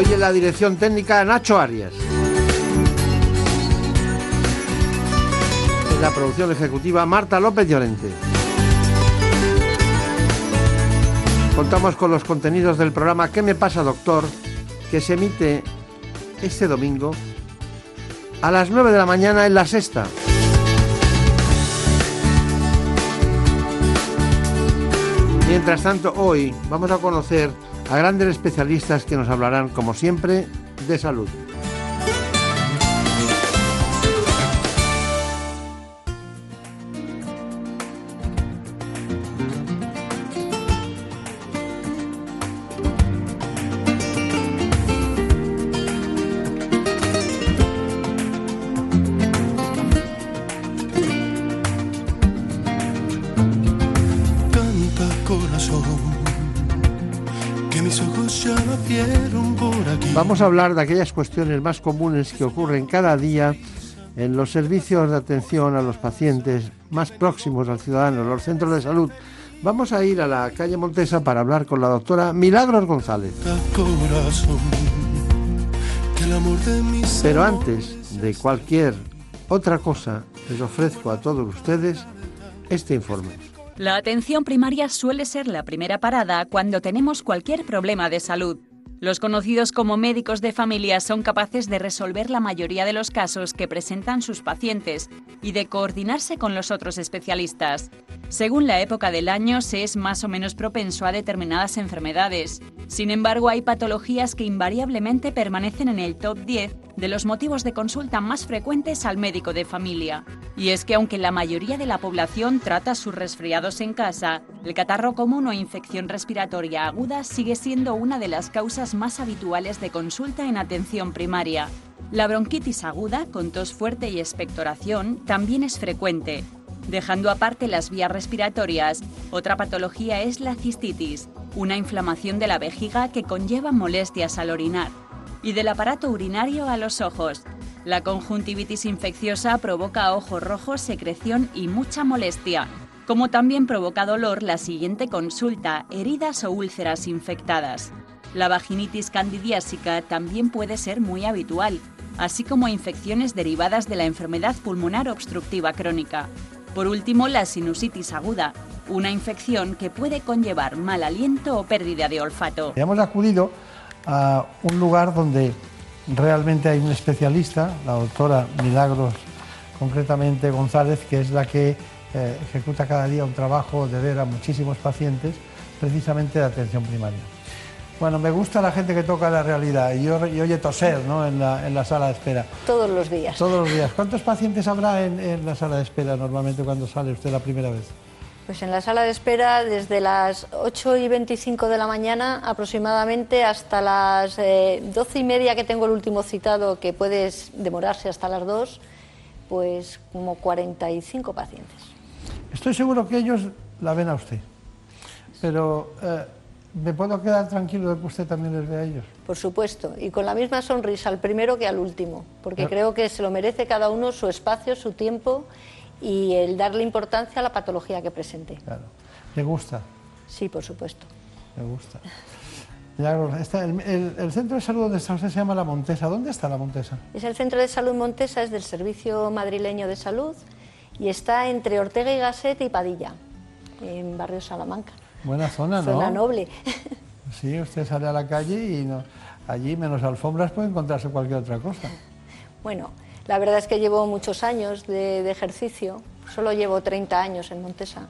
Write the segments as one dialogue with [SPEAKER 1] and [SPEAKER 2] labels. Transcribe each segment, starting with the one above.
[SPEAKER 1] Hoy en la dirección técnica Nacho Arias. En la producción ejecutiva Marta López Llorente. Contamos con los contenidos del programa ¿Qué me pasa, doctor? que se emite este domingo a las 9 de la mañana en la sexta. Mientras tanto, hoy vamos a conocer a grandes especialistas que nos hablarán, como siempre, de salud. Vamos a hablar de aquellas cuestiones más comunes que ocurren cada día en los servicios de atención a los pacientes más próximos al ciudadano, los centros de salud. Vamos a ir a la calle Montesa para hablar con la doctora Milagros González. Pero antes de cualquier otra cosa, les ofrezco a todos ustedes este informe.
[SPEAKER 2] La atención primaria suele ser la primera parada cuando tenemos cualquier problema de salud. Los conocidos como médicos de familia son capaces de resolver la mayoría de los casos que presentan sus pacientes y de coordinarse con los otros especialistas. Según la época del año, se es más o menos propenso a determinadas enfermedades. Sin embargo, hay patologías que invariablemente permanecen en el top 10 de los motivos de consulta más frecuentes al médico de familia. Y es que aunque la mayoría de la población trata sus resfriados en casa, el catarro común o infección respiratoria aguda sigue siendo una de las causas más habituales de consulta en atención primaria. La bronquitis aguda, con tos fuerte y expectoración, también es frecuente. Dejando aparte las vías respiratorias, otra patología es la cistitis, una inflamación de la vejiga que conlleva molestias al orinar y del aparato urinario a los ojos. La conjuntivitis infecciosa provoca ojos rojos, secreción y mucha molestia, como también provoca dolor la siguiente consulta, heridas o úlceras infectadas. La vaginitis candidiásica también puede ser muy habitual, así como infecciones derivadas de la enfermedad pulmonar obstructiva crónica. Por último, la sinusitis aguda, una infección que puede conllevar mal aliento o pérdida de olfato.
[SPEAKER 1] Hemos acudido a un lugar donde realmente hay un especialista, la doctora Milagros, concretamente González, que es la que eh, ejecuta cada día un trabajo de ver a muchísimos pacientes, precisamente de atención primaria. Bueno, me gusta la gente que toca la realidad y, oye toser ¿no? en, la, en la sala de espera.
[SPEAKER 3] Todos los días.
[SPEAKER 1] Todos los días. ¿Cuántos pacientes habrá en, en la sala de espera normalmente cuando sale usted la primera vez?
[SPEAKER 3] Pues en la sala de espera desde las 8 y 25 de la mañana aproximadamente hasta las eh, 12 y media que tengo el último citado, que puede demorarse hasta las 2, pues como 45 pacientes.
[SPEAKER 1] Estoy seguro que ellos la ven a usted, pero eh, ¿me puedo quedar tranquilo de que usted también les ve a ellos?
[SPEAKER 3] Por supuesto, y con la misma sonrisa al primero que al último, porque creo que se lo merece cada uno su espacio, su tiempo y el darle importancia a la patología que presente.
[SPEAKER 1] Claro. ¿Le gusta?
[SPEAKER 3] Sí, por supuesto.
[SPEAKER 1] Me gusta. Está el, el- el centro de salud donde está usted se llama La Montesa. ¿Dónde está La Montesa?
[SPEAKER 3] Es el Centro de Salud Montesa, es del Servicio Madrileño de Salud y está entre Ortega y Gasset y Padilla, en barrio Salamanca.
[SPEAKER 1] Buena zona, ¿no?
[SPEAKER 3] Zona noble.
[SPEAKER 1] Sí, usted sale a la calle y no, allí, menos alfombras, puede encontrarse cualquier otra cosa.
[SPEAKER 3] bueno, la verdad es que llevo muchos años de, de ejercicio, solo llevo 30 años en Montesa.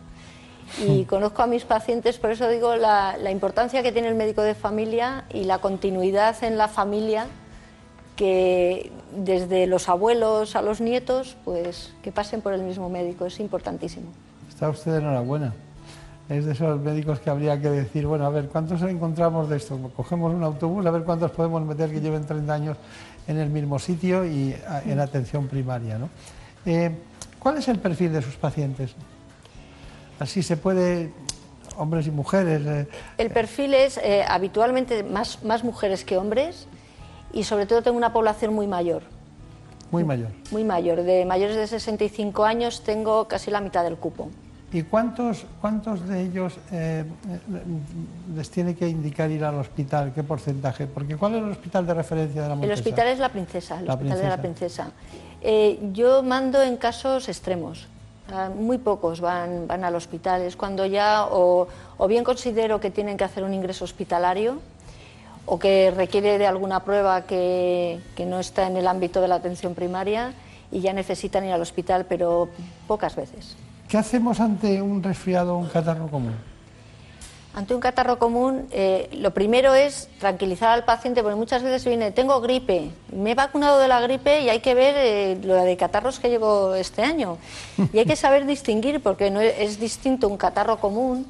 [SPEAKER 3] Y conozco a mis pacientes, por eso digo la, la importancia que tiene el médico de familia y la continuidad en la familia que desde los abuelos a los nietos, pues que pasen por el mismo médico, es importantísimo.
[SPEAKER 1] Está usted enhorabuena. Es de esos médicos que habría que decir, bueno, a ver, ¿cuántos encontramos de esto? Cogemos un autobús, a ver cuántos podemos meter que lleven 30 años en el mismo sitio y en atención primaria. ¿no? Eh, ¿Cuál es el perfil de sus pacientes? Así se puede, hombres y mujeres. Eh,
[SPEAKER 3] el perfil es eh, habitualmente más, más mujeres que hombres y sobre todo tengo una población muy mayor.
[SPEAKER 1] Muy mayor.
[SPEAKER 3] Muy mayor. De mayores de 65 años tengo casi la mitad del cupo.
[SPEAKER 1] ¿Y cuántos, cuántos de ellos eh, les tiene que indicar ir al hospital? ¿Qué porcentaje? Porque ¿cuál es el hospital de referencia de la Montesa?
[SPEAKER 3] El hospital es la Princesa, el hospital de la Princesa. Eh, yo mando en casos extremos. Ah, muy pocos van, van al hospital. Es cuando ya o, o bien considero que tienen que hacer un ingreso hospitalario o que requiere de alguna prueba que, que no está en el ámbito de la atención primaria y ya necesitan ir al hospital, pero pocas veces.
[SPEAKER 1] ¿Qué hacemos ante un resfriado o un catarro común?
[SPEAKER 3] Ante un catarro común, eh, lo primero es tranquilizar al paciente, porque muchas veces viene, tengo gripe, me he vacunado de la gripe y hay que ver eh, lo de catarros que llevo este año. Y hay que saber distinguir, porque es, distinto un catarro común,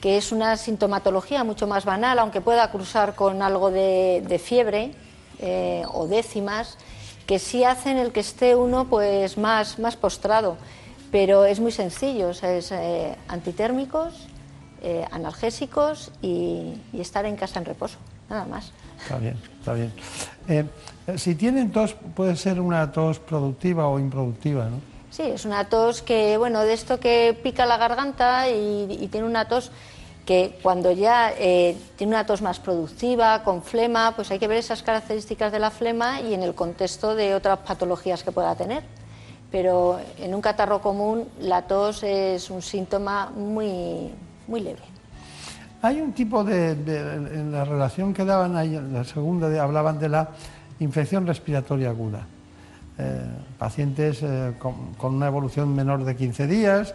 [SPEAKER 3] que es una sintomatología mucho más banal, aunque pueda cruzar con algo de, fiebre eh, o décimas, que sí hacen el que esté uno pues más, más postrado pero es muy sencillo, es eh, antitérmicos, eh, analgésicos y, estar en casa en reposo, nada más.
[SPEAKER 1] Está bien, está bien. Eh, si tienen tos, puede ser una tos productiva o improductiva, ¿no?
[SPEAKER 3] Sí, es una tos que, bueno, de esto que pica la garganta y, tiene una tos que cuando ya tiene una tos más productiva, con flema, pues hay que ver esas características de la flema y en el contexto de otras patologías que pueda tener pero en un catarro común la tos es un síntoma muy, muy leve.
[SPEAKER 1] Hay un tipo de, en la relación que daban ahí, en la segunda hablaban de la infección respiratoria aguda. Eh, pacientes eh, con, una evolución menor de 15 días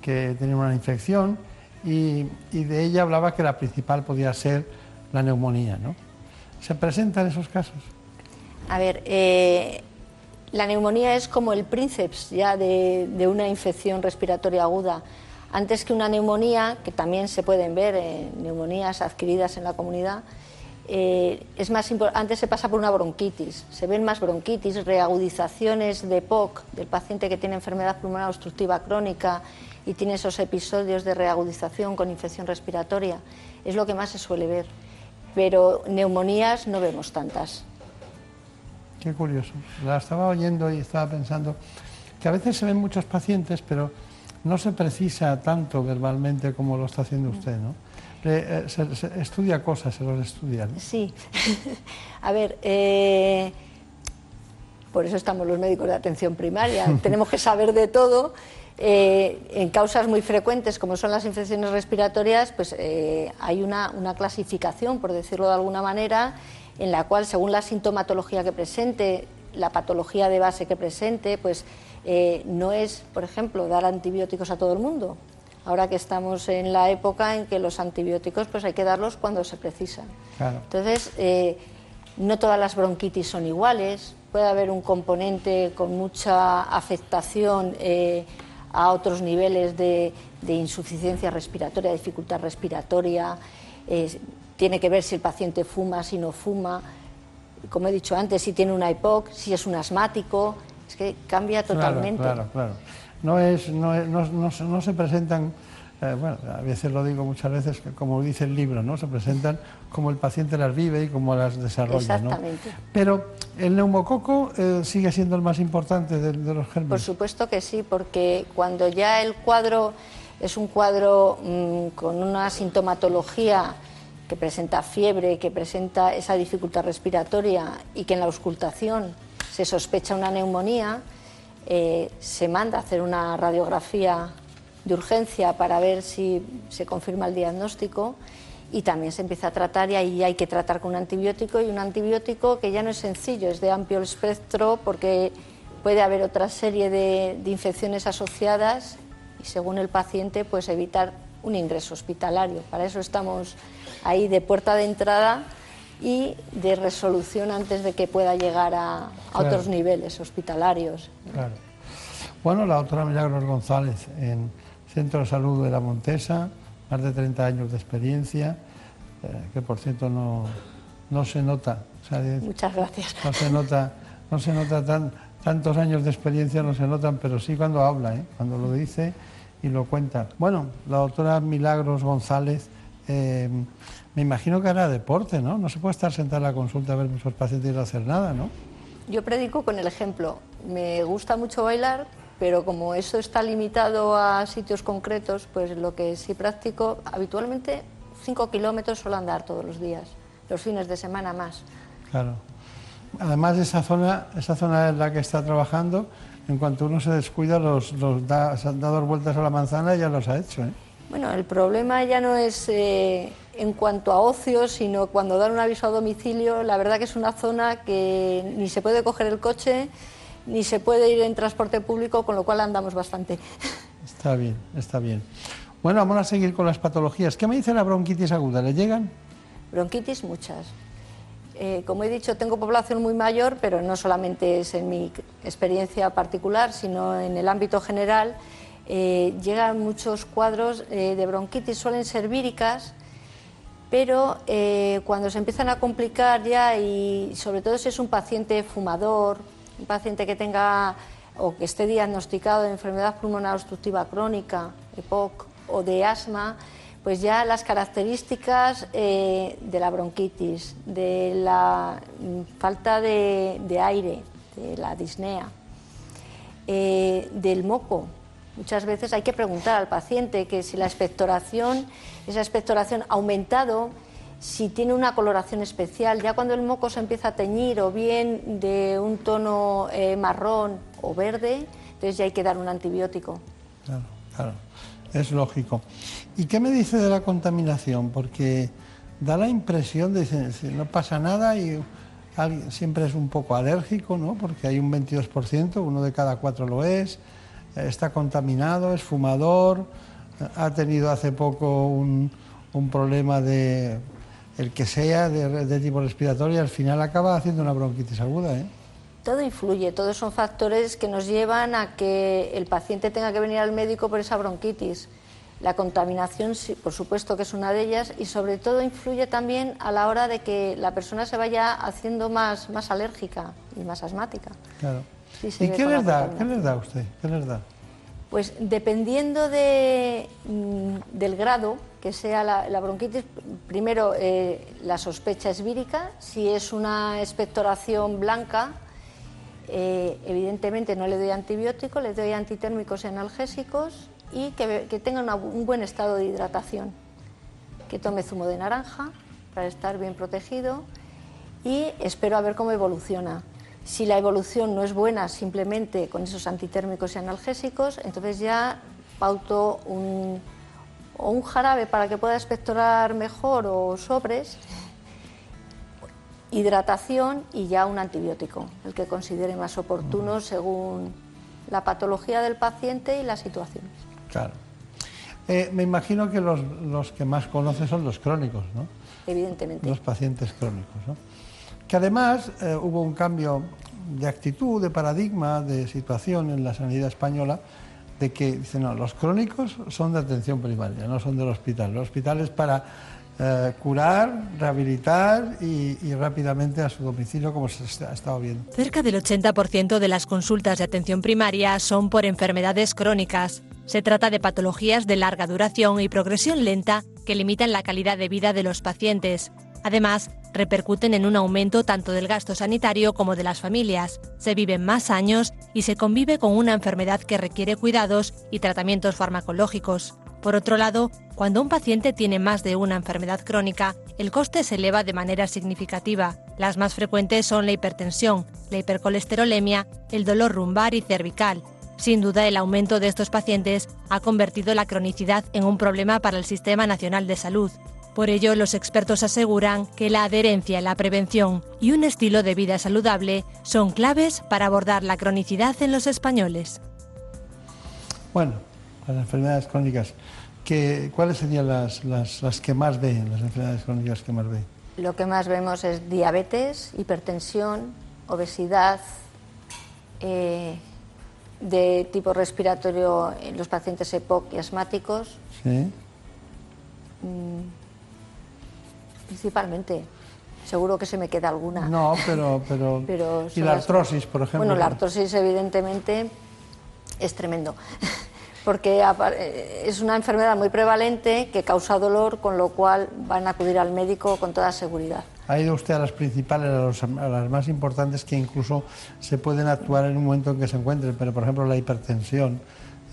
[SPEAKER 1] que tenían una infección y, de ella hablaba que la principal podía ser la neumonía. ¿no? ¿Se presentan esos casos?
[SPEAKER 3] A ver, eh, la neumonía es como el príncipe ya de, una infección respiratoria aguda. Antes que una neumonía, que también se pueden ver en neumonías adquiridas en la comunidad, eh, es más antes se pasa por una bronquitis, se ven más bronquitis, reagudizaciones de POC del paciente que tiene enfermedad pulmonar obstructiva crónica y tiene esos episodios de reagudización con infección respiratoria, es lo que más se suele ver. Pero neumonías no vemos tantas.
[SPEAKER 1] Qué curioso. La estaba oyendo y estaba pensando que a veces se ven muchos pacientes, pero no se precisa tanto verbalmente como lo está haciendo usted, ¿no? Eh, se, estudia cosas, se los estudia.
[SPEAKER 3] Sí. a ver, eh, por eso estamos los médicos de atención primaria. Tenemos que saber de todo. Eh, en causas muy frecuentes, como son las infecciones respiratorias, pues hay una, una clasificación, por decirlo de alguna manera, en la cual, según la sintomatología que presente, la patología de base que presente, pues eh, no es, por ejemplo, dar antibióticos a todo el mundo. Ahora que estamos en la época en que los antibióticos pues hay que darlos cuando se precisan. Entonces, eh, no todas las bronquitis son iguales, puede haber un componente con mucha afectación eh, a otros niveles de, insuficiencia respiratoria, dificultad respiratoria, tiene que ver si el paciente fuma, si no fuma, como he dicho antes, si tiene una EPOC, si es un asmático, es que cambia totalmente.
[SPEAKER 1] Claro, claro, No, es, no, no, se presentan, eh, bueno, a veces lo digo muchas veces, como dice el libro, ¿no? Se presentan como el paciente las vive y como las desarrolla,
[SPEAKER 3] Exactamente.
[SPEAKER 1] Pero el neumococo eh, sigue siendo el más importante de, los gérmenes.
[SPEAKER 3] Por supuesto que sí, porque cuando ya el cuadro es un cuadro mm, con una sintomatología que presenta fiebre, que presenta esa dificultad respiratoria y que en la auscultación se sospecha una neumonía, eh, se manda a hacer una radiografía de urgencia para ver si se confirma el diagnóstico y también se empieza a tratar y ahí hay que tratar con un antibiótico y un antibiótico que ya no es sencillo, es de amplio espectro porque puede haber otra serie de, de infecciones asociadas y según el paciente pues evitar un ingreso hospitalario. Para eso estamos ahí de puerta de entrada y de resolución antes de que pueda llegar a, otros niveles hospitalarios.
[SPEAKER 1] Claro. Bueno, la doctora Milagros González en Centro de Salud de la Montesa, más de 30 años de experiencia, eh, que por cierto no, no se nota.
[SPEAKER 3] Muchas gracias.
[SPEAKER 1] No se nota, no se nota tan, tantos años de experiencia, no se notan, pero sí cuando habla, ¿eh? cuando lo dice y lo cuenta. Bueno, la doctora Milagros González, eh, me imagino que hará deporte, ¿no? No se puede estar sentada en la consulta a ver muchos pacientes y no hacer nada, ¿no?
[SPEAKER 3] Yo predico con el ejemplo. Me gusta mucho bailar, pero como eso está limitado a sitios concretos, pues lo que sí practico habitualmente 5 kilómetros suelo andar todos los días, los fines de semana más.
[SPEAKER 1] Claro. Además, esa zona, esa zona en la que está trabajando, en cuanto uno se descuida, los, los da, se han dado vueltas a la manzana y ya los ha hecho. ¿eh?
[SPEAKER 3] Bueno, el problema ya no es eh, en cuanto a ocio, sino cuando dan un aviso a domicilio, la verdad que es una zona que ni se puede coger el coche, ni se puede ir en transporte público, con lo cual andamos bastante.
[SPEAKER 1] Está bien, está bien. Bueno, vamos a seguir con las patologías. ¿Qué me dice la bronquitis aguda? ¿Le llegan?
[SPEAKER 3] Bronquitis muchas. Eh, como he dicho, tengo población muy mayor, pero no solamente es en mi experiencia particular, sino en el ámbito general. Eh, llegan muchos cuadros eh, de bronquitis, suelen ser víricas, pero cuando se empiezan a complicar ya, y sobre todo si es un paciente fumador, un paciente que tenga o que esté diagnosticado de enfermedad pulmonar obstructiva crónica, EPOC, o de asma, pues ya las características eh, de la bronquitis, de la mm, falta de, aire, de la disnea, eh, del moco. Muchas veces hay que preguntar al paciente que si la expectoración, esa expectoración ha aumentado, si tiene una coloración especial, ya cuando el moco se empieza a teñir o bien de un tono eh, marrón o verde, entonces ya hay que dar un antibiótico.
[SPEAKER 1] Claro, claro, es lógico. ¿Y qué me dice de la contaminación? Porque da la impresión de que no pasa nada y siempre es un poco alérgico, ¿no? Porque hay un 22%, uno de cada cuatro lo es, está contaminado, es fumador, ha tenido hace poco un, problema de el que sea de, tipo respiratorio y al final acaba haciendo una bronquitis aguda, ¿eh?
[SPEAKER 3] Todo influye, todos son factores que nos llevan a que el paciente tenga que venir al médico por esa bronquitis. La contaminación, por supuesto que es una de ellas, y sobre todo influye también a la hora de que la persona se vaya haciendo más, más alérgica y más asmática.
[SPEAKER 1] Claro. ¿Y qué les, da, qué les da usted? ¿Qué les da?
[SPEAKER 3] Pues dependiendo de, mm, del grado que sea la, bronquitis, primero eh, la sospecha es vírica, si es una expectoración blanca, eh, evidentemente no le doy antibiótico, le doy antitérmicos y analgésicos y que, tenga un buen estado de hidratación, que tome zumo de naranja para estar bien protegido y espero a ver cómo evoluciona. Si la evolución no es buena simplemente con esos antitérmicos y analgésicos, entonces ya pauto un, o un jarabe para que pueda expectorar mejor o sobres, hidratación y ya un antibiótico, el que considere más oportuno según la patología del paciente y la situación.
[SPEAKER 1] Claro. Eh, me imagino que los, los, que más conoces son los crónicos, ¿no?
[SPEAKER 3] Evidentemente.
[SPEAKER 1] Los pacientes crónicos, ¿no? Que además eh, hubo un cambio de actitud, de paradigma, de situación en la sanidad española, de que dicen, los crónicos son de atención primaria, no son del hospital. El hospital es para eh, curar, rehabilitar y, y, rápidamente a su domicilio como se ha estado viendo.
[SPEAKER 4] Cerca del 80% de las consultas de atención primaria son por enfermedades crónicas. Se trata de patologías de larga duración y progresión lenta que limitan la calidad de vida de los pacientes. Además, repercuten en un aumento tanto del gasto sanitario como de las familias. Se viven más años y se convive con una enfermedad que requiere cuidados y tratamientos farmacológicos. Por otro lado, cuando un paciente tiene más de una enfermedad crónica, el coste se eleva de manera significativa. Las más frecuentes son la hipertensión, la hipercolesterolemia, el dolor lumbar y cervical, sin duda, el aumento de estos pacientes ha convertido la cronicidad en un problema para el Sistema Nacional de Salud. Por ello, los expertos aseguran que la adherencia, la prevención y un estilo de vida saludable son claves para abordar la cronicidad en los españoles.
[SPEAKER 1] Bueno, las enfermedades crónicas, ¿cuáles serían las, que más ven, las enfermedades crónicas que más ven?
[SPEAKER 3] Lo que más vemos es diabetes, hipertensión, obesidad, eh, de tipo respiratorio en los pacientes EPOC y asmáticos. Mm, principalmente. Seguro que se me queda alguna.
[SPEAKER 1] No, pero... pero,
[SPEAKER 3] Pero
[SPEAKER 1] y la artrosis, por ejemplo.
[SPEAKER 3] Bueno, la artrosis evidentemente es tremendo, porque eh, es una enfermedad muy prevalente que causa dolor, con lo cual van a acudir al médico con toda seguridad.
[SPEAKER 1] Ha ido usted a las principales, a, los- a las más importantes que incluso se pueden actuar en un momento en que se encuentren, pero por ejemplo la hipertensión,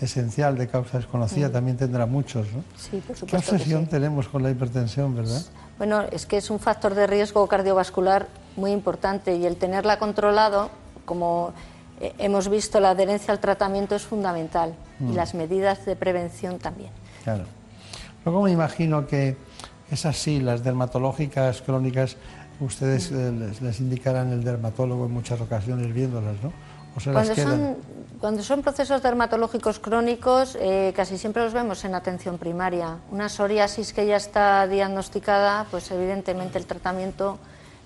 [SPEAKER 1] esencial de causa desconocida, también tendrá muchos. ¿no?
[SPEAKER 3] Sí, por
[SPEAKER 1] ¿Qué
[SPEAKER 3] supuesto. que
[SPEAKER 1] obsesión
[SPEAKER 3] sí.
[SPEAKER 1] tenemos con la hipertensión, verdad?
[SPEAKER 3] Bueno, es que es un factor de riesgo cardiovascular muy importante y el tenerla controlado, como eh, hemos visto, la adherencia al tratamiento es fundamental y las medidas de prevención también.
[SPEAKER 1] Claro. Luego me imagino que esas sí, las dermatológicas crónicas, ustedes eh, les, les indicarán el dermatólogo en muchas ocasiones viéndolas, ¿no? O se las
[SPEAKER 3] Cuando son, cuando son procesos dermatológicos crónicos, eh, casi siempre los vemos en atención primaria. Una psoriasis que ya está diagnosticada, pues evidentemente el tratamiento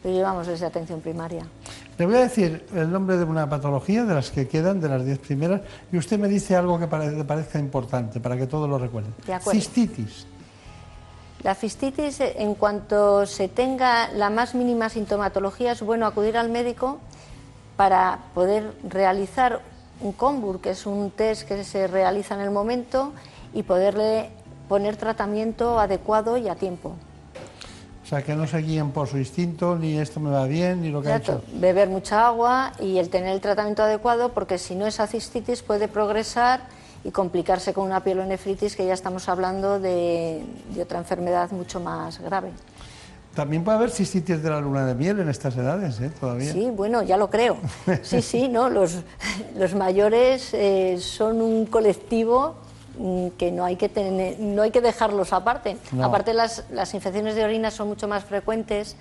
[SPEAKER 3] lo llevamos desde atención primaria.
[SPEAKER 1] Le voy a decir el nombre de una patología, de las que quedan, de las diez primeras, y usted me dice algo que le parezca importante, para que todos lo recuerden. Cistitis.
[SPEAKER 3] La cistitis, en cuanto se tenga la más mínima sintomatología, es bueno acudir al médico para poder realizar un COMBUR, que es un test que se realiza en el momento, y poderle poner tratamiento adecuado y a tiempo.
[SPEAKER 1] O sea, que no se guíen por su instinto, ni esto me va bien, ni lo que ha hecho.
[SPEAKER 3] Beber mucha agua y el tener el tratamiento adecuado, porque si no esa cistitis puede progresar y complicarse con una pielonefritis, que ya estamos hablando de, de otra enfermedad mucho más grave.
[SPEAKER 1] También puede haber cistitis de la luna de miel en estas edades, ¿eh? Todavía.
[SPEAKER 3] Sí, bueno, ya lo creo. Sí, sí, no, los, los mayores eh, son un colectivo mm, que no hay que tener, no hay que dejarlos aparte.
[SPEAKER 1] No.
[SPEAKER 3] Aparte las, las infecciones de orina son mucho más frecuentes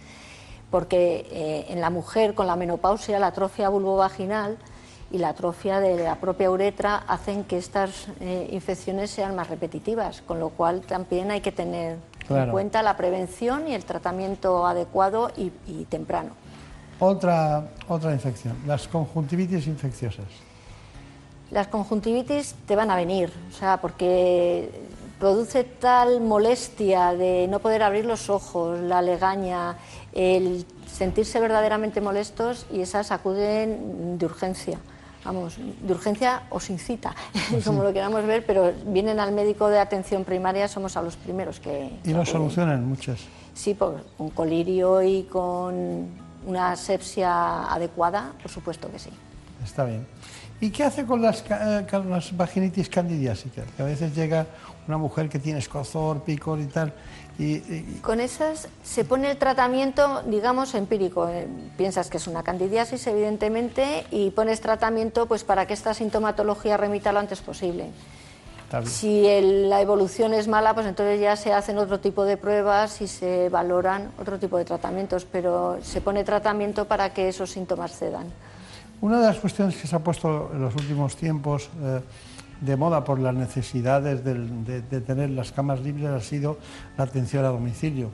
[SPEAKER 3] porque eh, en la mujer con la menopausia la atrofia vulvovaginal y la atrofia de la propia uretra hacen que estas eh, infecciones sean más repetitivas, con lo cual también hay que tener
[SPEAKER 1] Claro.
[SPEAKER 3] en cuenta la prevención y el tratamiento adecuado y- y temprano.
[SPEAKER 1] Otra, otra infección, las conjuntivitis infecciosas.
[SPEAKER 3] Las conjuntivitis te van a venir, o sea, porque produce tal molestia de no poder abrir los ojos, la legaña, el sentirse verdaderamente molestos y esas acuden de urgencia. Vamos, de urgencia o sin cita, como lo queramos ver, pero vienen al médico de atención primaria, somos a los primeros que...
[SPEAKER 1] Y lo solucionan muchas.
[SPEAKER 3] Sí, por, con colirio y con una asepsia adecuada, por supuesto que sí.
[SPEAKER 1] Está bien. ¿Y qué hace con las, eh, con las vaginitis candidiásicas? Que a veces llega una mujer que tiene escozor, picor y tal, y, y-
[SPEAKER 3] Con esas se pone el tratamiento, digamos, empírico. Eh, Piensas que es una candidiasis, evidentemente, y pones tratamiento pues para que esta sintomatología remita lo antes posible. Si el- la evolución es mala, pues entonces ya se hacen otro tipo de pruebas y se valoran otro tipo de tratamientos, pero se pone tratamiento para que esos síntomas cedan.
[SPEAKER 1] Una de las cuestiones que se ha puesto en los últimos tiempos eh, de moda por las necesidades de tener las camas libres ha sido la atención a domicilio.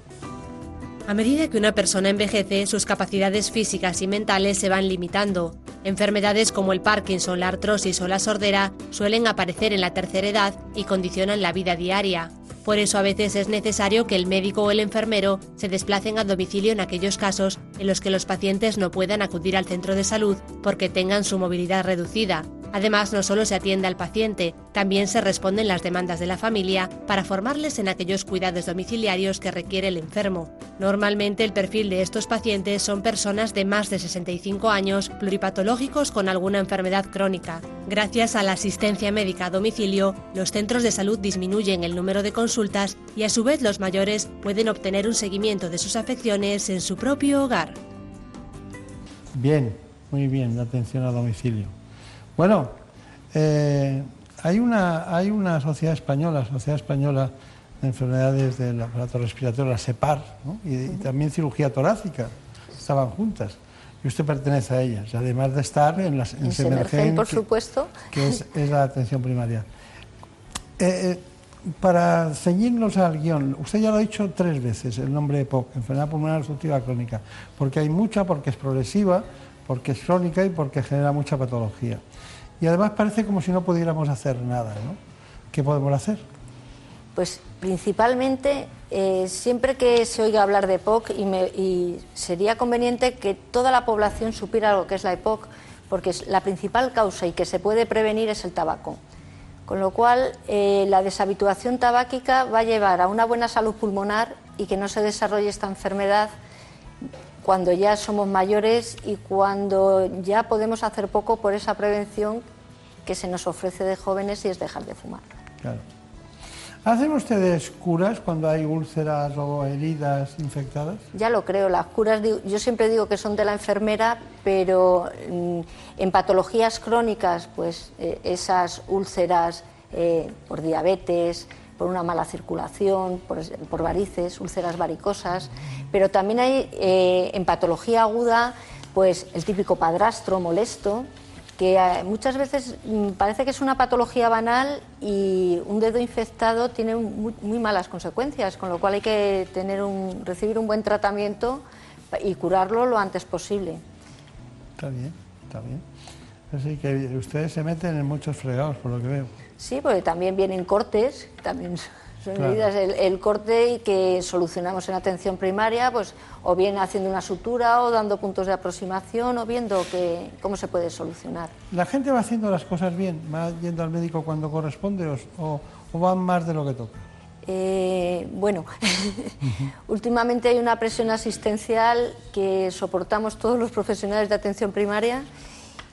[SPEAKER 4] A medida que una persona envejece, sus capacidades físicas y mentales se van limitando. Enfermedades como el Parkinson, la artrosis o la sordera suelen aparecer en la tercera edad y condicionan la vida diaria. Por eso a veces es necesario que el médico o el enfermero se desplacen a domicilio en aquellos casos en los que los pacientes no puedan acudir al centro de salud porque tengan su movilidad reducida. Además, no solo se atiende al paciente, también se responden las demandas de la familia para formarles en aquellos cuidados domiciliarios que requiere el enfermo. Normalmente el perfil de estos pacientes son personas de más de 65 años, pluripatológicos con alguna enfermedad crónica. Gracias a la asistencia médica a domicilio, los centros de salud disminuyen el número de consultas y a su vez los mayores pueden obtener un seguimiento de sus afecciones en su propio hogar.
[SPEAKER 1] Bien, muy bien, la atención a domicilio. Bueno, eh, hay, una, hay una sociedad española, Sociedad Española de Enfermedades del Aparato Respiratorio, la SEPAR, ¿no? y, y también cirugía torácica, estaban juntas. Y usted pertenece a ellas, además de estar en las en
[SPEAKER 3] En
[SPEAKER 1] Semergen,
[SPEAKER 3] Semergen, por
[SPEAKER 1] que-
[SPEAKER 3] supuesto.
[SPEAKER 1] que es, es la atención primaria. Eh, eh, para ceñirnos al guion, usted ya lo ha dicho tres veces, el nombre EPOC, enfermedad pulmonar obstructiva crónica, porque hay mucha, porque es progresiva, porque es crónica y porque genera mucha patología. Y además parece como si no pudiéramos hacer nada, ¿no? ¿Qué podemos hacer?
[SPEAKER 3] Pues principalmente, eh, siempre que se oiga hablar de EPOC, y, sería conveniente que toda la población supiera lo que es la EPOC, porque la principal causa y que se puede prevenir es el tabaco. Con lo cual, eh, la deshabituación tabáquica va a llevar a una buena salud pulmonar y que no se desarrolle esta enfermedad cuando ya somos mayores y cuando ya podemos hacer poco por esa prevención que se nos ofrece de jóvenes y es dejar de fumar.
[SPEAKER 1] Claro. ¿Hacen ustedes curas cuando hay úlceras o heridas infectadas?
[SPEAKER 3] Ya lo creo, las curas yo siempre digo que son de la enfermera, pero mm, en patologías crónicas, pues eh, esas úlceras eh, por diabetes, por una mala circulación, por, varices, úlceras varicosas, pero también hay eh, en patología aguda, pues el típico padrastro molesto, que eh, muchas veces mm, parece que es una patología banal y un dedo infectado tiene muy, malas consecuencias, con lo cual hay que tener un, recibir un buen tratamiento y curarlo lo antes posible.
[SPEAKER 1] Está bien, está bien. Así que ustedes se meten en muchos fregados, por lo que veo.
[SPEAKER 3] Sí, porque también vienen cortes, también son medidas, el, corte que solucionamos en atención primaria, pues o bien haciendo una sutura o dando puntos de aproximación o viendo que, cómo se puede solucionar.
[SPEAKER 1] ¿La gente va haciendo las cosas bien? ¿Va yendo al médico cuando corresponde o, o van más de lo que toca?
[SPEAKER 3] Eh, bueno, últimamente hay una presión asistencial que soportamos todos los profesionales de atención primaria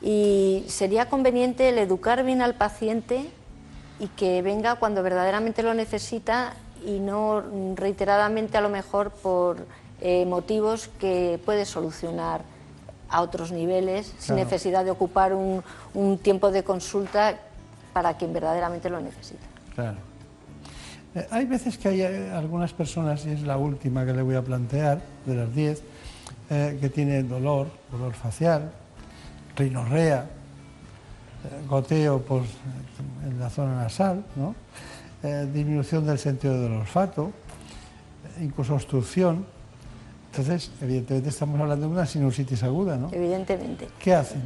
[SPEAKER 3] y sería conveniente el educar bien al paciente y que venga cuando verdaderamente lo necesita y no reiteradamente a lo mejor por eh, motivos que puede solucionar a otros niveles sin necesidad de ocupar un, tiempo de consulta para quien verdaderamente lo necesita.
[SPEAKER 1] Claro. Eh, hay veces que hay eh, algunas personas, y es la última que le voy a plantear, de las 10, que tienen dolor, dolor facial, rinorrea, goteo pues, en la zona nasal, eh, disminución del sentido del olfato, incluso obstrucción. Entonces, evidentemente estamos hablando de una sinusitis aguda, ¿no?
[SPEAKER 3] Evidentemente.
[SPEAKER 1] ¿Qué hacen?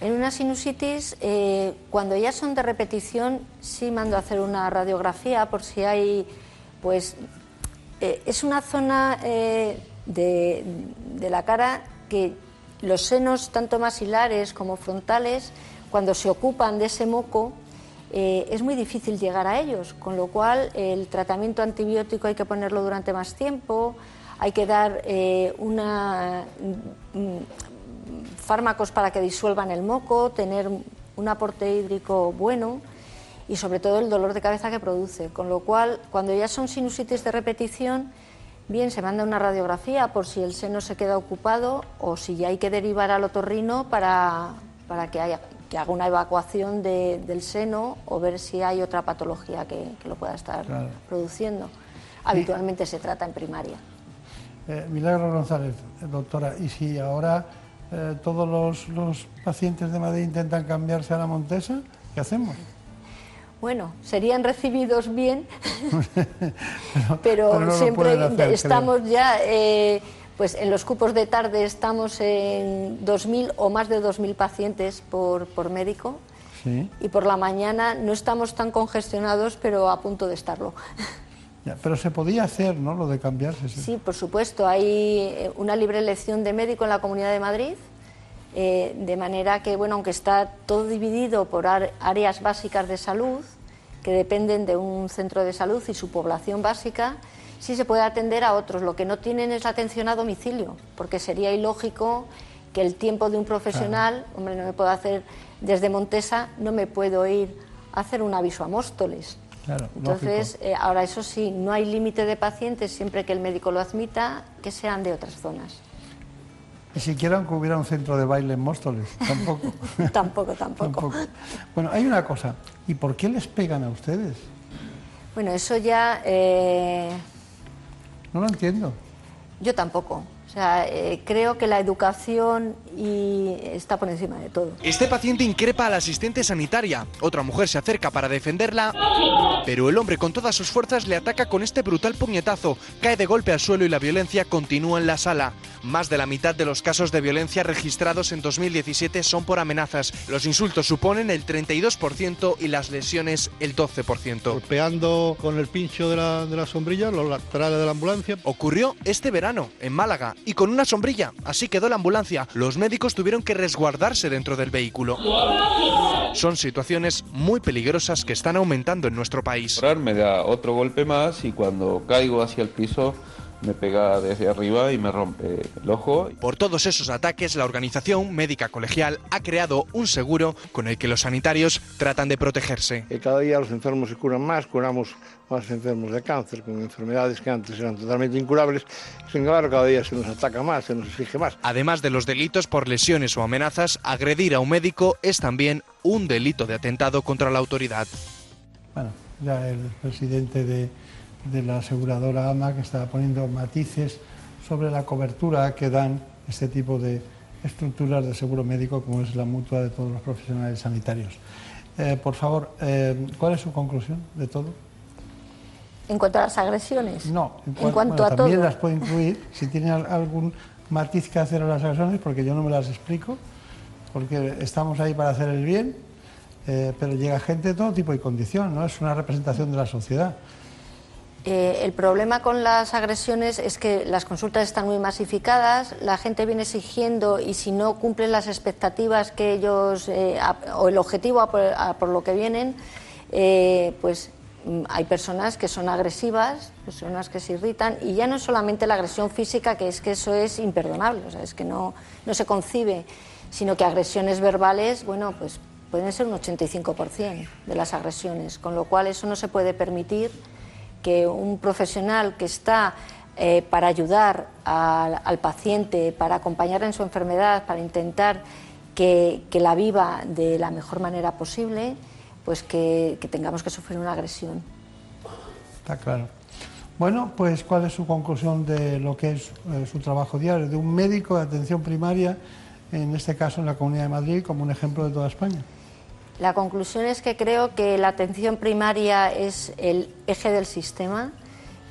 [SPEAKER 3] En una sinusitis, eh, cuando ya son de repetición, sí mando a hacer una radiografía por si hay, pues, eh, es una zona de, de la cara que los senos, tanto maxilares como frontales, cuando se ocupan de ese moco, eh, es muy difícil llegar a ellos, con lo cual el tratamiento antibiótico hay que ponerlo durante más tiempo, hay que dar eh, una, mm, fármacos para que disuelvan el moco, tener un aporte hídrico bueno y sobre todo el dolor de cabeza que produce, con lo cual cuando ya son sinusitis de repetición, Bien, se manda una radiografía por si el seno se queda ocupado o si ya hay que derivar al otorrino para, para que, haya, que haga una evacuación del seno o ver si hay otra patología que, lo pueda estar produciendo. Habitualmente se trata en primaria.
[SPEAKER 1] Eh, Milagro González, doctora, ¿y si ahora eh, todos los, los pacientes de Madrid intentan cambiarse a la Montesa, qué hacemos?
[SPEAKER 3] Bueno, serían recibidos bien, pero, siempre estamos ya, eh, pues en los cupos de tarde estamos en 2.000 o más de 2.000 pacientes por, médico. Y por la mañana no estamos tan congestionados, pero a punto de estarlo.
[SPEAKER 1] pero se podía hacer, ¿no? Lo de cambiarse.
[SPEAKER 3] Sí, por supuesto. Hay eh, una libre elección de médico en la Comunidad de Madrid eh, de manera que, bueno, aunque está todo dividido por áreas básicas de salud, que dependen de un centro de salud y su población básica, sí se puede atender a otros. Lo que no tienen es la atención a domicilio, porque sería ilógico que el tiempo de un profesional, hombre, no me puedo hacer desde Montesa, no me puedo ir a hacer un aviso a Móstoles. Entonces, eh, ahora eso sí, no hay límite de pacientes siempre que el médico lo admita, que sean de otras zonas.
[SPEAKER 1] Ni siquiera aunque hubiera un centro de baile en Móstoles, tampoco.
[SPEAKER 3] tampoco, tampoco.
[SPEAKER 1] Bueno, hay una cosa, ¿y por qué les pegan a ustedes?
[SPEAKER 3] Bueno, eso ya... Eh,
[SPEAKER 1] no lo entiendo.
[SPEAKER 3] Yo tampoco. O sea, eh, creo que la educación y está por encima de todo.
[SPEAKER 5] Este paciente increpa a la asistente sanitaria. Otra mujer se acerca para defenderla, pero el hombre con todas sus fuerzas le ataca con este brutal puñetazo. Cae de golpe al suelo y la violencia continúa en la sala. Más de la mitad de los casos de violencia registrados en 2017 son por amenazas. Los insultos suponen el 32% y las lesiones el 12%.
[SPEAKER 6] Golpeando con el pincho de la, de la sombrilla los laterales de la ambulancia.
[SPEAKER 5] Ocurrió este verano en Málaga y con una sombrilla. Así quedó la ambulancia. Los médicos tuvieron que resguardarse dentro del vehículo. Son situaciones muy peligrosas que están aumentando en nuestro país.
[SPEAKER 7] Me da otro golpe más y cuando caigo hacia el piso me pega desde arriba y me rompe el ojo.
[SPEAKER 5] Por todos esos ataques, la organización médica colegial ha creado un seguro con el que los sanitarios tratan de protegerse.
[SPEAKER 6] Y cada día los enfermos se curan más, curamos más enfermos de cáncer, con enfermedades que antes eran totalmente incurables. Sin embargo, cada día se nos ataca más, se nos exige más.
[SPEAKER 5] Además de los delitos por lesiones o amenazas, agredir a un médico es también un delito de atentado contra la autoridad.
[SPEAKER 1] Bueno, ya el presidente de de la aseguradora AMA que está poniendo matices sobre la cobertura que dan este tipo de estructuras de seguro médico como es la mutua de todos los profesionales sanitarios. Eh, por favor, eh, ¿cuál es su conclusión de todo?
[SPEAKER 3] En cuanto a las agresiones.
[SPEAKER 1] No,
[SPEAKER 3] en, cuanto a
[SPEAKER 1] también las puede incluir si tiene algún matiz que hacer a las agresiones, porque yo no me las explico, porque estamos ahí para hacer el bien, eh, pero llega gente de todo tipo y condición, ¿no? Es una representación de la sociedad.
[SPEAKER 3] Eh, el problema con las agresiones es que las consultas están muy masificadas, la gente viene exigiendo y si no cumplen las expectativas que ellos eh, o el objetivo por, lo que vienen, eh, pues mm, hay personas que son agresivas, personas que se irritan y ya no es solamente la agresión física, que es que eso es imperdonable, o sea, es que no, no se concibe, sino que agresiones verbales, bueno, pues pueden ser un 85% de las agresiones, con lo cual eso no se puede permitir que un profesional que está eh, para ayudar al, paciente, para acompañar en su enfermedad, para intentar que, la viva de la mejor manera posible, pues que, tengamos que sufrir una agresión.
[SPEAKER 1] Está claro. Bueno, pues ¿cuál es su conclusión de lo que es eh, su trabajo diario de un médico de atención primaria, en este caso en la Comunidad de Madrid, como un ejemplo de toda España?
[SPEAKER 3] La conclusión es que creo que la atención primaria es el eje del sistema,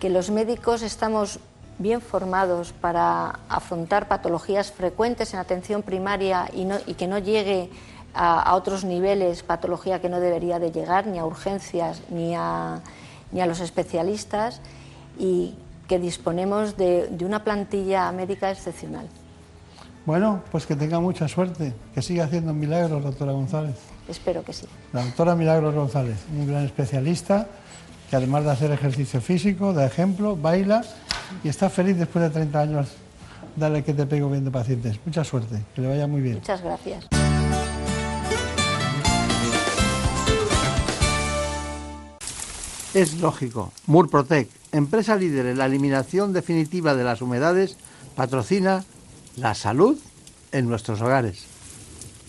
[SPEAKER 3] que los médicos estamos bien formados para afrontar patologías frecuentes en atención primaria y, que no llegue a, otros niveles patología que no debería de llegar, ni a urgencias ni a, ni a los especialistas, y que disponemos de una plantilla médica excepcional.
[SPEAKER 1] Bueno, pues que tenga mucha suerte, que siga haciendo milagros, doctora González.
[SPEAKER 3] Espero que sí.
[SPEAKER 1] La doctora Milagros González, un gran especialista que además de hacer ejercicio físico, da ejemplo, baila y está feliz después de 30 años. Dale que te pego viendo pacientes. Mucha suerte, que le vaya muy bien.
[SPEAKER 3] Muchas gracias.
[SPEAKER 1] Es lógico. Murprotec, empresa líder en la eliminación definitiva de las humedades, patrocina la salud en nuestros hogares.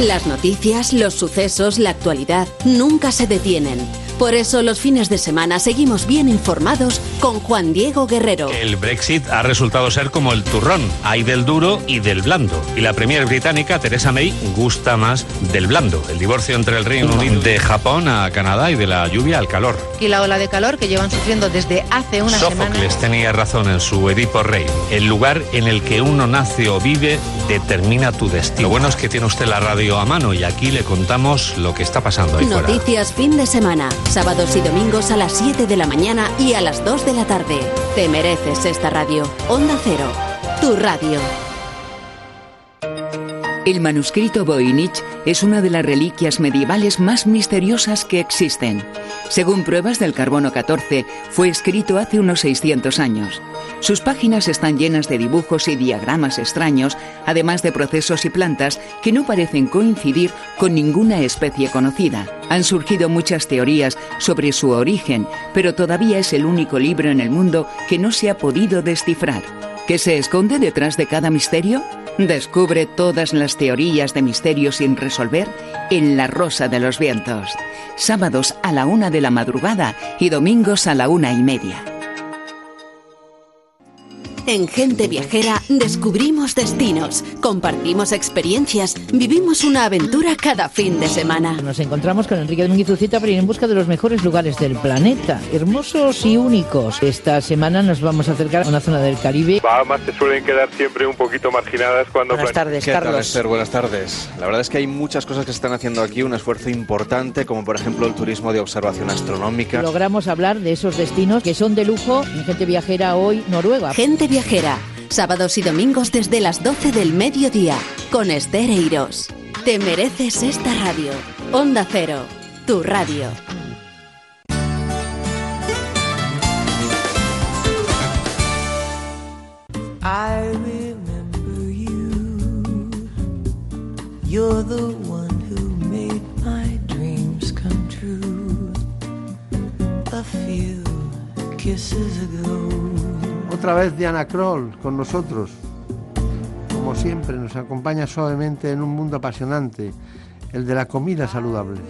[SPEAKER 8] Las noticias, los sucesos, la actualidad nunca se detienen. Por eso los fines de semana seguimos bien informados con Juan Diego Guerrero.
[SPEAKER 9] El Brexit ha resultado ser como el turrón, hay del duro y del blando. Y la premier británica, Theresa May, gusta más del blando. El divorcio entre el Reino Unido de Japón a Canadá y de la lluvia al calor.
[SPEAKER 10] Y la ola de calor que llevan sufriendo desde hace una semana.
[SPEAKER 9] Sófocles tenía razón en su Edipo Rey. El lugar en el que uno nace o vive determina tu destino. Lo bueno es que tiene usted la radio a mano y aquí le contamos lo que está pasando ahí
[SPEAKER 8] Noticias fin de semana, sábados y domingos a las 7 de la mañana y a las 2 de la tarde. Te mereces esta radio. Onda Cero, tu radio.
[SPEAKER 11] El manuscrito Voynich es una de las reliquias medievales más misteriosas que existen. Según pruebas del carbono 14, fue escrito hace unos 600 años. Sus páginas están llenas de dibujos y diagramas extraños, además de procesos y plantas que no parecen coincidir con ninguna especie conocida. Han surgido muchas teorías sobre su origen, pero todavía es el único libro en el mundo que no se ha podido descifrar. ¿Qué se esconde detrás de cada misterio? Descubre todas las teorías de misterio sin resolver en La Rosa de los Vientos. Sábados a la una de la madrugada y domingos a la una y media.
[SPEAKER 8] En Gente Viajera descubrimos destinos, compartimos experiencias, vivimos una aventura cada fin de semana.
[SPEAKER 12] Nos encontramos con Enrique Domínguez Ucita para ir en busca de los mejores lugares del planeta, hermosos y únicos. Esta semana nos vamos a acercar a una zona del Caribe.
[SPEAKER 13] Bahamas se suelen quedar siempre un poquito marginadas cuando...
[SPEAKER 12] Buenas tardes,
[SPEAKER 14] ¿Qué
[SPEAKER 12] Carlos.
[SPEAKER 14] Tal, Esther? Buenas tardes. La verdad es que hay muchas cosas que se están haciendo aquí, un esfuerzo importante, como por ejemplo el turismo de observación astronómica.
[SPEAKER 12] Logramos hablar de esos destinos que son de lujo en Gente Viajera hoy, Noruega.
[SPEAKER 8] Gente Viajera, sábados y domingos desde las 12 del mediodía, con Esther Eiros. Te mereces esta radio. Onda Cero, tu radio.
[SPEAKER 15] I remember you. You're the one who made my dreams come true. A few kisses ago.
[SPEAKER 1] Otra vez Diana Kroll con nosotros. Como siempre, nos acompaña suavemente en un mundo apasionante, el de la comida saludable.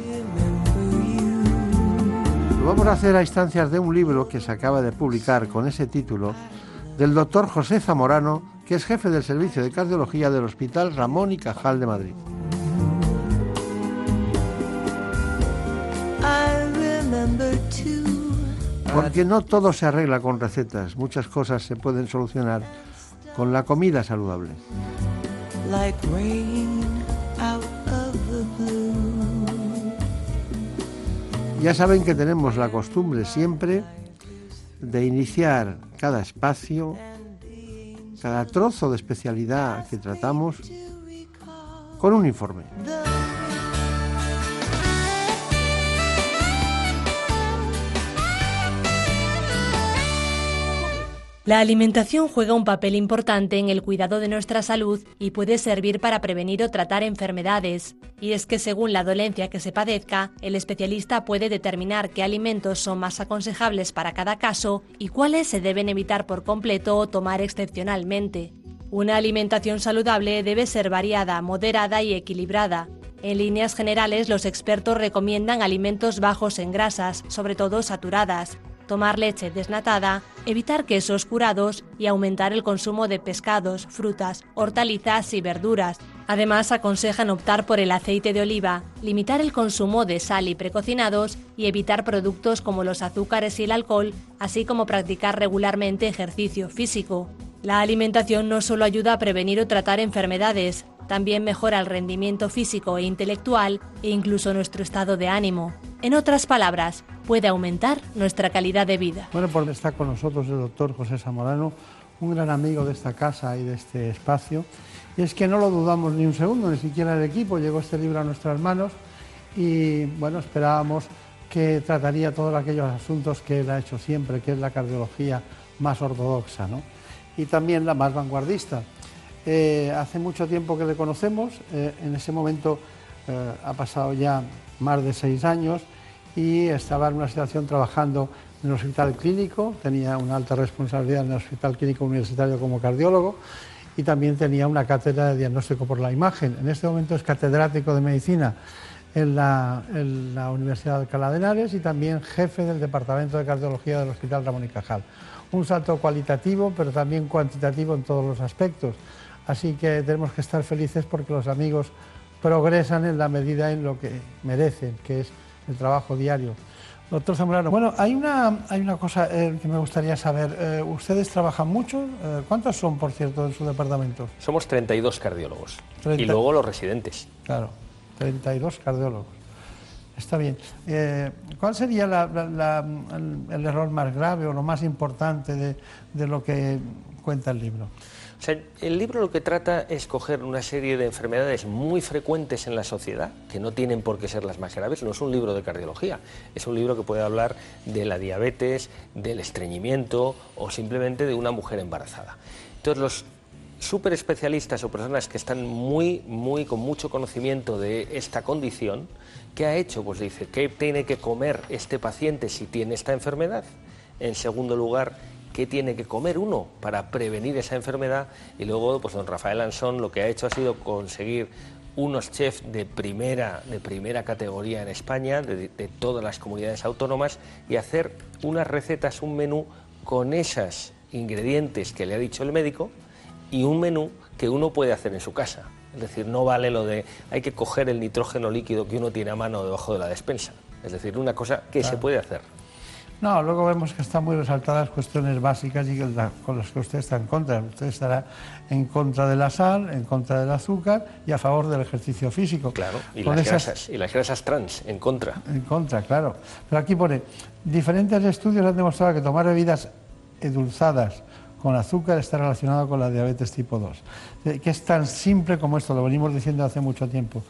[SPEAKER 1] Lo vamos a hacer a instancias de un libro que se acaba de publicar con ese título del doctor José Zamorano, que es jefe del servicio de cardiología del Hospital Ramón y Cajal de Madrid. Porque no todo se arregla con recetas, muchas cosas se pueden solucionar con la comida saludable.
[SPEAKER 15] Like rain out of the blue.
[SPEAKER 1] Ya saben que tenemos la costumbre siempre de iniciar cada espacio, cada trozo de especialidad que tratamos, con un informe.
[SPEAKER 4] La alimentación juega un papel importante en el cuidado de nuestra salud y puede servir para prevenir o tratar enfermedades. Y es que según la dolencia que se padezca, el especialista puede determinar qué alimentos son más aconsejables para cada caso y cuáles se deben evitar por completo o tomar excepcionalmente. Una alimentación saludable debe ser variada, moderada y equilibrada. En líneas generales, los expertos recomiendan alimentos bajos en grasas, sobre todo saturadas, tomar leche desnatada, evitar quesos curados y aumentar el consumo de pescados, frutas, hortalizas y verduras. Además, aconsejan optar por el aceite de oliva, limitar el consumo de sal y precocinados y evitar productos como los azúcares y el alcohol, así como practicar regularmente ejercicio físico. La alimentación no solo ayuda a prevenir o tratar enfermedades, también mejora el rendimiento físico e intelectual e incluso nuestro estado de ánimo. En otras palabras, puede aumentar nuestra calidad de vida.
[SPEAKER 1] Bueno, pues está con nosotros el doctor José Zamorano, un gran amigo de esta casa y de este espacio. Y es que no lo dudamos ni un segundo, ni siquiera el equipo. Llegó este libro a nuestras manos y, bueno, esperábamos que trataría todos aquellos asuntos que él ha hecho siempre, que es la cardiología más ortodoxa, ¿no? Y también la más vanguardista. Eh, hace mucho tiempo que le conocemos, eh, en ese momento eh, ha pasado ya más de seis años y estaba en una situación trabajando en el hospital clínico, tenía una alta responsabilidad en el hospital clínico universitario como cardiólogo y también tenía una cátedra de diagnóstico por la imagen. En este momento es catedrático de medicina en la, en la Universidad de Alcalá de Henares y también jefe del Departamento de Cardiología del Hospital Ramón y Cajal. Un salto cualitativo, pero también cuantitativo en todos los aspectos. Así que tenemos que estar felices porque los amigos progresan en la medida en lo que merecen, que es el trabajo diario. Doctor Zamorano, bueno, hay una, hay una cosa eh, que me gustaría saber. Eh, ¿Ustedes trabajan mucho? Eh, ¿Cuántos son, por cierto, en su departamento?
[SPEAKER 16] Somos 32 cardiólogos.
[SPEAKER 1] 30.
[SPEAKER 16] Y luego los residentes.
[SPEAKER 1] Claro, 32 cardiólogos. Está bien. ¿Cuál sería la- la- la- el, el error más grave o lo más importante de, de lo que cuenta el libro?
[SPEAKER 16] El libro lo que trata es coger una serie de enfermedades muy frecuentes en la sociedad, que no tienen por qué ser las más graves. No es un libro de cardiología, es un libro que puede hablar de la diabetes, del estreñimiento o simplemente de una mujer embarazada. Entonces, los super especialistas o personas que están muy, muy con mucho conocimiento de esta condición, ¿qué ha hecho? Pues dice, ¿qué tiene que comer este paciente si tiene esta enfermedad? En segundo lugar, qué tiene que comer uno para prevenir esa enfermedad y luego pues don Rafael Ansón lo que ha hecho ha sido conseguir unos chefs de primera, de primera categoría en España, de, de todas las comunidades autónomas, y hacer unas recetas, un menú con esos ingredientes que le ha dicho el médico y un menú que uno puede hacer en su casa. Es decir, no vale lo de hay que coger el nitrógeno líquido que uno tiene a mano debajo de la despensa. Es decir, una cosa que se puede hacer.
[SPEAKER 1] No, luego vemos que están muy resaltadas cuestiones básicas y la- con las que usted está en contra. Usted estará en contra de la sal, en contra del azúcar y a favor del ejercicio físico.
[SPEAKER 16] Claro, y
[SPEAKER 1] Con
[SPEAKER 16] las
[SPEAKER 1] esas-
[SPEAKER 16] grasas, y las grasas trans, en contra.
[SPEAKER 1] En contra, claro. Pero aquí pone, diferentes estudios han demostrado que tomar bebidas endulzadas con azúcar está relacionado con la diabetes tipo 2. Eh, Que es tan simple como esto, lo venimos diciendo hace mucho tiempo.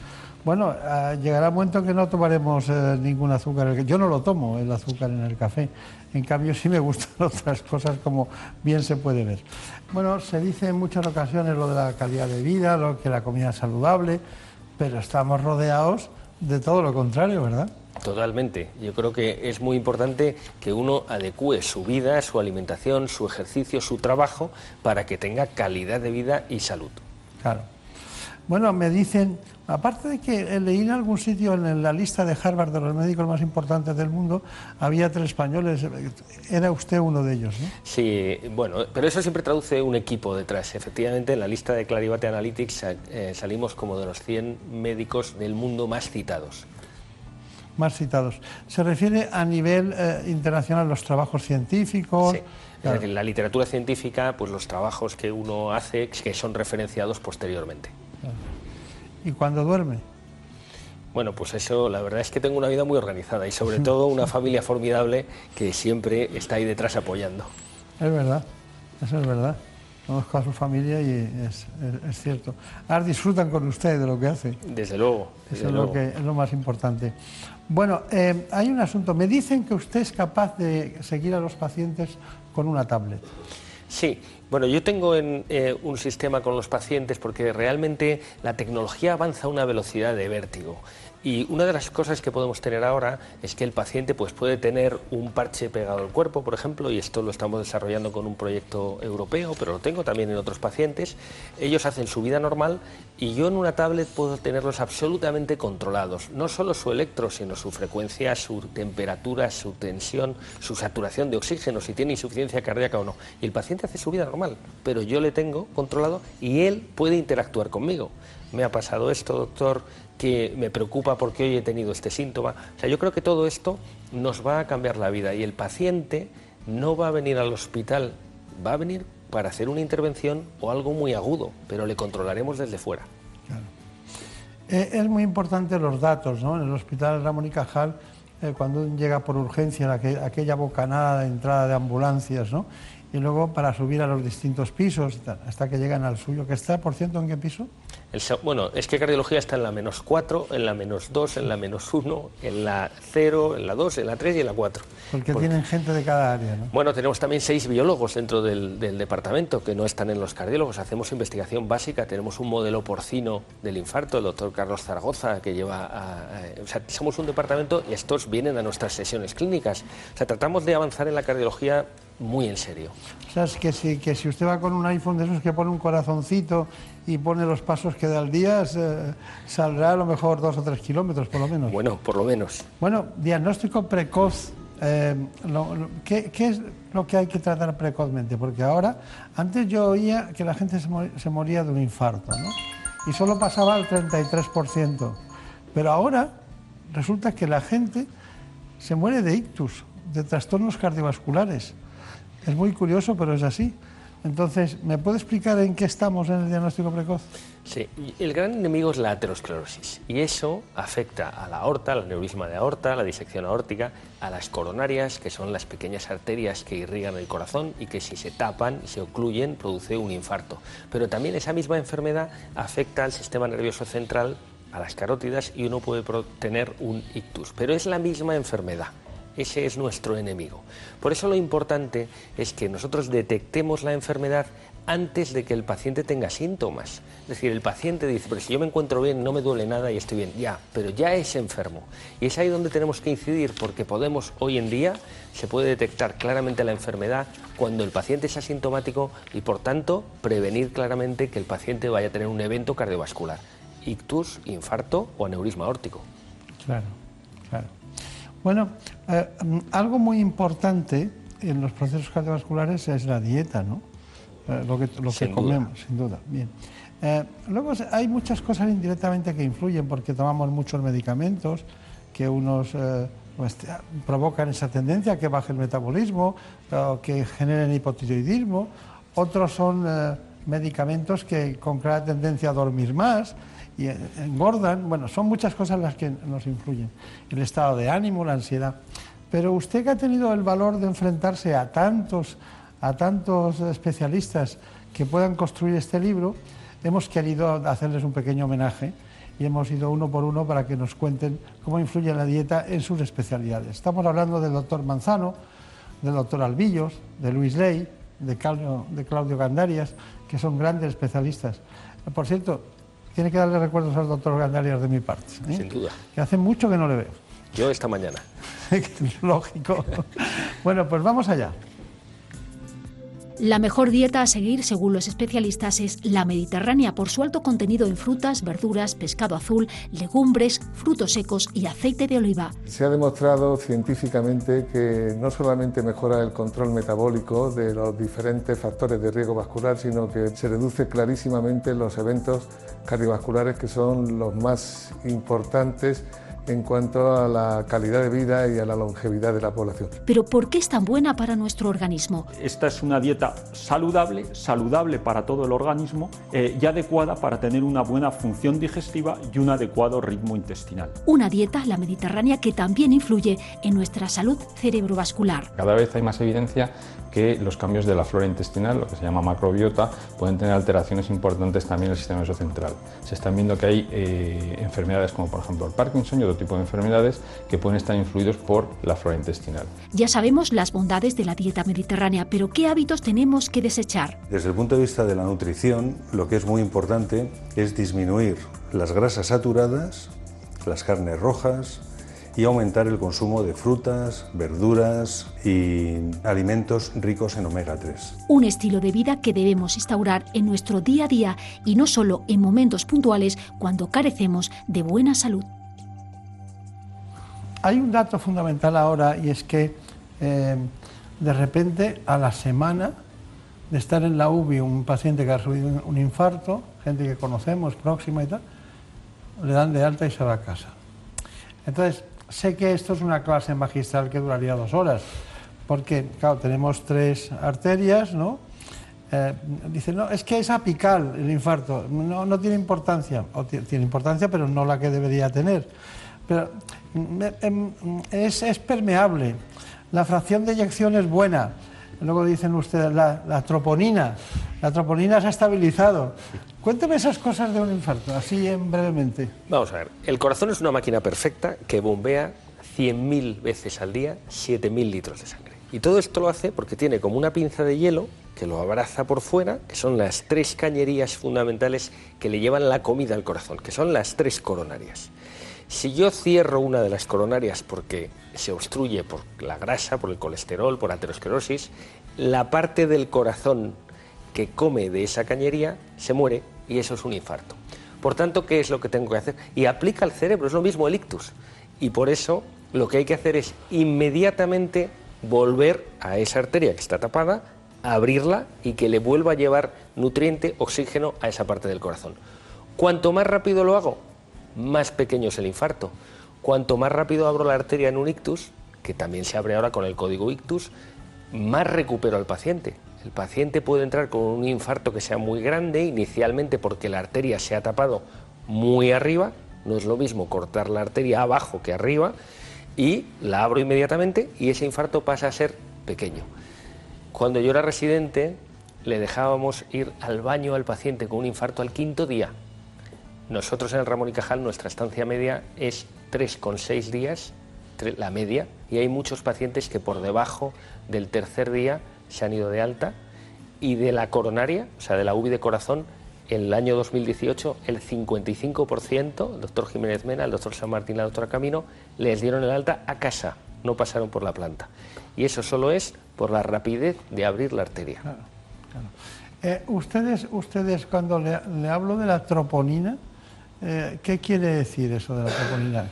[SPEAKER 1] Bueno, ah, llegará un momento que no tomaremos eh, ningún azúcar. Yo no lo tomo, el azúcar en el café. En cambio, sí me gustan otras cosas, como bien se puede ver. Bueno, se dice en muchas ocasiones lo de la calidad de vida, lo que la comida es saludable, pero estamos rodeados de todo lo contrario, ¿verdad?
[SPEAKER 16] Totalmente. Yo creo que es muy importante que uno adecue su vida, su alimentación, su ejercicio, su trabajo para que tenga calidad de vida y salud.
[SPEAKER 1] Claro. Bueno, me dicen, aparte de que leí en algún sitio en la lista de Harvard de los médicos más importantes del mundo, había tres españoles, era usted uno de ellos, ¿no?
[SPEAKER 16] Sí, bueno, pero eso siempre traduce un equipo detrás. Efectivamente, en la lista de Clarivate Analytics eh, salimos como de los 100 médicos del mundo más citados.
[SPEAKER 1] Más citados. Se refiere a nivel eh, internacional los trabajos científicos.
[SPEAKER 16] Es decir, la literatura científica, pues los trabajos que uno hace que son referenciados posteriormente.
[SPEAKER 1] ¿Y cuando duerme?
[SPEAKER 16] Bueno, pues eso, la verdad es que tengo una vida muy organizada y sobre todo una familia formidable que siempre está ahí detrás apoyando.
[SPEAKER 1] Es verdad, eso es verdad. Conozco a su familia y es, es- es cierto. Ahora disfrutan con usted de lo que hace.
[SPEAKER 16] Desde luego,
[SPEAKER 1] Eso es lo, que, es lo más importante. Bueno, eh, hay un asunto. Me dicen que usted es capaz de seguir a los pacientes con una tablet.
[SPEAKER 16] Sí, bueno, yo tengo en, eh, un sistema con los pacientes porque realmente la tecnología avanza a una velocidad de vértigo. Y una de las cosas que podemos tener ahora es que el paciente pues, puede tener un parche pegado al cuerpo, por ejemplo, y esto lo estamos desarrollando con un proyecto europeo, pero lo tengo también en otros pacientes. Ellos hacen su vida normal y yo en una tablet puedo tenerlos absolutamente controlados. No solo su electro, sino su frecuencia, su temperatura, su tensión, su saturación de oxígeno, si tiene insuficiencia cardíaca o no. Y el paciente hace su vida normal, pero yo le tengo controlado y él puede interactuar conmigo. Me ha pasado esto, doctor, que me preocupa porque hoy he tenido este síntoma. O sea, yo creo que todo esto nos va a cambiar la vida y el paciente no va a venir al hospital, va a venir para hacer una intervención o algo muy agudo, pero le controlaremos desde fuera.
[SPEAKER 1] Eh, es muy importante los datos, ¿no? En el hospital Ramón y Cajal, eh, cuando llega por urgencia, aqu- aquella bocanada de entrada de ambulancias, ¿no? Y luego para subir a los distintos pisos, hasta que llegan al suyo, que está, por cierto, ¿en qué piso?
[SPEAKER 16] El bueno, es que cardiología está en la menos 4, en la menos 2, en la menos 1, en la 0, en la 2, en la 3 y en la 4.
[SPEAKER 1] Porque
[SPEAKER 16] Por-
[SPEAKER 1] tienen gente de cada área, ¿no?
[SPEAKER 16] Bueno, tenemos también seis biólogos dentro del, del departamento que no están en los cardiólogos. Hacemos investigación básica. Tenemos un modelo porcino del infarto, el doctor Carlos Zaragoza, que lleva a, a- o sea, somos un departamento y estos vienen a nuestras sesiones clínicas. O sea, tratamos de avanzar en la cardiología muy en serio.
[SPEAKER 1] O sea, es que si, que si usted va con un iPhone de esos que pone un corazoncito y pone los pasos que da al día, saldrá a lo mejor dos o tres kilómetros, por lo menos.
[SPEAKER 16] Bueno, por lo menos.
[SPEAKER 1] Bueno, diagnóstico precoz. eh, lo- lo- ¿qué, qué es lo que hay que tratar precozmente? Porque ahora, antes yo oía que la gente se, se moría de un infarto, ¿no? Y solo pasaba al 33%. Pero ahora resulta que la gente se muere de ictus, de trastornos cardiovasculares. Es muy curioso, pero es así. Entonces, ¿me puede explicar en qué estamos en el diagnóstico precoz?
[SPEAKER 16] Sí, el gran enemigo es la aterosclerosis y eso afecta a la aorta, al aneurisma de aorta, la disección aórtica, a las coronarias, que son las pequeñas arterias que irrigan el corazón y que si se tapan, se ocluyen, produce un infarto. Pero también esa misma enfermedad afecta al sistema nervioso central, a las carótidas y uno puede tener un ictus. Pero es la misma enfermedad. Ese es nuestro enemigo. Por eso lo importante es que nosotros detectemos la enfermedad antes de que el paciente tenga síntomas. Es decir, el paciente dice, pero si yo me encuentro bien, no me duele nada y estoy bien. Ya, pero ya es enfermo. Y es ahí donde tenemos que incidir porque podemos, hoy en día, se puede detectar claramente la enfermedad cuando el paciente es asintomático y, por tanto, prevenir claramente que el paciente vaya a tener un evento cardiovascular. Ictus, infarto o aneurisma órtico.
[SPEAKER 1] Claro, claro. Bueno, eh, mm, algo muy importante en los procesos cardiovasculares es la dieta, ¿no? Eh, lo que, lo que comemos, sin duda. Bien. Eh, luego hay muchas cosas indirectamente que influyen porque tomamos muchos medicamentos que unos pues, provocan esa tendencia que baje el metabolismo, o que generen hipotiroidismo. Otros son medicamentos que con clara tendencia a dormir más y engordan. Bueno, son muchas cosas las que nos influyen. El estado de ánimo, la ansiedad. Pero usted que ha tenido el valor de enfrentarse a tantos, a tantos especialistas que puedan construir este libro, hemos querido hacerles un pequeño homenaje y hemos ido uno por uno para que nos cuenten cómo influye la dieta en sus especialidades. Estamos hablando del doctor Manzano, del doctor Albillos, de Luis Ley, de Claudio, de Claudio Gandarias, que son grandes especialistas. Por cierto, tiene que darle recuerdos al doctor Gandarias de mi parte.
[SPEAKER 16] ¿eh? Sin duda.
[SPEAKER 1] Que hace mucho que no le veo.
[SPEAKER 16] Yo esta mañana.
[SPEAKER 1] Lógico. bueno, pues vamos allá.
[SPEAKER 17] La mejor dieta a seguir, según los especialistas, es la mediterránea por su alto contenido en frutas, verduras, pescado azul, legumbres, frutos secos y aceite de oliva.
[SPEAKER 18] Se ha demostrado científicamente que no solamente mejora el control metabólico de los diferentes factores de riesgo vascular, sino que se reduce clarísimamente los eventos cardiovasculares que son los más importantes en cuanto a la calidad de vida y a la longevidad de la población.
[SPEAKER 17] Pero ¿por qué es tan buena para nuestro organismo?
[SPEAKER 19] Esta es una dieta saludable, saludable para todo el organismo eh, y adecuada para tener una buena función digestiva y un adecuado ritmo intestinal.
[SPEAKER 17] Una dieta, la mediterránea, que también influye en nuestra salud cerebrovascular.
[SPEAKER 20] Cada vez hay más evidencia que los cambios de la flora intestinal, lo que se llama macrobiota, pueden tener alteraciones importantes también en el sistema nervioso central. Se están viendo que hay eh, enfermedades como por ejemplo el Parkinson y otro tipo de enfermedades que pueden estar influidos por la flora intestinal.
[SPEAKER 17] Ya sabemos las bondades de la dieta mediterránea, pero ¿qué hábitos tenemos que desechar?
[SPEAKER 21] Desde el punto de vista de la nutrición, lo que es muy importante es disminuir las grasas saturadas, las carnes rojas, y aumentar el consumo de frutas, verduras y alimentos ricos en omega 3.
[SPEAKER 17] Un estilo de vida que debemos instaurar en nuestro día a día y no solo en momentos puntuales cuando carecemos de buena salud.
[SPEAKER 1] Hay un dato fundamental ahora y es que eh, de repente a la semana de estar en la UBI un paciente que ha recibido un infarto, gente que conocemos próxima y tal, le dan de alta y se va a casa. Entonces, sé que esto es una clase magistral que duraría dos horas, porque, claro, tenemos tres arterias, ¿no? Eh, dice, no, es que es apical el infarto, no, no tiene importancia, o tiene importancia, pero no la que debería tener. Pero mm, em, es, es permeable, la fracción de eyección es buena, Luego dicen ustedes la, troponina. La troponina se ha estabilizado. Cuénteme esas cosas de un infarto, así en brevemente.
[SPEAKER 16] Vamos a ver. El corazón es una máquina perfecta que bombea 100.000 veces al día 7.000 litros de sangre. Y todo esto lo hace porque tiene como una pinza de hielo que lo abraza por fuera, que son las tres cañerías fundamentales que le llevan la comida al corazón, que son las tres coronarias. Si yo cierro una de las coronarias porque se obstruye por la grasa, por el colesterol, por aterosclerosis, la parte del corazón que come de esa cañería se muere y eso es un infarto. Por tanto, ¿qué es lo que tengo que hacer? Y aplica al cerebro, es lo mismo el ictus. Y por eso lo que hay que hacer es inmediatamente volver a esa arteria que está tapada, abrirla y que le vuelva a llevar nutriente, oxígeno a esa parte del corazón. Cuanto más rápido lo hago, más pequeño es el infarto. Cuanto más rápido abro la arteria en un ictus, que también se abre ahora con el código ictus, más recupero al paciente. El paciente puede entrar con un infarto que sea muy grande, inicialmente porque la arteria se ha tapado muy arriba, no es lo mismo cortar la arteria abajo que arriba, y la abro inmediatamente y ese infarto pasa a ser pequeño. Cuando yo era residente, le dejábamos ir al baño al paciente con un infarto al quinto día. Nosotros en el Ramón y Cajal, nuestra estancia media es 3,6 días, la media, y hay muchos pacientes que por debajo del tercer día se han ido de alta y de la coronaria, o sea, de la UBI de corazón, en el año 2018 el 55%, el doctor Jiménez Mena, el doctor San Martín, la doctora Camino, les dieron el alta a casa, no pasaron por la planta. Y eso solo es por la rapidez de abrir la arteria.
[SPEAKER 1] Eh, ustedes, ustedes cuando le, hablo de la troponina, eh, ¿qué quiere decir eso de la troponina?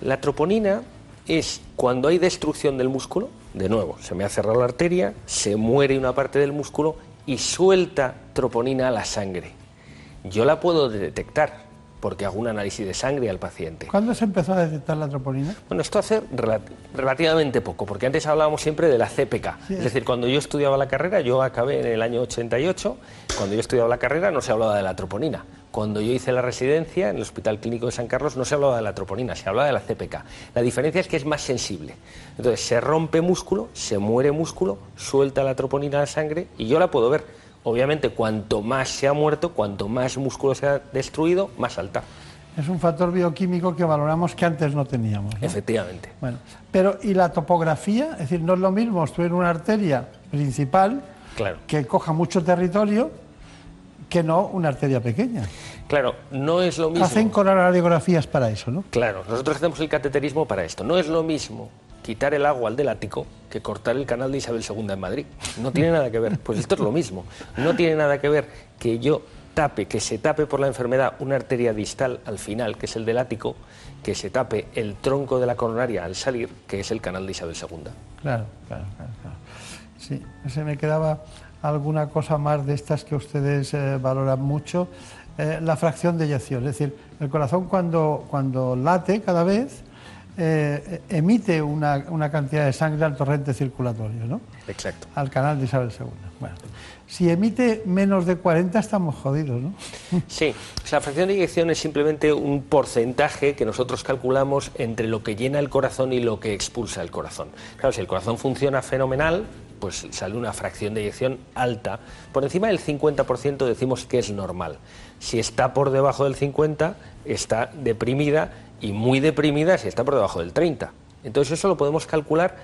[SPEAKER 16] La troponina es cuando hay destrucción del músculo, de nuevo, se me ha cerrado la arteria, se muere una parte del músculo y suelta troponina a la sangre. Yo la puedo detectar porque hago un análisis de sangre al paciente.
[SPEAKER 1] ¿Cuándo se empezó a detectar la troponina?
[SPEAKER 16] Bueno, esto hace relativamente poco, porque antes hablábamos siempre de la CPK. es decir, cuando yo estudiaba la carrera, yo acabé en el año 88, cuando yo estudiaba la carrera no se hablaba de la troponina. Cuando yo hice la residencia en el Hospital Clínico de San Carlos no se hablaba de la troponina, se hablaba de la CPK. La diferencia es que es más sensible. Entonces se rompe músculo, se muere músculo, suelta la troponina a la sangre y yo la puedo ver. Obviamente, cuanto más se ha muerto, cuanto más músculo se ha destruido, más alta.
[SPEAKER 1] Es un factor bioquímico que valoramos que antes no teníamos.
[SPEAKER 16] Efectivamente.
[SPEAKER 1] Bueno, pero ¿y la topografía? Es decir, no es lo mismo estudiar una arteria principal que coja mucho territorio que no una arteria pequeña.
[SPEAKER 16] Claro, no es lo mismo.
[SPEAKER 1] Hacen radiografías para eso, ¿no?
[SPEAKER 16] Claro, nosotros hacemos el cateterismo para esto. No es lo mismo quitar el agua al del ático que cortar el canal de Isabel II en Madrid. No tiene nada que ver. Pues esto es lo mismo. No tiene nada que ver que yo tape, que se tape por la enfermedad una arteria distal al final, que es el del ático, que se tape el tronco de la coronaria al salir, que es el canal de Isabel II.
[SPEAKER 1] Claro, claro, claro. claro. Sí, se me quedaba alguna cosa más de estas que ustedes eh, valoran mucho, eh, la fracción de eyección. Es decir, el corazón cuando, cuando late cada vez eh, emite una, una, cantidad de sangre al torrente circulatorio, ¿no?
[SPEAKER 16] Exacto.
[SPEAKER 1] Al canal de Isabel II. Bueno, si emite menos de 40 estamos jodidos, ¿no?
[SPEAKER 16] Sí, la fracción de eyección es simplemente un porcentaje que nosotros calculamos entre lo que llena el corazón y lo que expulsa el corazón. Claro, si el corazón funciona fenomenal, pues sale una fracción de eyección alta. Por encima del 50% decimos que es normal. Si está por debajo del 50, está deprimida y muy deprimida si está por debajo del 30. Entonces eso lo podemos calcular,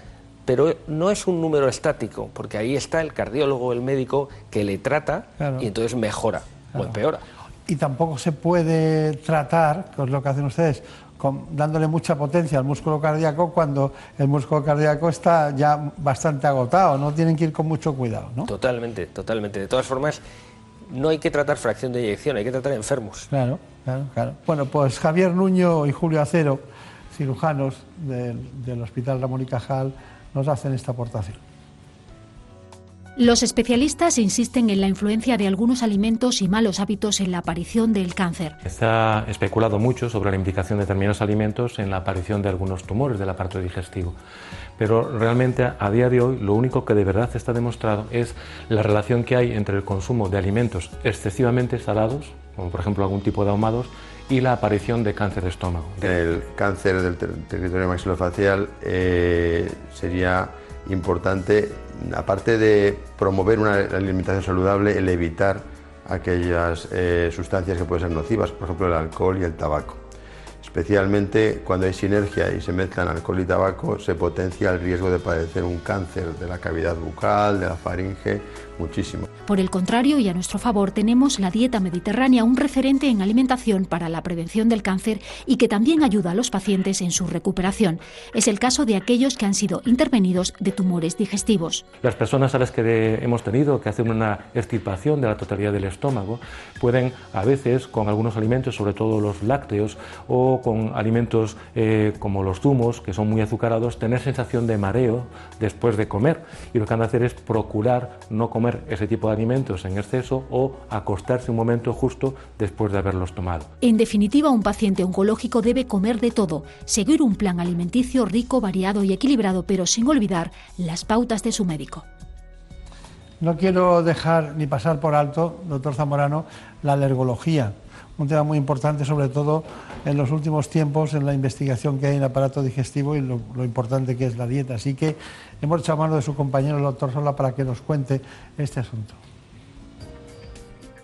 [SPEAKER 16] pero no es un número estático, porque ahí está el cardiólogo, el médico que le trata y entonces mejora o empeora.
[SPEAKER 1] Y tampoco se puede tratar, que es lo que hacen ustedes, dándole mucha potencia al músculo cardíaco cuando el músculo cardíaco está ya bastante agotado, no tienen que ir con mucho cuidado, ¿no?
[SPEAKER 16] Totalmente, totalmente. De todas formas, no hay que tratar fracción de eyección, hay que tratar enfermos.
[SPEAKER 1] Claro, claro, claro. Bueno, pues Javier Nuño y Julio Acero, cirujanos del, del Hospital Ramón y Cajal, nos hacen esta aportación.
[SPEAKER 17] Los especialistas insisten en la influencia de algunos alimentos y malos hábitos en la aparición del cáncer.
[SPEAKER 22] Se ha especulado mucho sobre la implicación de determinados alimentos en la aparición de algunos tumores del aparato digestivo. Pero realmente a día de hoy lo único que de verdad está demostrado es la relación que hay entre el consumo de alimentos excesivamente salados, como por ejemplo algún tipo de ahumados, y la aparición de cáncer de estómago.
[SPEAKER 23] El cáncer del territorio maxilofacial eh, sería importante aparte de promover una alimentación saludable, el evitar aquellas eh, sustancias que pueden ser nocivas, por ejemplo el alcohol y el tabaco. Especialmente cuando hay sinergia y se mezclan alcohol y tabaco, se potencia el riesgo de padecer un cáncer de la cavidad bucal, de la faringe muchísimo.
[SPEAKER 17] Por el contrario, y a nuestro favor, tenemos la dieta mediterránea, un referente en alimentación para la prevención del cáncer y que también ayuda a los pacientes en su recuperación. Es el caso de aquellos que han sido intervenidos de tumores digestivos.
[SPEAKER 22] Las personas a las que hemos tenido que hacer una extirpación de la totalidad del estómago pueden a veces con algunos alimentos, sobre todo los lácteos o con alimentos eh, como los zumos, que son muy azucarados, tener sensación de mareo después de comer. Y lo que han de hacer es procurar no comer ese tipo de alimentos en exceso o acostarse un momento justo después de haberlos tomado.
[SPEAKER 17] En definitiva, un paciente oncológico debe comer de todo, seguir un plan alimenticio rico, variado y equilibrado, pero sin olvidar las pautas de su médico.
[SPEAKER 1] No quiero dejar ni pasar por alto, doctor Zamorano, la alergología, un tema muy importante, sobre todo en los últimos tiempos, en la investigación que hay en el aparato digestivo y lo, lo importante que es la dieta. Así que hemos echado mano de su compañero, el doctor Sola, para que nos cuente este asunto.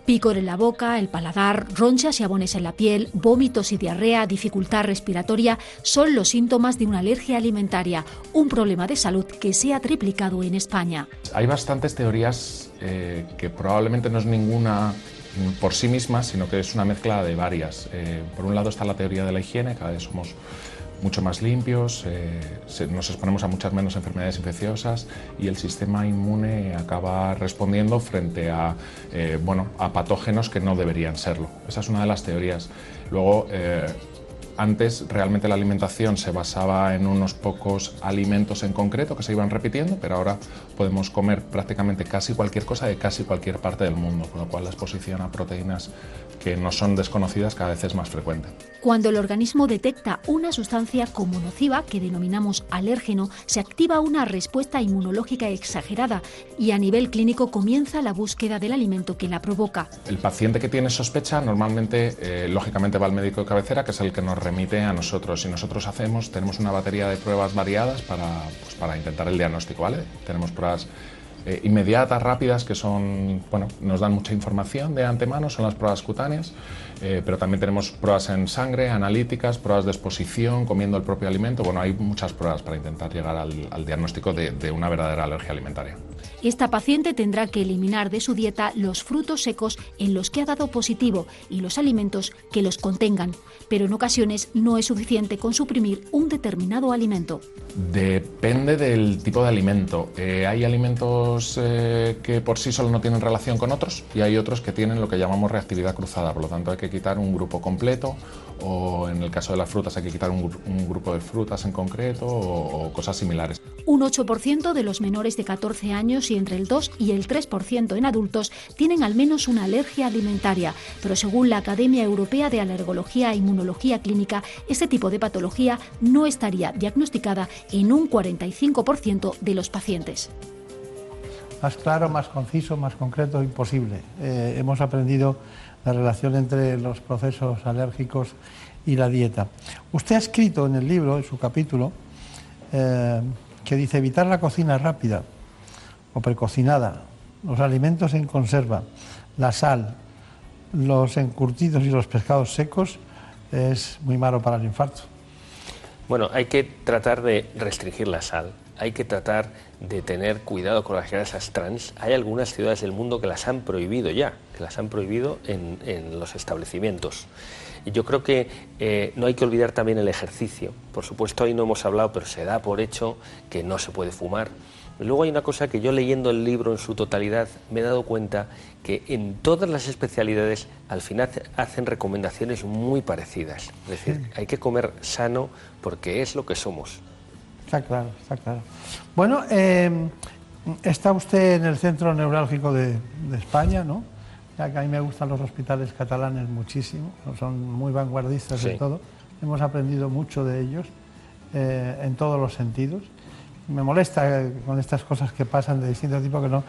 [SPEAKER 17] Picor en la boca, el paladar, ronchas y abones en la piel, vómitos y diarrea, dificultad respiratoria son los síntomas de una alergia alimentaria, un problema de salud que se ha triplicado en España.
[SPEAKER 20] Hay bastantes teorías eh, que probablemente no es ninguna por sí misma, sino que es una mezcla de varias. Eh, por un lado está la teoría de la higiene, cada vez somos mucho más limpios, eh, nos exponemos a muchas menos enfermedades infecciosas y el sistema inmune acaba respondiendo frente a, eh, bueno, a patógenos que no deberían serlo. Esa es una de las teorías. Luego, eh, antes realmente la alimentación se basaba en unos pocos alimentos en concreto que se iban repitiendo, pero ahora podemos comer prácticamente casi cualquier cosa de casi cualquier parte del mundo, con lo cual la exposición a proteínas que no son desconocidas cada vez es más frecuente.
[SPEAKER 17] Cuando el organismo detecta una sustancia como nociva, que denominamos alérgeno, se activa una respuesta inmunológica exagerada y a nivel clínico comienza la búsqueda del alimento que la provoca.
[SPEAKER 20] El paciente que tiene sospecha normalmente, eh, lógicamente, va al médico de cabecera, que es el que nos remite a nosotros. Y nosotros hacemos, tenemos una batería de pruebas variadas para, pues, para intentar el diagnóstico, ¿vale? Tenemos pruebas eh, inmediatas, rápidas, que son, bueno, nos dan mucha información de antemano, son las pruebas cutáneas, eh, pero también tenemos pruebas en sangre, analíticas, pruebas de exposición, comiendo el propio alimento. Bueno, hay muchas pruebas para intentar llegar al, diagnóstico de una verdadera alergia alimentaria.
[SPEAKER 17] Esta paciente tendrá que eliminar de su dieta los frutos secos en los que ha dado positivo y los alimentos que los contengan, pero en ocasiones no es suficiente con suprimir un determinado alimento.
[SPEAKER 20] Depende del tipo de alimento. Eh, hay alimentos eh, que por sí solo no tienen relación con otros y hay otros que tienen lo que llamamos reactividad cruzada. Por lo tanto, hay que quitar un grupo completo o en el caso de las frutas hay que quitar un, gru- un grupo de frutas en concreto o- o cosas similares.
[SPEAKER 17] Un 8% de los menores de 14 años y entre el 2 y el 3% en adultos tienen al menos una alergia alimentaria, pero según la Academia Europea de Alergología e Inmunología Clínica, este tipo de patología no estaría diagnosticada en un 45% de los pacientes.
[SPEAKER 1] Más claro, más conciso, más concreto, imposible. Eh, hemos aprendido la relación entre los procesos alérgicos y la dieta. Usted ha escrito en el libro, en su capítulo, eh, que dice evitar la cocina rápida o precocinada, los alimentos en conserva, la sal, los encurtidos y los pescados secos es muy malo para el infarto.
[SPEAKER 16] Bueno, hay que tratar de restringir la sal, hay que tratar de tener cuidado con las grasas trans. Hay algunas ciudades del mundo que las han prohibido ya, que las han prohibido en, en los establecimientos. Y yo creo que eh, no hay que olvidar también el ejercicio. Por supuesto, ahí no hemos hablado, pero se da por hecho que no se puede fumar. Luego hay una cosa que yo leyendo el libro en su totalidad me he dado cuenta que en todas las especialidades al final hace- hacen recomendaciones muy parecidas. Es decir, hay que comer sano porque es lo que somos.
[SPEAKER 1] Está claro, está claro. Bueno, eh, está usted en el centro neurálgico de, de España, ¿no? Ya que a mí me gustan los hospitales catalanes muchísimo, son muy vanguardistas
[SPEAKER 16] Sí.
[SPEAKER 1] en todo. Hemos aprendido mucho de ellos eh, en todos los sentidos. Me molesta eh, con estas cosas que pasan de distinto tipo que no.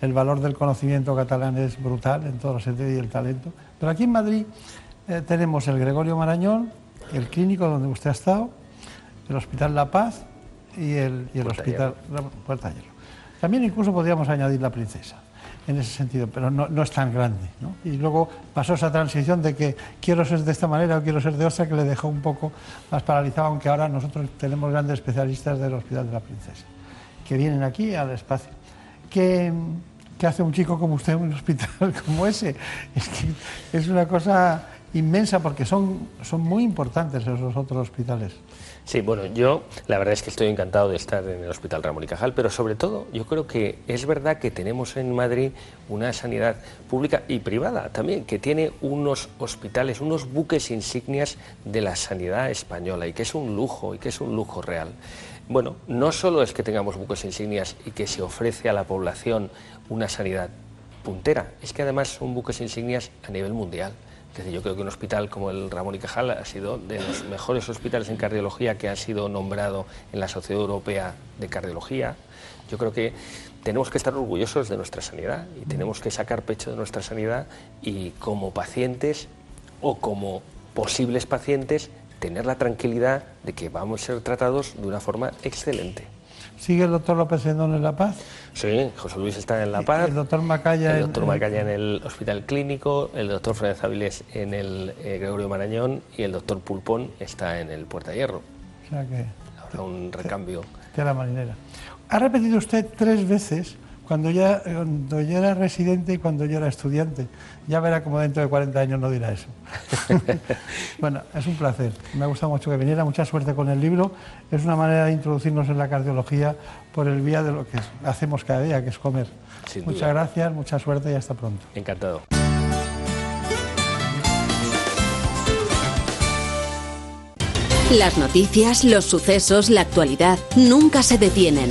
[SPEAKER 1] El valor del conocimiento catalán es brutal en todos los sentidos y el talento. Pero aquí en Madrid eh, tenemos el Gregorio Marañón, el clínico donde usted ha estado, el Hospital La Paz y el, y el Hospital la Puerta Hierro. También incluso podríamos añadir la Princesa en ese sentido, pero no, no es tan grande. ¿no? Y luego pasó esa transición de que quiero ser de esta manera o quiero ser de otra, que le dejó un poco más paralizado, aunque ahora nosotros tenemos grandes especialistas del Hospital de la Princesa, que vienen aquí al espacio. ¿Qué, qué hace un chico como usted en un hospital como ese? Es que es una cosa inmensa porque son, son muy importantes esos otros hospitales.
[SPEAKER 16] Sí, bueno, yo la verdad es que estoy encantado de estar en el Hospital Ramón y Cajal, pero sobre todo yo creo que es verdad que tenemos en Madrid una sanidad pública y privada también, que tiene unos hospitales, unos buques insignias de la sanidad española y que es un lujo y que es un lujo real. Bueno, no solo es que tengamos buques insignias y que se ofrece a la población una sanidad puntera, es que además son buques insignias a nivel mundial. Yo creo que un hospital como el Ramón y Cajal ha sido de los mejores hospitales en cardiología que ha sido nombrado en la Sociedad Europea de Cardiología. Yo creo que tenemos que estar orgullosos de nuestra sanidad y tenemos que sacar pecho de nuestra sanidad y como pacientes o como posibles pacientes tener la tranquilidad de que vamos a ser tratados de una forma excelente.
[SPEAKER 1] ¿Sigue el doctor López Endón en La Paz?
[SPEAKER 16] Sí, José Luis está en La Paz.
[SPEAKER 1] El doctor Macaya.
[SPEAKER 16] El doctor Macaya en el Hospital Clínico, el doctor Fernández Avilés en el eh, Gregorio Marañón y el doctor Pulpón está en el Puerta Hierro.
[SPEAKER 1] O sea que.
[SPEAKER 16] Habrá un recambio.
[SPEAKER 1] De la marinera. Ha repetido usted tres veces cuando ya, cuando yo era residente y cuando yo era estudiante. Ya verá como dentro de 40 años no dirá eso. bueno, es un placer. Me ha gustado mucho que viniera. Mucha suerte con el libro. Es una manera de introducirnos en la cardiología por el vía de lo que hacemos cada día, que es comer.
[SPEAKER 16] Sin
[SPEAKER 1] Muchas
[SPEAKER 16] duda.
[SPEAKER 1] gracias, mucha suerte y hasta pronto.
[SPEAKER 16] Encantado.
[SPEAKER 8] Las noticias, los sucesos, la actualidad nunca se detienen.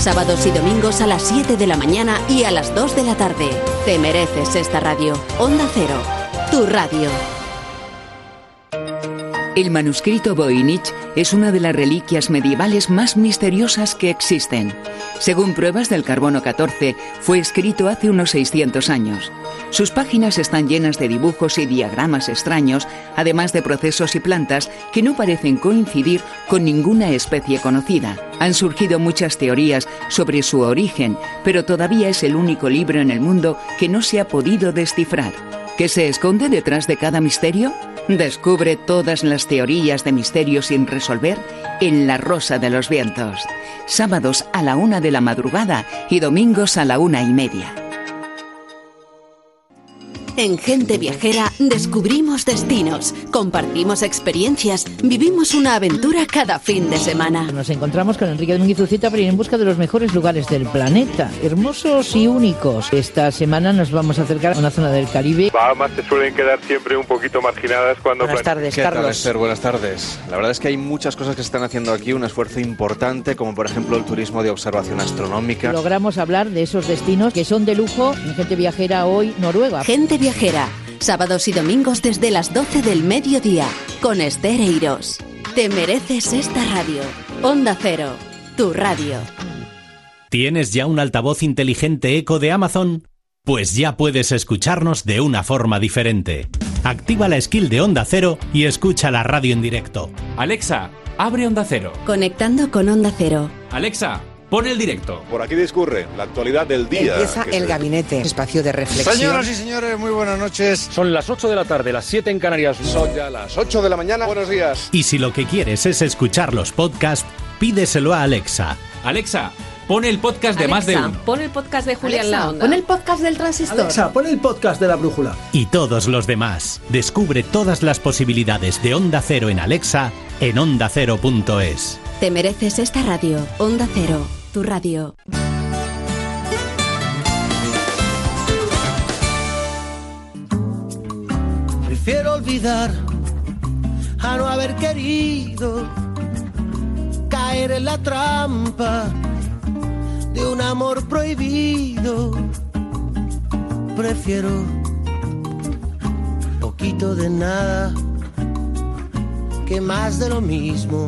[SPEAKER 8] sábados y domingos a las 7 de la mañana y a las 2 de la tarde. Te mereces esta radio. Onda Cero, tu radio.
[SPEAKER 11] El manuscrito Voynich es una de las reliquias medievales más misteriosas que existen. Según pruebas del carbono 14, fue escrito hace unos 600 años. Sus páginas están llenas de dibujos y diagramas extraños, además de procesos y plantas que no parecen coincidir con ninguna especie conocida. Han surgido muchas teorías sobre su origen, pero todavía es el único libro en el mundo que no se ha podido descifrar. ¿Qué se esconde detrás de cada misterio? Descubre todas las teorías de misterio sin resolver en La Rosa de los Vientos. Sábados a la una de la madrugada y domingos a la una y media.
[SPEAKER 8] En Gente Viajera descubrimos destinos, compartimos experiencias, vivimos una aventura cada fin de semana.
[SPEAKER 12] Nos encontramos con Enrique de Munguizucita para ir en busca de los mejores lugares del planeta, hermosos y únicos. Esta semana nos vamos a acercar a una zona del Caribe.
[SPEAKER 13] Bahamas se suelen quedar siempre un poquito marginadas cuando...
[SPEAKER 14] Buenas
[SPEAKER 13] plan-
[SPEAKER 14] ¿Qué tal, Esther? Buenas tardes. La verdad es que hay muchas cosas que se están haciendo aquí, un esfuerzo importante, como por ejemplo el turismo de observación astronómica.
[SPEAKER 12] Logramos hablar de esos destinos que son de lujo en Gente Viajera hoy, Noruega.
[SPEAKER 8] Gente Viajera, sábados y domingos desde las 12 del mediodía, con Esther Eiros. Te mereces esta radio. Onda Cero, tu radio.
[SPEAKER 24] ¿Tienes ya un altavoz inteligente eco de Amazon? Pues ya puedes escucharnos de una forma diferente. Activa la skill de Onda Cero y escucha la radio en directo.
[SPEAKER 25] Alexa, abre Onda Cero.
[SPEAKER 8] Conectando con Onda Cero.
[SPEAKER 25] Alexa, pon el directo.
[SPEAKER 26] Por aquí discurre la actualidad del día.
[SPEAKER 27] Empieza el
[SPEAKER 26] se-
[SPEAKER 27] gabinete, espacio de reflexión.
[SPEAKER 26] Señoras
[SPEAKER 27] y señores, muy buenas noches.
[SPEAKER 25] Son las 8 de la tarde, las 7 en Canarias.
[SPEAKER 26] Son ya las 8 de la mañana. Buenos días.
[SPEAKER 24] Y si lo que quieres es escuchar los podcasts, pídeselo a Alexa.
[SPEAKER 25] Alexa, pon el podcast de más de uno.
[SPEAKER 28] Pon el podcast de Julián
[SPEAKER 27] Alexa,
[SPEAKER 28] La Onda. Pon el podcast del transistor.
[SPEAKER 27] pon el podcast de la brújula.
[SPEAKER 24] Y todos los demás. Descubre todas las posibilidades de Onda Cero en Alexa en ondacero.es.
[SPEAKER 8] Te mereces esta radio. Onda Cero, tu radio.
[SPEAKER 23] Prefiero olvidar a no haber querido caer en la trampa de un amor prohibido. Prefiero poquito de nada que más de lo mismo.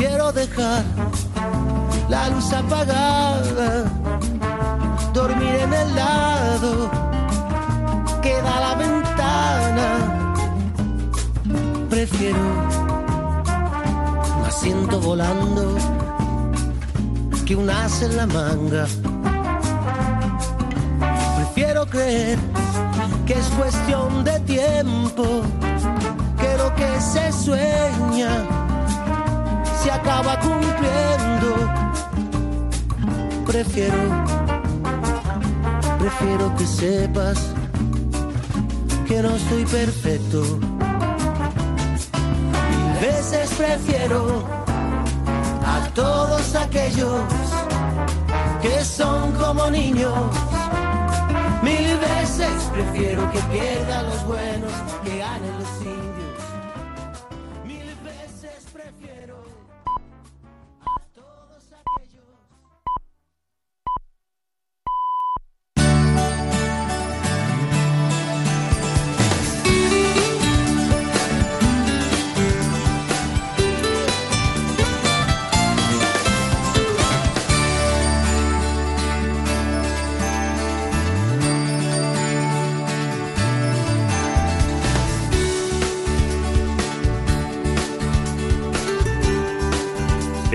[SPEAKER 23] Prefiero dejar la luz apagada, dormir en el lado que da la ventana. Prefiero un asiento volando que un as en la manga. Prefiero creer que es cuestión de tiempo, que lo que se sueña se acaba cumpliendo. Prefiero, prefiero que sepas que no estoy perfecto. Mil veces prefiero a todos aquellos que son como niños. Mil veces prefiero que pierdan los buenos que ganen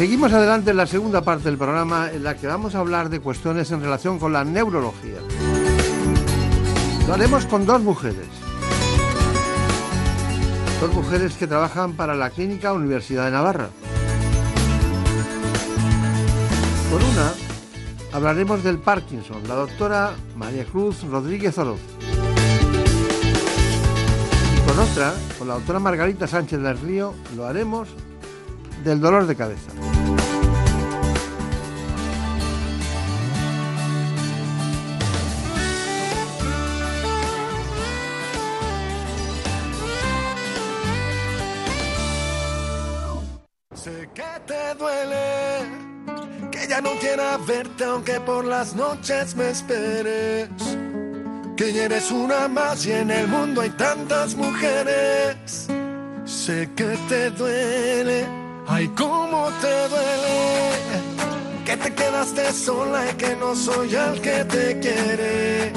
[SPEAKER 29] Seguimos adelante en la segunda parte del programa en la que vamos a hablar de cuestiones en relación con la neurología. Lo haremos con dos mujeres. Dos mujeres que trabajan para la Clínica Universidad de Navarra. Por una, hablaremos del Parkinson, la doctora María Cruz Rodríguez Oroz. Y con otra, con la doctora Margarita Sánchez del Río, lo haremos del dolor de cabeza.
[SPEAKER 23] Sé que te duele, que ya no quiera verte aunque por las noches me esperes. Que eres una más y en el mundo hay tantas mujeres. Sé que te duele, ay cómo te duele. Que te quedaste sola y que no soy el que te quiere.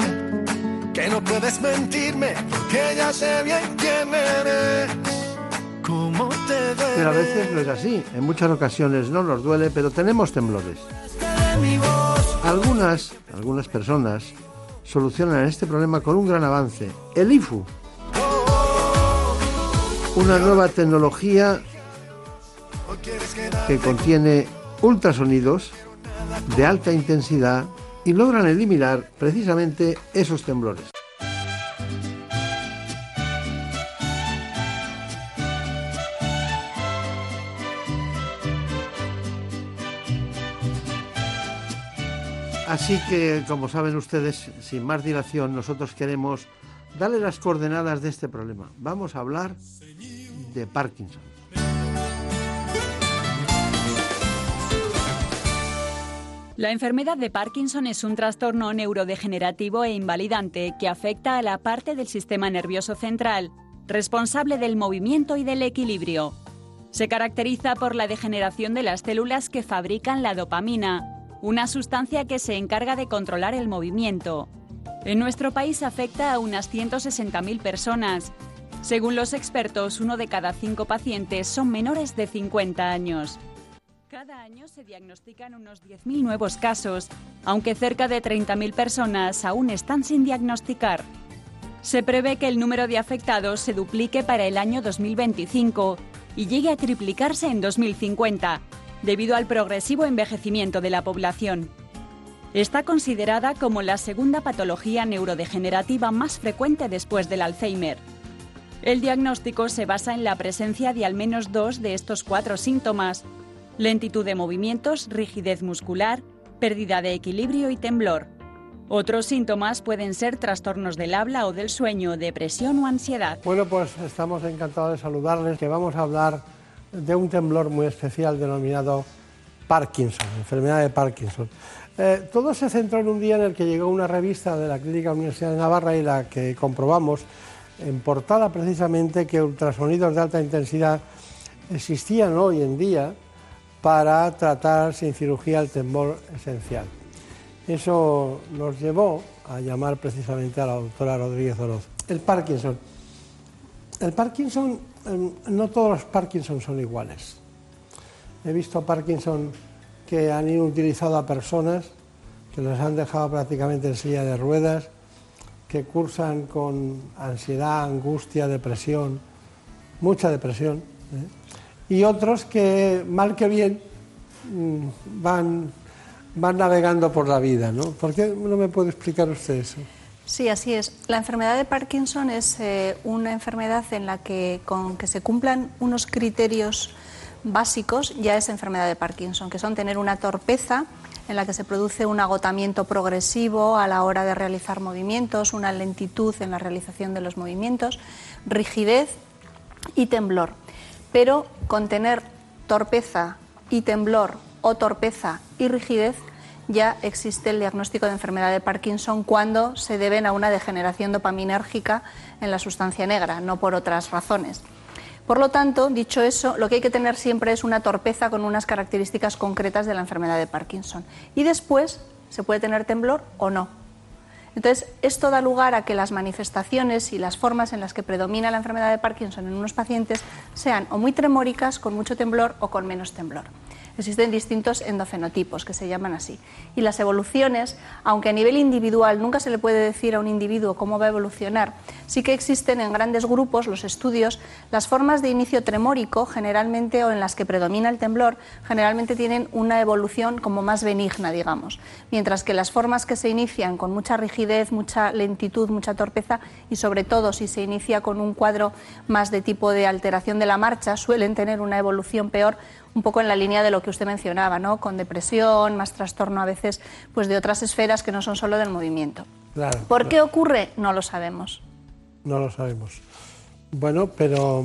[SPEAKER 23] Que no puedes mentirme, que ya sé bien quién eres. ¿Cómo te duele?
[SPEAKER 29] Pero a veces no es así. En muchas ocasiones no nos duele, pero tenemos temblores. Algunas, algunas personas solucionan este problema con un gran avance. El IFU. Una nueva tecnología que contiene ultrasonidos de alta intensidad y logran eliminar precisamente esos temblores. Así que, como saben ustedes, sin más dilación, nosotros queremos darle las coordenadas de este problema. Vamos a hablar de Parkinson.
[SPEAKER 2] La enfermedad de Parkinson es un trastorno neurodegenerativo e invalidante que afecta a la parte del sistema nervioso central, responsable del movimiento y del equilibrio. Se caracteriza por la degeneración de las células que fabrican la dopamina, una sustancia que se encarga de controlar el movimiento. En nuestro país afecta a unas 160.000 personas. Según los expertos, uno de cada cinco pacientes son menores de 50 años. Cada año se diagnostican unos 10.000 nuevos casos, aunque cerca de 30.000 personas aún están sin diagnosticar. Se prevé que el número de afectados se duplique para el año 2025 y llegue a triplicarse en 2050, debido al progresivo envejecimiento de la población. Está considerada como la segunda patología neurodegenerativa más frecuente después del Alzheimer. El diagnóstico se basa en la presencia de al menos dos de estos cuatro síntomas, lentitud de movimientos, rigidez muscular, pérdida de equilibrio y temblor. Otros síntomas pueden ser trastornos del habla o del sueño, depresión o ansiedad.
[SPEAKER 29] Bueno, pues estamos encantados de saludarles, que vamos a hablar de un temblor muy especial denominado
[SPEAKER 1] Parkinson, enfermedad de Parkinson. Eh, todo se centró en un día en el que llegó una revista de la Clínica Universidad de Navarra y la que comprobamos en portada precisamente que ultrasonidos de alta intensidad existían hoy en día para tratar sin cirugía el temor esencial. Eso nos llevó a llamar precisamente a la doctora Rodríguez Oroz. El Parkinson. El Parkinson, em, no todos los Parkinson son iguales. He visto Parkinson que han ido utilizado a personas que les han dejado prácticamente en silla de ruedas, que cursan con ansiedad, angustia, depresión, mucha depresión, ¿eh? Y otros que, mal que bien, mm, van, van navegando por la vida. ¿no? ¿Por qué no me puede explicar usted eso?
[SPEAKER 30] Sí, así es. La enfermedad de Parkinson es eh, una enfermedad en la que con que se cumplan unos criterios básicos ya es enfermedad de Parkinson, que son tener una torpeza en la que se produce un agotamiento progresivo a la hora de realizar movimientos, una lentitud en la realización de los movimientos, rigidez y temblor. Pero con tener torpeza y temblor o torpeza y rigidez ya existe el diagnóstico de enfermedad de Parkinson cuando se deben a una degeneración dopaminérgica en la sustancia negra, no por otras razones. Por lo tanto, dicho eso, lo que hay que tener siempre es una torpeza con unas características concretas de la enfermedad de Parkinson. Y después se puede tener temblor o no. Entonces, esto da lugar a que las manifestaciones y las formas en las que predomina la enfermedad de Parkinson en unos pacientes sean o muy tremóricas, con mucho temblor o con menos temblor. Existen distintos endofenotipos que se llaman así. Y las evoluciones, aunque a nivel individual nunca se le puede decir a un individuo cómo va a evolucionar, sí que existen en grandes grupos los estudios, las formas de inicio tremórico generalmente o en las que predomina el temblor, generalmente tienen una evolución como más benigna, digamos, mientras que las formas que se inician con mucha rigidez, mucha lentitud, mucha torpeza y sobre todo si se inicia con un cuadro más de tipo de alteración de la marcha, suelen tener una evolución peor un poco en la línea de lo que usted mencionaba, ¿no? Con depresión, más trastorno a veces pues de otras esferas que no son solo del movimiento. ¿Por qué ocurre? No lo sabemos.
[SPEAKER 1] No lo sabemos. Bueno, pero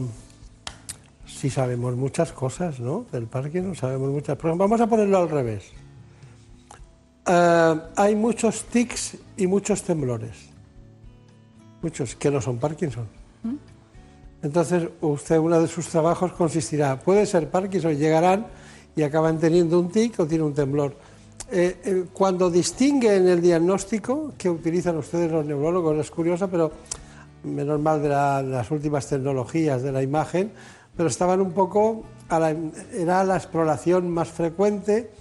[SPEAKER 1] sí sabemos muchas cosas, ¿no? Del Parkinson sabemos muchas. Vamos a ponerlo al revés. Eh, hay muchos tics y muchos temblores. Muchos que no son Parkinson. Entonces, usted, uno de sus trabajos consistirá, puede ser Parkinson, llegarán y acaban teniendo un tic o tiene un temblor. Eh, eh, cuando distinguen el diagnóstico que utilizan ustedes los neurólogos, es curioso, pero menos mal de, las últimas tecnologías de la imagen, pero estaban un poco, era la exploración más frecuente,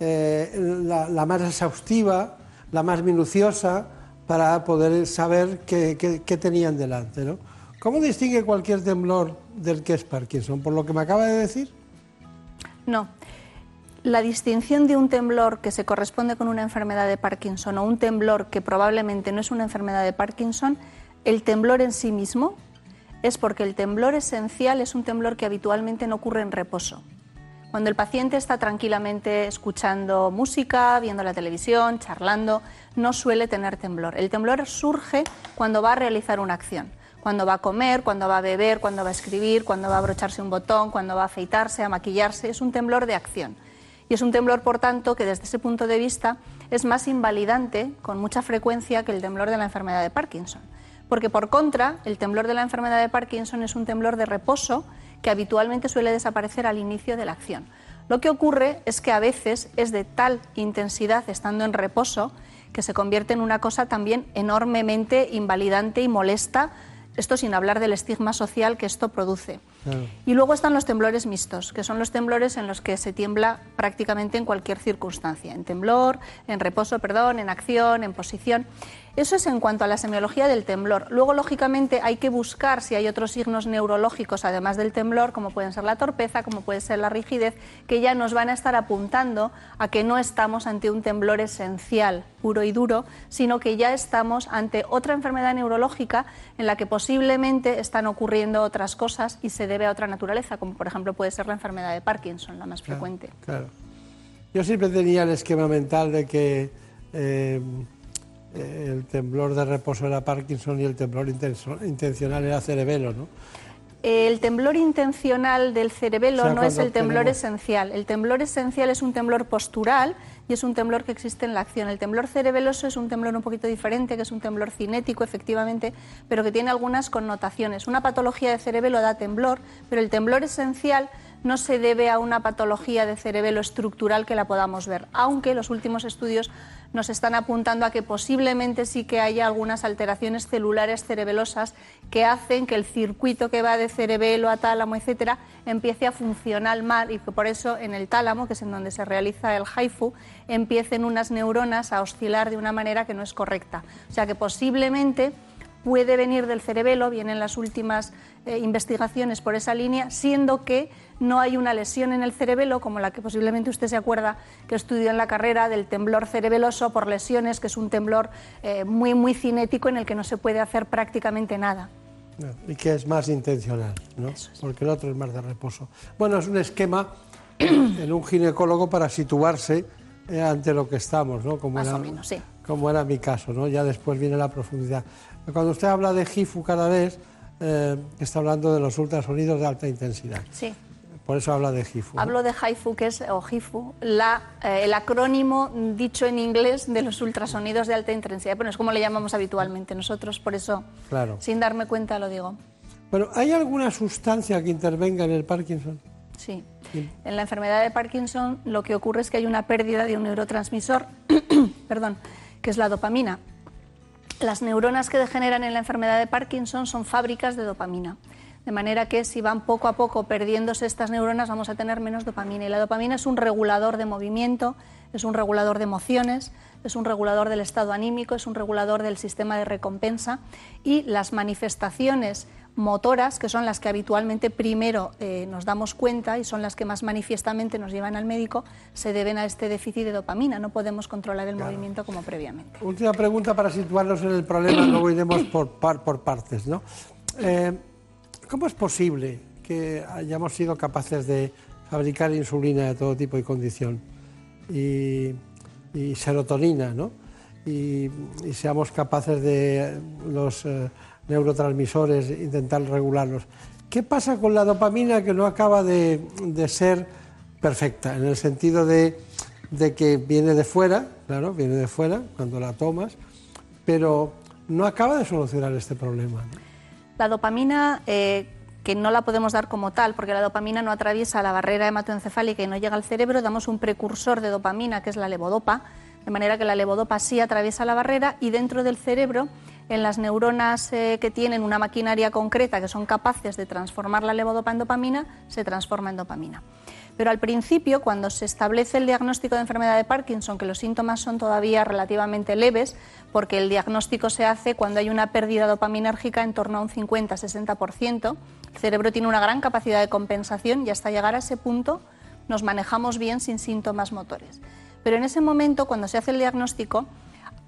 [SPEAKER 1] eh, la, más exhaustiva, la más minuciosa, para poder saber qué, qué tenían delante. ¿no? ¿Cómo distingue cualquier temblor del que es Parkinson? ¿Por lo que me acaba de decir?
[SPEAKER 30] No. La distinción de un temblor que se corresponde con una enfermedad de Parkinson o un temblor que probablemente no es una enfermedad de Parkinson, el temblor en sí mismo es porque el temblor esencial es un temblor que habitualmente no ocurre en reposo. Cuando el paciente está tranquilamente escuchando música, viendo la televisión, charlando, no suele tener temblor. El temblor surge cuando va a realizar una acción cuando va a comer, cuando va a beber, cuando va a escribir, cuando va a abrocharse un botón, cuando va a afeitarse, a maquillarse. Es un temblor de acción. Y es un temblor, por tanto, que desde ese punto de vista es más invalidante con mucha frecuencia que el temblor de la enfermedad de Parkinson. Porque por contra, el temblor de la enfermedad de Parkinson es un temblor de reposo que habitualmente suele desaparecer al inicio de la acción. Lo que ocurre es que a veces es de tal intensidad estando en reposo que se convierte en una cosa también enormemente invalidante y molesta esto sin hablar del estigma social que esto produce. Y luego están los temblores mixtos, que son los temblores en los que se tiembla prácticamente en cualquier circunstancia, en temblor, en reposo, perdón, en acción, en posición. Eso es en cuanto a la semiología del temblor. Luego, lógicamente, hay que buscar si hay otros signos neurológicos, además del temblor, como pueden ser la torpeza, como puede ser la rigidez, que ya nos van a estar apuntando a que no estamos ante un temblor esencial, puro y duro, sino que ya estamos ante otra enfermedad neurológica en la que posiblemente están ocurriendo otras cosas y se debe a otra naturaleza, como por ejemplo puede ser la enfermedad de Parkinson, la más frecuente.
[SPEAKER 1] Claro. Yo siempre tenía el esquema mental de que eh, el temblor de reposo era Parkinson y el temblor intencional era cerebelo, ¿no?
[SPEAKER 30] El temblor intencional del cerebelo
[SPEAKER 1] O sea,
[SPEAKER 30] no es el temblor
[SPEAKER 1] tenemos-
[SPEAKER 30] esencial. El temblor esencial es un temblor postural y es un temblor que existe en la acción. El temblor cerebeloso es un temblor un poquito diferente, que es un temblor cinético, efectivamente, pero que tiene algunas connotaciones. Una patología de cerebelo da temblor, pero el temblor esencial no se debe a una patología de cerebelo estructural que la podamos ver, aunque los últimos estudios nos están apuntando a que posiblemente sí que haya algunas alteraciones celulares cerebelosas que hacen que el circuito que va de cerebelo a tálamo, etcétera, empiece a funcionar mal y que por eso en el tálamo, que es en donde se realiza el HIFU, empiecen unas neuronas a oscilar de una manera que no es correcta. O sea que posiblemente puede venir del cerebelo, vienen las últimas eh, investigaciones por esa línea, siendo que no hay una lesión en el cerebelo, como la que posiblemente usted se acuerda que estudió en la carrera del temblor cerebeloso por lesiones, que es un temblor eh, muy, muy cinético en el que no se puede hacer prácticamente nada.
[SPEAKER 1] No, y que es más intencional, ¿no? Porque el otro es más de reposo. Bueno, es un esquema en un ginecólogo para situarse eh, ante lo que estamos, ¿no? Como
[SPEAKER 30] Más
[SPEAKER 1] era,
[SPEAKER 30] o menos, sí.
[SPEAKER 1] Como era mi caso, ¿no? Ya después viene la profundidad. Cuando usted habla de GIFU cada vez, eh, está hablando de los ultrasonidos de alta intensidad.
[SPEAKER 30] Sí.
[SPEAKER 1] Por eso habla de GIFU. ¿no?
[SPEAKER 30] Hablo de HIFU, que es, o HIFU, la, eh, el acrónimo dicho en inglés de los ultrasonidos de alta intensidad. Bueno, es como le llamamos habitualmente nosotros, por eso,
[SPEAKER 1] Claro.
[SPEAKER 30] sin darme cuenta, lo digo.
[SPEAKER 1] Bueno, ¿hay alguna sustancia que intervenga en el Parkinson?
[SPEAKER 30] Sí. En la enfermedad de Parkinson lo que ocurre es que hay una pérdida de un neurotransmisor, perdón, que es la dopamina. Las neuronas que degeneran en la enfermedad de Parkinson son fábricas de dopamina. De manera que si van poco a poco perdiéndose estas neuronas vamos a tener menos dopamina. Y la dopamina es un regulador de movimiento, es un regulador de emociones, es un regulador del estado anímico, es un regulador del sistema de recompensa. Y las manifestaciones motoras, que son las que habitualmente primero eh, nos damos cuenta y son las que más manifiestamente nos llevan al médico, se deben a este déficit de dopamina. No podemos controlar el movimiento como previamente.
[SPEAKER 1] Última pregunta para situarnos en el problema, luego iremos por, par- por partes. ¿no? Eh, ¿Cómo es posible que hayamos sido capaces de fabricar insulina de todo tipo y condición y, y serotonina, ¿no? y, y seamos capaces de los eh, neurotransmisores intentar regularlos? ¿Qué pasa con la dopamina que no acaba de, ser perfecta, en el sentido de, que viene de fuera, claro, viene de fuera cuando la tomas, pero no acaba de solucionar este problema?
[SPEAKER 30] La dopamina, eh, que no la podemos dar como tal, porque la dopamina no atraviesa la barrera hematoencefálica y no llega al cerebro, damos un precursor de dopamina, que es la levodopa, de manera que la levodopa sí atraviesa la barrera y dentro del cerebro, en las neuronas eh, que tienen una maquinaria concreta, que son capaces de transformar la levodopa en dopamina, se transforma en dopamina. Pero al principio, cuando se establece el diagnóstico de enfermedad de Parkinson, que los síntomas son todavía relativamente leves, porque el diagnóstico se hace cuando hay una pérdida dopaminérgica en torno a un 50-60%, el cerebro tiene una gran capacidad de compensación y hasta llegar a ese punto nos manejamos bien sin síntomas motores. Pero en ese momento, cuando se hace el diagnóstico,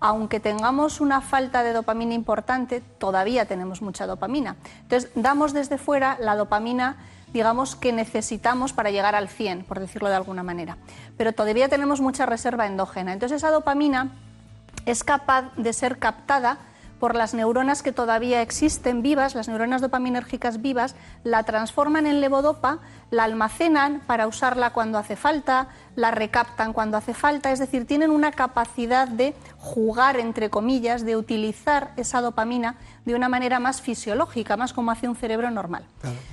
[SPEAKER 30] aunque tengamos una falta de dopamina importante, todavía tenemos mucha dopamina. Entonces, damos desde fuera la dopamina, digamos, que necesitamos para llegar al 100, por decirlo de alguna manera. Pero todavía tenemos mucha reserva endógena. Entonces, esa dopamina es capaz de ser captada por las neuronas que todavía existen vivas, las neuronas dopaminérgicas vivas, la transforman en levodopa, la almacenan para usarla cuando hace falta, la recaptan cuando hace falta, es decir, tienen una capacidad de jugar, entre comillas, de utilizar esa dopamina de una manera más fisiológica, más como hace un cerebro normal.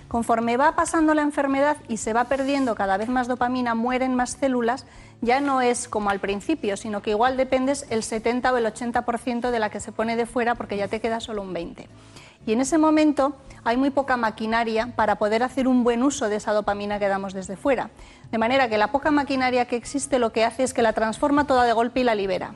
[SPEAKER 30] Conforme va pasando la enfermedad y se va perdiendo cada vez más dopamina, mueren más células, ya no es como al principio, sino que igual dependes el 70 o el 80% de la que se pone de fuera porque ya te queda solo un 20. Y en ese momento hay muy poca maquinaria para poder hacer un buen uso de esa dopamina que damos desde fuera. De manera que la poca maquinaria que existe lo que hace es que la transforma toda de golpe y la libera.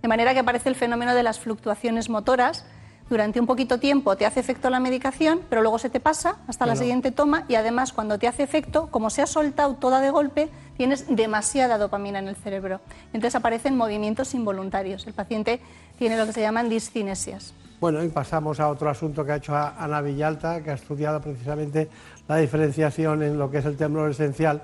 [SPEAKER 30] De manera que aparece el fenómeno de las fluctuaciones motoras. Durante un poquito tiempo te hace efecto la medicación, pero luego se te pasa hasta la siguiente toma y además cuando te hace efecto, como se ha soltado toda de golpe, tienes demasiada dopamina en el cerebro. Entonces aparecen movimientos involuntarios. El paciente tiene lo que se llaman discinesias.
[SPEAKER 1] Bueno, y pasamos a otro asunto que ha hecho Ana Villalta, que ha estudiado precisamente la diferenciación en lo que es el temblor esencial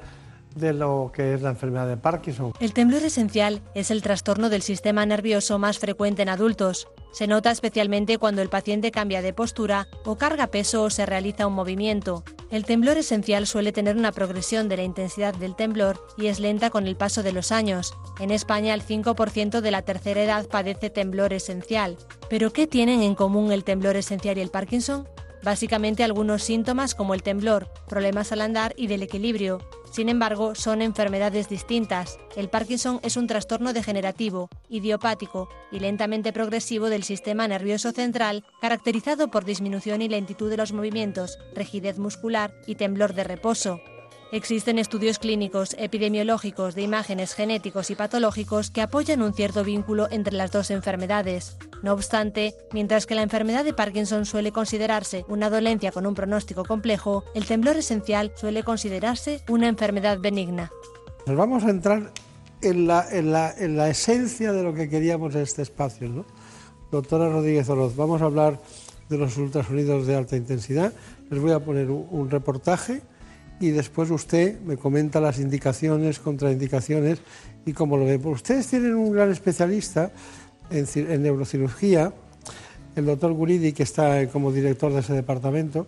[SPEAKER 1] de lo que es la enfermedad de Parkinson.
[SPEAKER 4] El temblor esencial es el trastorno del sistema nervioso más frecuente en adultos. Se nota especialmente cuando el paciente cambia de postura o carga peso o se realiza un movimiento. El temblor esencial suele tener una progresión de la intensidad del temblor y es lenta con el paso de los años. En España el 5% de la tercera edad padece temblor esencial. ¿Pero qué tienen en común el temblor esencial y el Parkinson? Básicamente algunos síntomas como el temblor, problemas al andar y del equilibrio. Sin embargo, son enfermedades distintas. El Parkinson es un trastorno degenerativo, idiopático y lentamente progresivo del sistema nervioso central, caracterizado por disminución y lentitud de los movimientos, rigidez muscular y temblor de reposo. Existen estudios clínicos, epidemiológicos, de imágenes genéticos y patológicos que apoyan un cierto vínculo entre las dos enfermedades. No obstante, mientras que la enfermedad de Parkinson suele considerarse una dolencia con un pronóstico complejo, el temblor esencial suele considerarse una enfermedad benigna.
[SPEAKER 1] Nos vamos a entrar en la, en la, en la esencia de lo que queríamos en este espacio. ¿no? Doctora Rodríguez Oroz, vamos a hablar de los ultrasonidos de alta intensidad. Les voy a poner un reportaje y después usted me comenta las indicaciones, contraindicaciones y cómo lo ve. Pues ustedes tienen un gran especialista en, neurocirugía, el doctor Guridi, que está como director de ese departamento,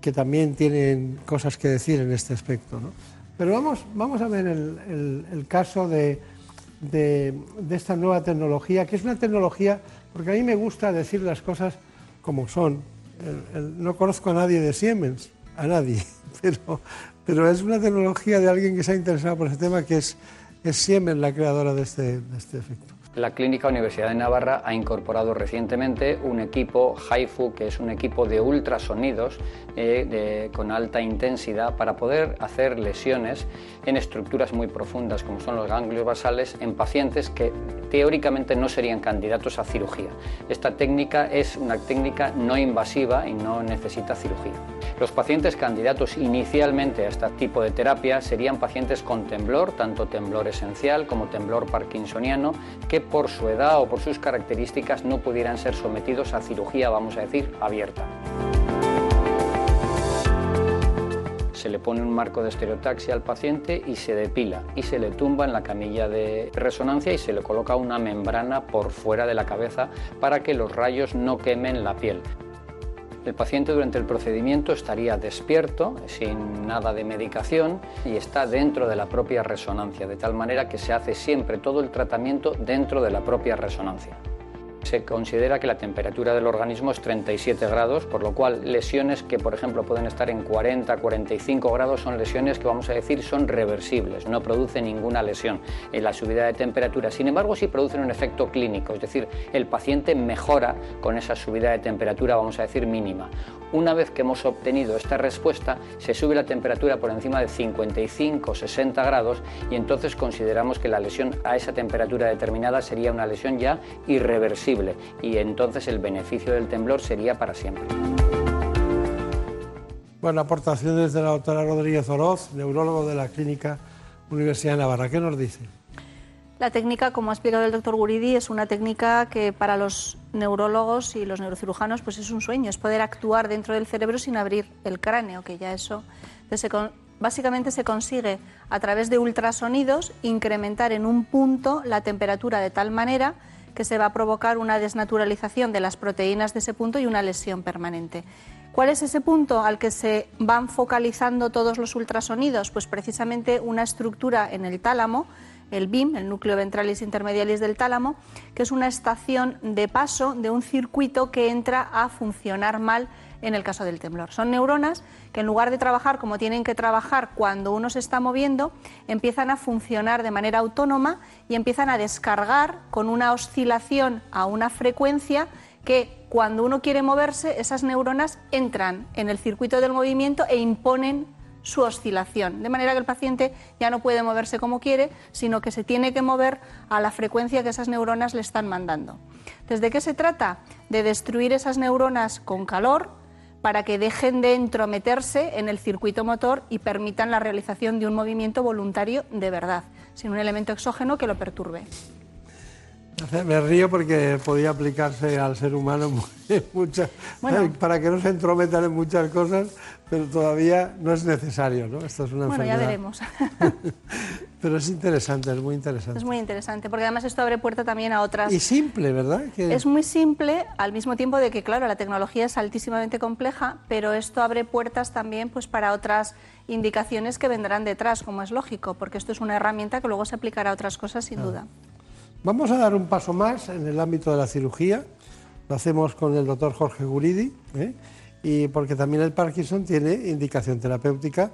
[SPEAKER 1] que también tienen cosas que decir en este aspecto. Pero vamos, vamos a ver el, caso de, esta nueva tecnología, que es una tecnología, porque a mí me gusta decir las cosas como son. No conozco a nadie de Siemens, a nadie, pero, es una tecnología de alguien que se ha interesado por ese tema, que es, Siemens la creadora de este, de este efecto.
[SPEAKER 31] La Clínica Universidad de Navarra ha incorporado recientemente un equipo HIFU, que es un equipo de ultrasonidos eh, con alta intensidad para poder hacer lesiones en estructuras muy profundas, como son los ganglios basales, en pacientes que teóricamente no serían candidatos a cirugía. Esta técnica es una técnica no invasiva y no necesita cirugía. Los pacientes candidatos inicialmente a este tipo de terapia serían pacientes con temblor, tanto temblor esencial como temblor parkinsoniano, que por su edad o por sus características no pudieran ser sometidos a cirugía, vamos a decir, abierta. Se le pone un marco de estereotaxia al paciente y se depila y se le tumba en la camilla de resonancia y se le coloca una membrana por fuera de la cabeza para que los rayos no quemen la piel. El paciente durante el procedimiento estaría despierto, sin nada de medicación, y está dentro de la propia resonancia, de tal manera que se hace siempre todo el tratamiento dentro de la propia resonancia. Se considera que la temperatura del organismo es 37 grados, por lo cual lesiones que, por ejemplo, pueden estar en 40, 45 grados son lesiones que vamos a decir son reversibles, no producen ninguna lesión en la subida de temperatura. Sin embargo, sí producen un efecto clínico, es decir, el paciente mejora con esa subida de temperatura, vamos a decir, mínima. Una vez que hemos obtenido esta respuesta, se sube la temperatura por encima de 55, 60 grados y entonces consideramos que la lesión a esa temperatura determinada sería una lesión ya irreversible y entonces el beneficio del temblor sería para siempre.
[SPEAKER 1] Bueno, aportaciones de la doctora Rodríguez Oroz, neurólogo de la Clínica Universidad de Navarra. ¿Qué nos dice?
[SPEAKER 30] La técnica, como ha explicado el doctor Guridi, es una técnica que para los neurólogos y los neurocirujanos pues es un sueño, es poder actuar dentro del cerebro sin abrir el cráneo, que ya eso se con, básicamente se consigue a través de ultrasonidos incrementar en un punto la temperatura de tal manera que se va a provocar una desnaturalización de las proteínas de ese punto y una lesión permanente. ¿Cuál es ese punto al que se van focalizando todos los ultrasonidos? Pues precisamente una estructura en el tálamo el BIM, el núcleo ventralis intermedialis del tálamo, que es una estación de paso de un circuito que entra a funcionar mal en el caso del temblor. Son neuronas que en lugar de trabajar como tienen que trabajar cuando uno se está moviendo, empiezan a funcionar de manera autónoma y empiezan a descargar con una oscilación a una frecuencia que cuando uno quiere moverse, esas neuronas entran en el circuito del movimiento e imponen su oscilación, de manera que el paciente ya no puede moverse como quiere, sino que se tiene que mover a la frecuencia que esas neuronas le están mandando. ¿Desde qué se trata? De destruir esas neuronas con calor para que dejen de entrometerse en el circuito motor y permitan la realización de un movimiento voluntario de verdad, sin un elemento exógeno que lo perturbe.
[SPEAKER 1] Me río porque podía aplicarse al ser humano muchas, para que no se entrometan en muchas cosas, pero todavía no es necesario, ¿no?
[SPEAKER 30] Esto es una bueno, ya veremos.
[SPEAKER 1] pero es interesante, es muy interesante.
[SPEAKER 30] Es muy interesante, porque además esto abre puerta también a otras...
[SPEAKER 1] Y simple, ¿verdad?
[SPEAKER 30] Es muy simple, al mismo tiempo de que, claro, la tecnología es altísimamente compleja, pero esto abre puertas también pues, para otras indicaciones que vendrán detrás, como es lógico, porque esto es una herramienta que luego se aplicará a otras cosas sin duda.
[SPEAKER 1] Vamos a dar un paso más en el ámbito de la cirugía. Lo hacemos con el doctor Jorge Guridi, ¿eh? y porque también el Parkinson tiene indicación terapéutica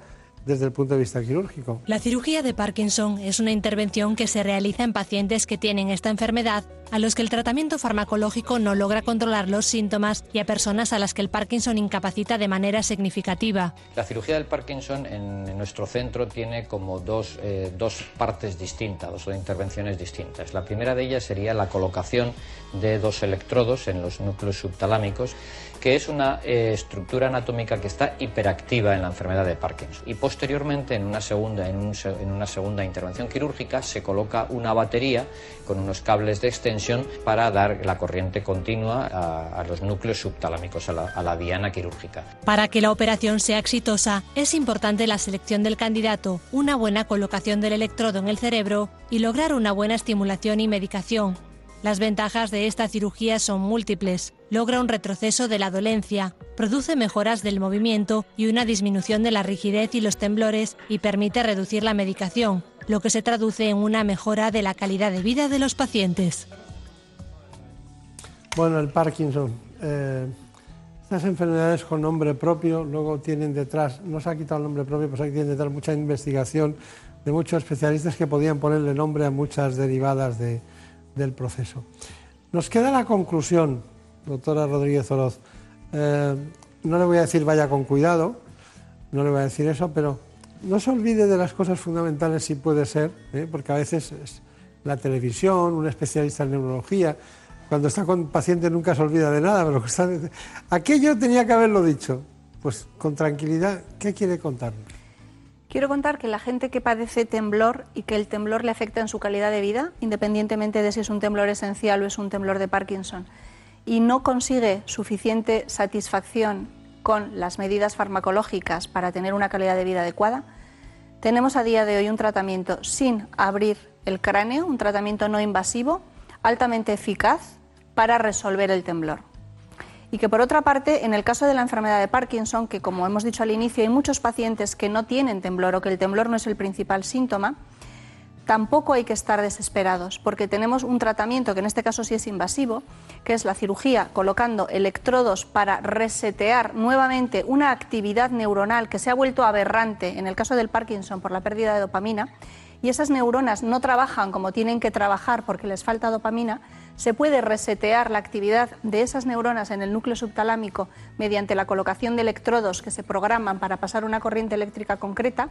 [SPEAKER 1] desde el punto de vista quirúrgico.
[SPEAKER 4] La cirugía de Parkinson es una intervención que se realiza en pacientes que tienen esta enfermedad, a los que el tratamiento farmacológico no logra controlar los síntomas y a personas a las que el Parkinson incapacita de manera significativa.
[SPEAKER 31] La cirugía del Parkinson en, nuestro centro tiene como dos, eh, dos partes distintas, dos intervenciones distintas. La primera de ellas sería la colocación de dos electrodos en los núcleos subtalámicos que es una eh, estructura anatómica que está hiperactiva en la enfermedad de Parkinson. Y posteriormente, en una segunda, en, una segunda intervención quirúrgica, se coloca una batería con unos cables de extensión para dar la corriente continua a, los núcleos subtalámicos, a la, a la diana quirúrgica.
[SPEAKER 4] Para que la operación sea exitosa, es importante la selección del candidato, una buena colocación del electrodo en el cerebro y lograr una buena estimulación y medicación las ventajas de esta cirugía son múltiples. Logra un retroceso de la dolencia, produce mejoras del movimiento y una disminución de la rigidez y los temblores y permite reducir la medicación, lo que se traduce en una mejora de la calidad de vida de los pacientes.
[SPEAKER 1] Bueno, el Parkinson. Eh, estas enfermedades con nombre propio luego tienen detrás, no se ha quitado el nombre propio, pero tienen detrás mucha investigación de muchos especialistas que podían ponerle nombre a muchas derivadas de, del proceso. Nos queda la conclusión, doctora Rodríguez Oroz. Eh, no le voy a decir vaya con cuidado, no le voy a decir eso, pero no se olvide de las cosas fundamentales si puede ser, ¿eh? porque a veces es la televisión, un especialista en neurología, cuando está con paciente nunca se olvida de nada, pero aquello tenía que haberlo dicho. Pues con tranquilidad, ¿qué quiere contarnos?
[SPEAKER 30] Quiero contar que la gente que padece temblor y que el temblor le afecta en su calidad de vida, independientemente de si es un temblor esencial o es un temblor de Parkinson, y no consigue suficiente satisfacción con las medidas farmacológicas para tener una calidad de vida adecuada, tenemos a día de hoy un tratamiento sin abrir el cráneo, un tratamiento no invasivo, altamente eficaz para resolver el temblor y que por otra parte, en el caso de la enfermedad de Parkinson, que como hemos dicho al inicio, hay muchos pacientes que no tienen temblor o que el temblor no es el principal síntoma, tampoco hay que estar desesperados, porque tenemos un tratamiento que en este caso sí es invasivo, que es la cirugía colocando electrodos para resetear nuevamente una actividad neuronal que se ha vuelto aberrante en el caso del Parkinson por la pérdida de dopamina, y esas neuronas no trabajan como tienen que trabajar porque les falta dopamina, se puede resetear la actividad de esas neuronas en el núcleo subtalámico mediante la colocación de electrodos que se programan para pasar una corriente eléctrica concreta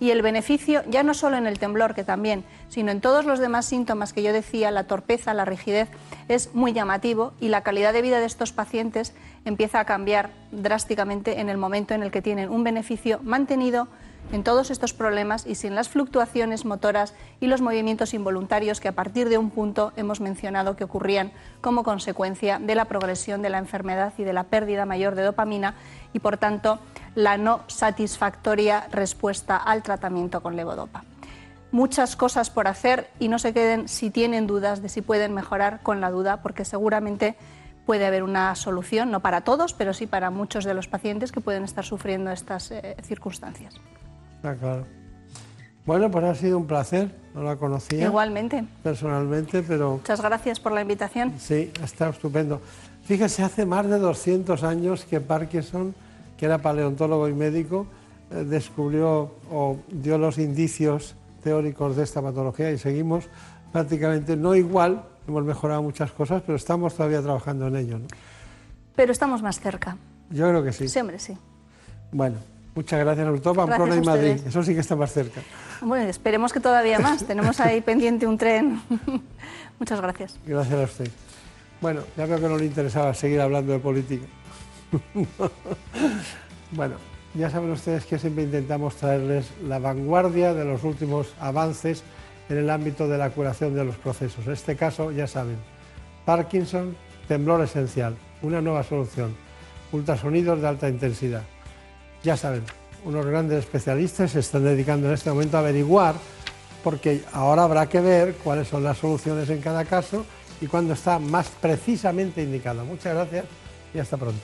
[SPEAKER 30] y el beneficio ya no solo en el temblor, que también, sino en todos los demás síntomas que yo decía, la torpeza, la rigidez, es muy llamativo y la calidad de vida de estos pacientes empieza a cambiar drásticamente en el momento en el que tienen un beneficio mantenido en todos estos problemas y sin las fluctuaciones motoras y los movimientos involuntarios que a partir de un punto hemos mencionado que ocurrían como consecuencia de la progresión de la enfermedad y de la pérdida mayor de dopamina y por tanto la no satisfactoria respuesta al tratamiento con levodopa. Muchas cosas por hacer y no se queden si tienen dudas de si pueden mejorar con la duda porque seguramente puede haber una solución, no para todos, pero sí para muchos de los pacientes que pueden estar sufriendo estas eh, circunstancias.
[SPEAKER 1] Ah, claro. Bueno, pues ha sido un placer, no la conocía.
[SPEAKER 30] Igualmente.
[SPEAKER 1] Personalmente, pero...
[SPEAKER 30] Muchas gracias por la invitación.
[SPEAKER 1] Sí, ha estado estupendo. Fíjese, hace más de 200 años que Parkinson, que era paleontólogo y médico, eh, descubrió o dio los indicios teóricos de esta patología y seguimos prácticamente no igual, hemos mejorado muchas cosas, pero estamos todavía trabajando en ello. ¿no?
[SPEAKER 30] Pero estamos más cerca.
[SPEAKER 1] Yo creo que sí.
[SPEAKER 30] Siempre sí.
[SPEAKER 1] Bueno, Muchas gracias, sobre todo Pamplona y Madrid. Eso sí que está más cerca.
[SPEAKER 30] Bueno, esperemos que todavía más. Tenemos ahí pendiente un tren. Muchas gracias.
[SPEAKER 1] Gracias a usted. Bueno, ya veo que no le interesaba seguir hablando de política. bueno, ya saben ustedes que siempre intentamos traerles la vanguardia de los últimos avances en el ámbito de la curación de los procesos. En este caso, ya saben, Parkinson, temblor esencial, una nueva solución, ultrasonidos de alta intensidad. Ya saben, unos grandes especialistas se están dedicando en este momento a averiguar, porque ahora habrá que ver cuáles son las soluciones en cada caso y cuándo está más precisamente indicado. Muchas gracias y hasta pronto.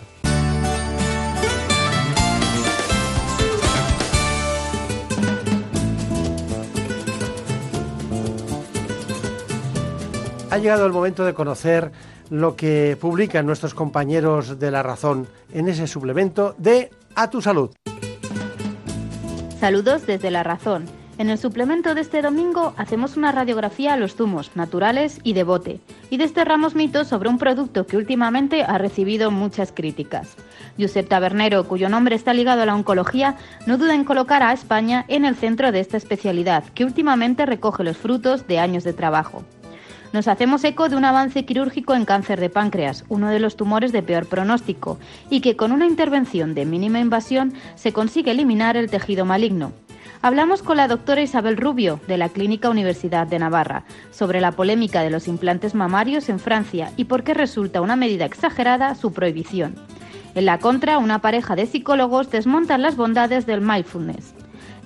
[SPEAKER 1] Ha llegado el momento de conocer lo que publican nuestros compañeros de La Razón en ese suplemento de A tu Salud.
[SPEAKER 28] Saludos desde La Razón. En el suplemento de este domingo hacemos una radiografía a los zumos naturales y de bote y desterramos mitos sobre un producto que últimamente ha recibido muchas críticas. Josep Tabernero, cuyo nombre está ligado a la oncología, no duda en colocar a España en el centro de esta especialidad, que últimamente recoge los frutos de años de trabajo. Nos hacemos eco de un avance quirúrgico en cáncer de páncreas, uno de los tumores de peor pronóstico, y que con una intervención de mínima invasión se consigue eliminar el tejido maligno. Hablamos con la doctora Isabel Rubio, de la Clínica Universidad de Navarra, sobre la polémica de los implantes mamarios en Francia y por qué resulta una medida exagerada su prohibición. En la contra, una pareja de psicólogos desmontan las bondades del mindfulness.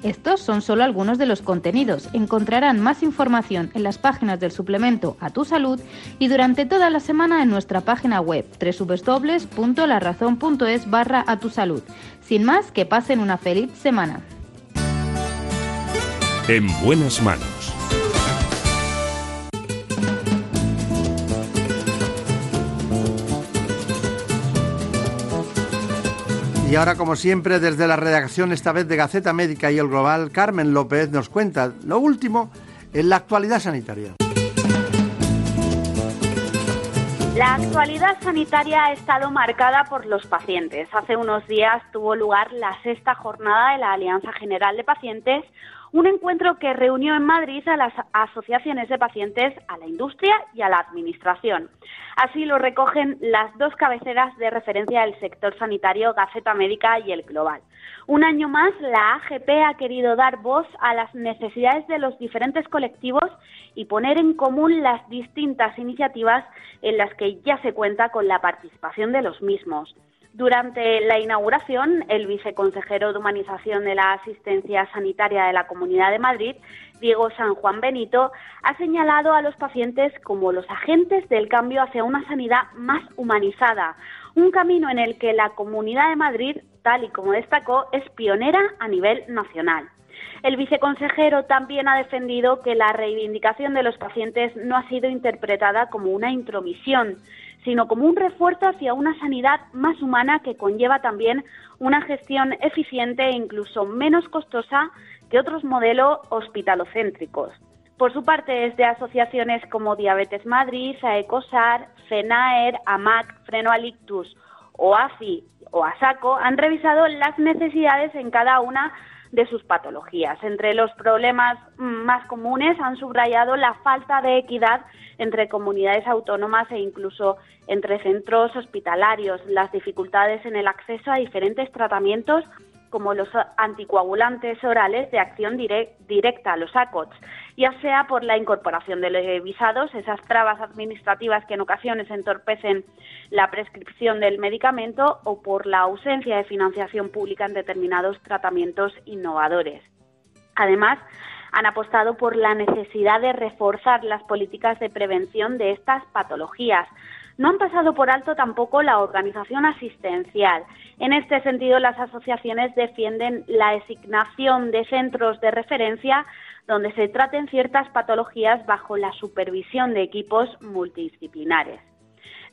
[SPEAKER 28] Estos son solo algunos de los contenidos. Encontrarán más información en las páginas del suplemento A Tu Salud y durante toda la semana en nuestra página web www.larazón.es barra A Tu Salud. Sin más, que pasen una feliz semana.
[SPEAKER 32] En buenas manos.
[SPEAKER 1] Y ahora, como siempre, desde la redacción, esta vez de Gaceta Médica y El Global, Carmen López nos cuenta lo último en la actualidad sanitaria.
[SPEAKER 33] La actualidad sanitaria ha estado marcada por los pacientes. Hace unos días tuvo lugar la sexta jornada de la Alianza General de Pacientes, un encuentro que reunió en Madrid a las asociaciones de pacientes, a la industria y a la administración. Así lo recogen las dos cabeceras de referencia del sector sanitario, Gaceta Médica y El Global. Un año más, la AGP ha querido dar voz a las necesidades de los diferentes colectivos y poner en común las distintas iniciativas en las que ya se cuenta con la participación de los mismos. Durante la inauguración, el viceconsejero de Humanización de la Asistencia Sanitaria de la Comunidad de Madrid, Diego San Juan Benito, ha señalado a los pacientes como los agentes del cambio hacia una sanidad más humanizada, un camino en el que la Comunidad de Madrid, tal y como destacó, es pionera a nivel nacional. El viceconsejero también ha defendido que la reivindicación de los pacientes no ha sido interpretada como una intromisión, sino como un refuerzo hacia una sanidad más humana que conlleva también una gestión eficiente e incluso menos costosa que otros modelos hospitalocéntricos. Por su parte, desde asociaciones como Diabetes Madrid, AECOSAR, FENAER, AMAC, Freno Alictus o AFI o ASACO han revisado las necesidades en cada una de sus patologías. Entre los problemas más comunes han subrayado la falta de equidad entre comunidades autónomas e incluso entre centros hospitalarios, las dificultades en el acceso a diferentes tratamientos como los anticoagulantes orales de acción directa, los ACOTS, ya sea por la incorporación de visados, esas trabas administrativas que en ocasiones entorpecen la prescripción del medicamento, o por la ausencia de financiación pública en determinados tratamientos innovadores. Además, han apostado por la necesidad de reforzar las políticas de prevención de estas patologías, no han pasado por alto tampoco la organización asistencial. En este sentido, las asociaciones defienden la designación de centros de referencia donde se traten ciertas patologías bajo la supervisión de equipos multidisciplinares.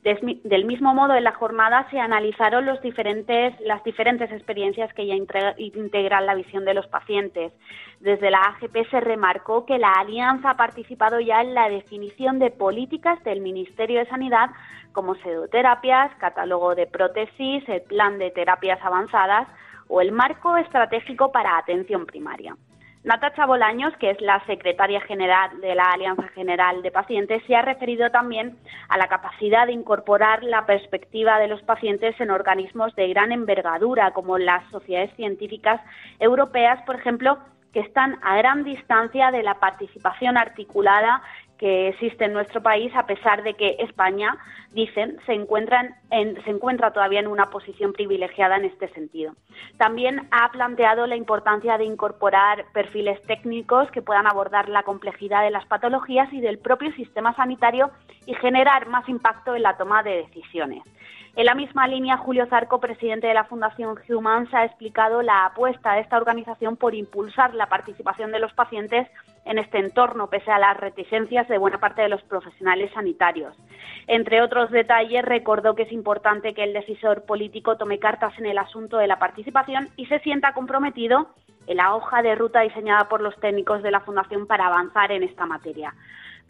[SPEAKER 33] Del mismo modo, en la jornada se analizaron las diferentes experiencias que ya integran la visión de los pacientes. Desde la AGP se remarcó que la Alianza ha participado ya en la definición de políticas del Ministerio de Sanidad como sedoterapias, catálogo de prótesis, el plan de terapias avanzadas o el marco estratégico para atención primaria. Natacha Bolaños, que es la secretaria general de la Alianza General de Pacientes, se ha referido también a la capacidad de incorporar la perspectiva de los pacientes en organismos de gran envergadura, como las sociedades científicas europeas, por ejemplo, que están a gran distancia de la participación articulada que existe en nuestro país, a pesar de que España, dicen, se, se encuentra todavía en una posición privilegiada en este sentido. También ha planteado la importancia de incorporar perfiles técnicos que puedan abordar la complejidad de las patologías y del propio sistema sanitario y generar más impacto en la toma de decisiones. En la misma línea, Julio Zarco, presidente de la Fundación Humans, ha explicado la apuesta de esta organización por impulsar la participación de los pacientes en este entorno, pese a las reticencias de buena parte de los profesionales sanitarios. Entre otros detalles, recordó que es importante que el decisor político tome cartas en el asunto de la participación y se sienta comprometido en la hoja de ruta diseñada por los técnicos de la Fundación para avanzar en esta materia.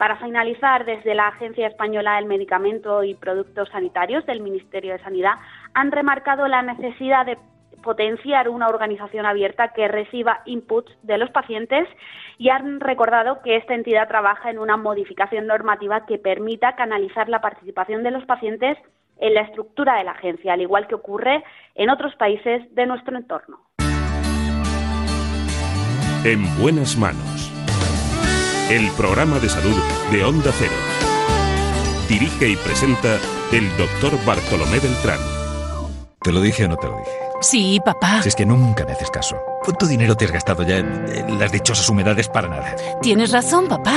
[SPEAKER 33] Para finalizar, desde la Agencia Española del Medicamento y Productos Sanitarios del Ministerio de Sanidad han remarcado la necesidad de potenciar una organización abierta que reciba inputs de los pacientes y han recordado que esta entidad trabaja en una modificación normativa que permita canalizar la participación de los pacientes en la estructura de la agencia, al igual que ocurre en otros países de nuestro entorno.
[SPEAKER 32] En buenas manos el programa de salud de Onda Cero. Dirige y presenta el doctor Bartolomé Beltrán.
[SPEAKER 34] ¿Te lo dije o no te lo dije?
[SPEAKER 35] Sí, papá.
[SPEAKER 34] Si es que nunca me haces caso. ¿Cuánto dinero te has gastado ya en, las dichosas humedades para nada?
[SPEAKER 35] Tienes razón, papá.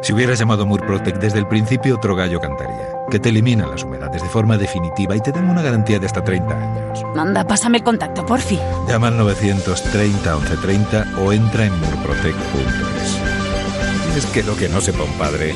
[SPEAKER 34] Si hubieras llamado Murprotec desde el principio, otro gallo cantaría. Que te eliminan las humedades de forma definitiva y te dan una garantía de hasta 30 años.
[SPEAKER 35] Manda, pásame el contacto, porfi.
[SPEAKER 34] Llama al 930 1130 o entra en murprotec.es. Es que lo que no sepa un padre.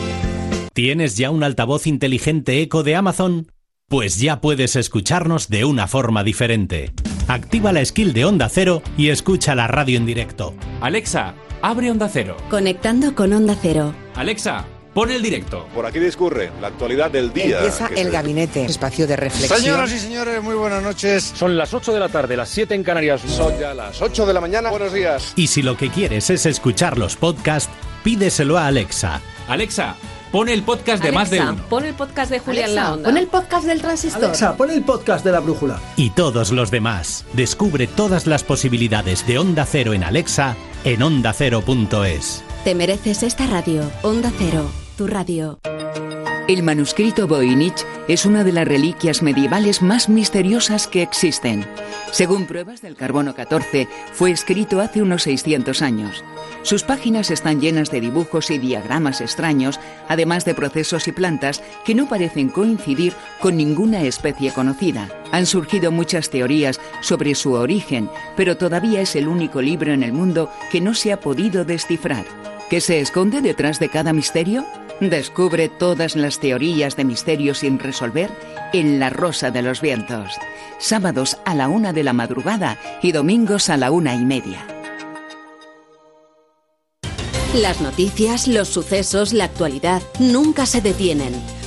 [SPEAKER 24] ¿Tienes ya un altavoz inteligente eco de Amazon? Pues ya puedes escucharnos de una forma diferente. Activa la skill de Onda Cero y escucha la radio en directo.
[SPEAKER 25] Alexa, abre Onda Cero.
[SPEAKER 8] Conectando con Onda Cero.
[SPEAKER 25] Alexa, pon el directo.
[SPEAKER 26] Por aquí discurre la actualidad del día.
[SPEAKER 36] Empieza el gabinete, espacio de reflexión. Señoras y señores, muy buenas noches.
[SPEAKER 25] Son las 8 de la tarde, las 7 en Canarias.
[SPEAKER 26] Son ya las 8 de la mañana. Buenos días.
[SPEAKER 24] Y si lo que quieres es escuchar los podcasts, pídeselo a Alexa.
[SPEAKER 25] Alexa, pon el podcast de más de uno.
[SPEAKER 37] Pon el podcast de Julián La Pon el podcast del transistor.
[SPEAKER 36] Alexa, pon el podcast de la brújula.
[SPEAKER 24] Y todos los demás. Descubre todas las posibilidades de Onda Cero en Alexa en ondacero.es.
[SPEAKER 8] Te mereces esta radio. Onda Cero, tu radio.
[SPEAKER 38] El manuscrito Voynich es una de las reliquias medievales más misteriosas que existen. Según pruebas del carbono 14, fue escrito hace unos 600 años. Sus páginas están llenas de dibujos y diagramas extraños, además de procesos y plantas que no parecen coincidir con ninguna especie conocida. Han surgido muchas teorías sobre su origen, pero todavía es el único libro en el mundo que no se ha podido descifrar. ¿Qué se esconde detrás de cada misterio? Descubre todas las teorías de misterio sin resolver en La Rosa de los Vientos. Sábados a la una de la madrugada y domingos a la una y media.
[SPEAKER 8] Las noticias, los sucesos, la actualidad nunca se detienen.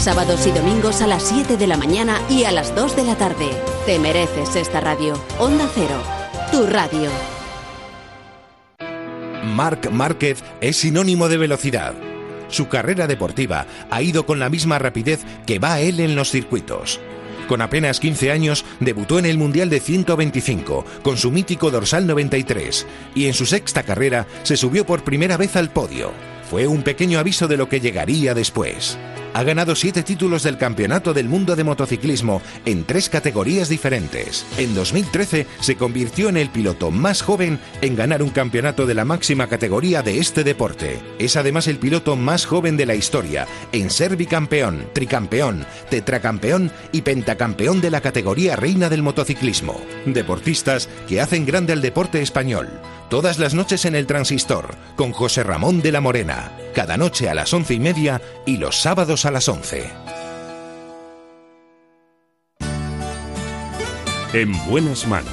[SPEAKER 8] sábados y domingos a las 7 de la mañana y a las 2 de la tarde. Te mereces esta radio. Onda Cero, tu radio.
[SPEAKER 39] Marc Márquez es sinónimo de velocidad. Su carrera deportiva ha ido con la misma rapidez que va él en los circuitos. Con apenas 15 años debutó en el Mundial de 125 con su mítico dorsal 93 y en su sexta carrera se subió por primera vez al podio. Fue un pequeño aviso de lo que llegaría después. Ha ganado siete títulos del Campeonato del Mundo de Motociclismo en tres categorías diferentes. En 2013 se convirtió en el piloto más joven en ganar un campeonato de la máxima categoría de este deporte. Es además el piloto más joven de la historia en ser bicampeón, tricampeón, tetracampeón y pentacampeón de la categoría reina del motociclismo. Deportistas que hacen grande al deporte español. Todas las noches en el Transistor, con José Ramón de la Morena. Cada noche a las once y media y los sábados a las 11.
[SPEAKER 32] En buenas manos.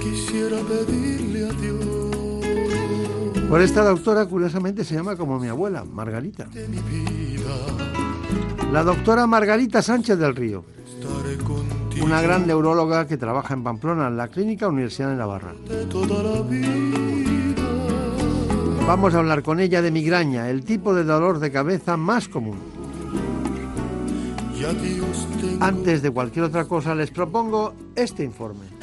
[SPEAKER 1] Quisiera pedirle a Dios por esta doctora, curiosamente, se llama como mi abuela, Margarita. La doctora Margarita Sánchez del Río. Una gran neuróloga que trabaja en Pamplona, en la Clínica Universidad de Navarra. Vamos a hablar con ella de migraña, el tipo de dolor de cabeza más común. Antes de cualquier otra cosa, les propongo este informe.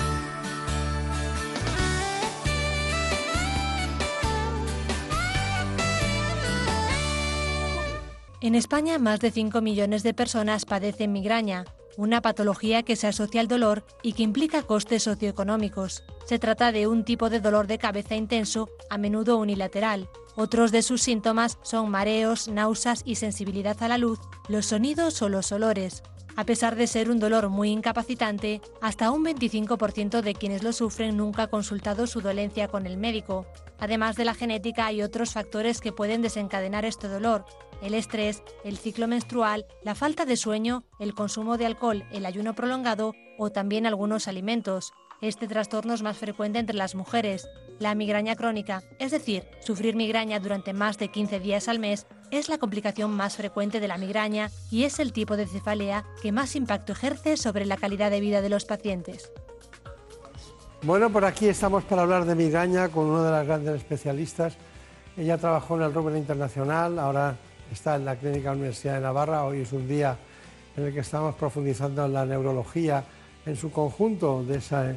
[SPEAKER 4] En España, más de 5 millones de personas padecen migraña, una patología que se asocia al dolor y que implica costes socioeconómicos. Se trata de un tipo de dolor de cabeza intenso, a menudo unilateral. Otros de sus síntomas son mareos, náuseas y sensibilidad a la luz, los sonidos o los olores. A pesar de ser un dolor muy incapacitante, hasta un 25% de quienes lo sufren nunca ha consultado su dolencia con el médico. Además de la genética hay otros factores que pueden desencadenar este dolor, el estrés, el ciclo menstrual, la falta de sueño, el consumo de alcohol, el ayuno prolongado o también algunos alimentos. Este trastorno es más frecuente entre las mujeres. La migraña crónica, es decir, sufrir migraña durante más de 15 días al mes, es la complicación más frecuente de la migraña y es el tipo de cefalea que más impacto ejerce sobre la calidad de vida de los pacientes.
[SPEAKER 1] Bueno, por aquí estamos para hablar de migraña con una de las grandes especialistas. Ella trabajó en el Rubén Internacional, ahora está en la Clínica Universidad de Navarra. Hoy es un día en el que estamos profundizando en la neurología en su conjunto de ese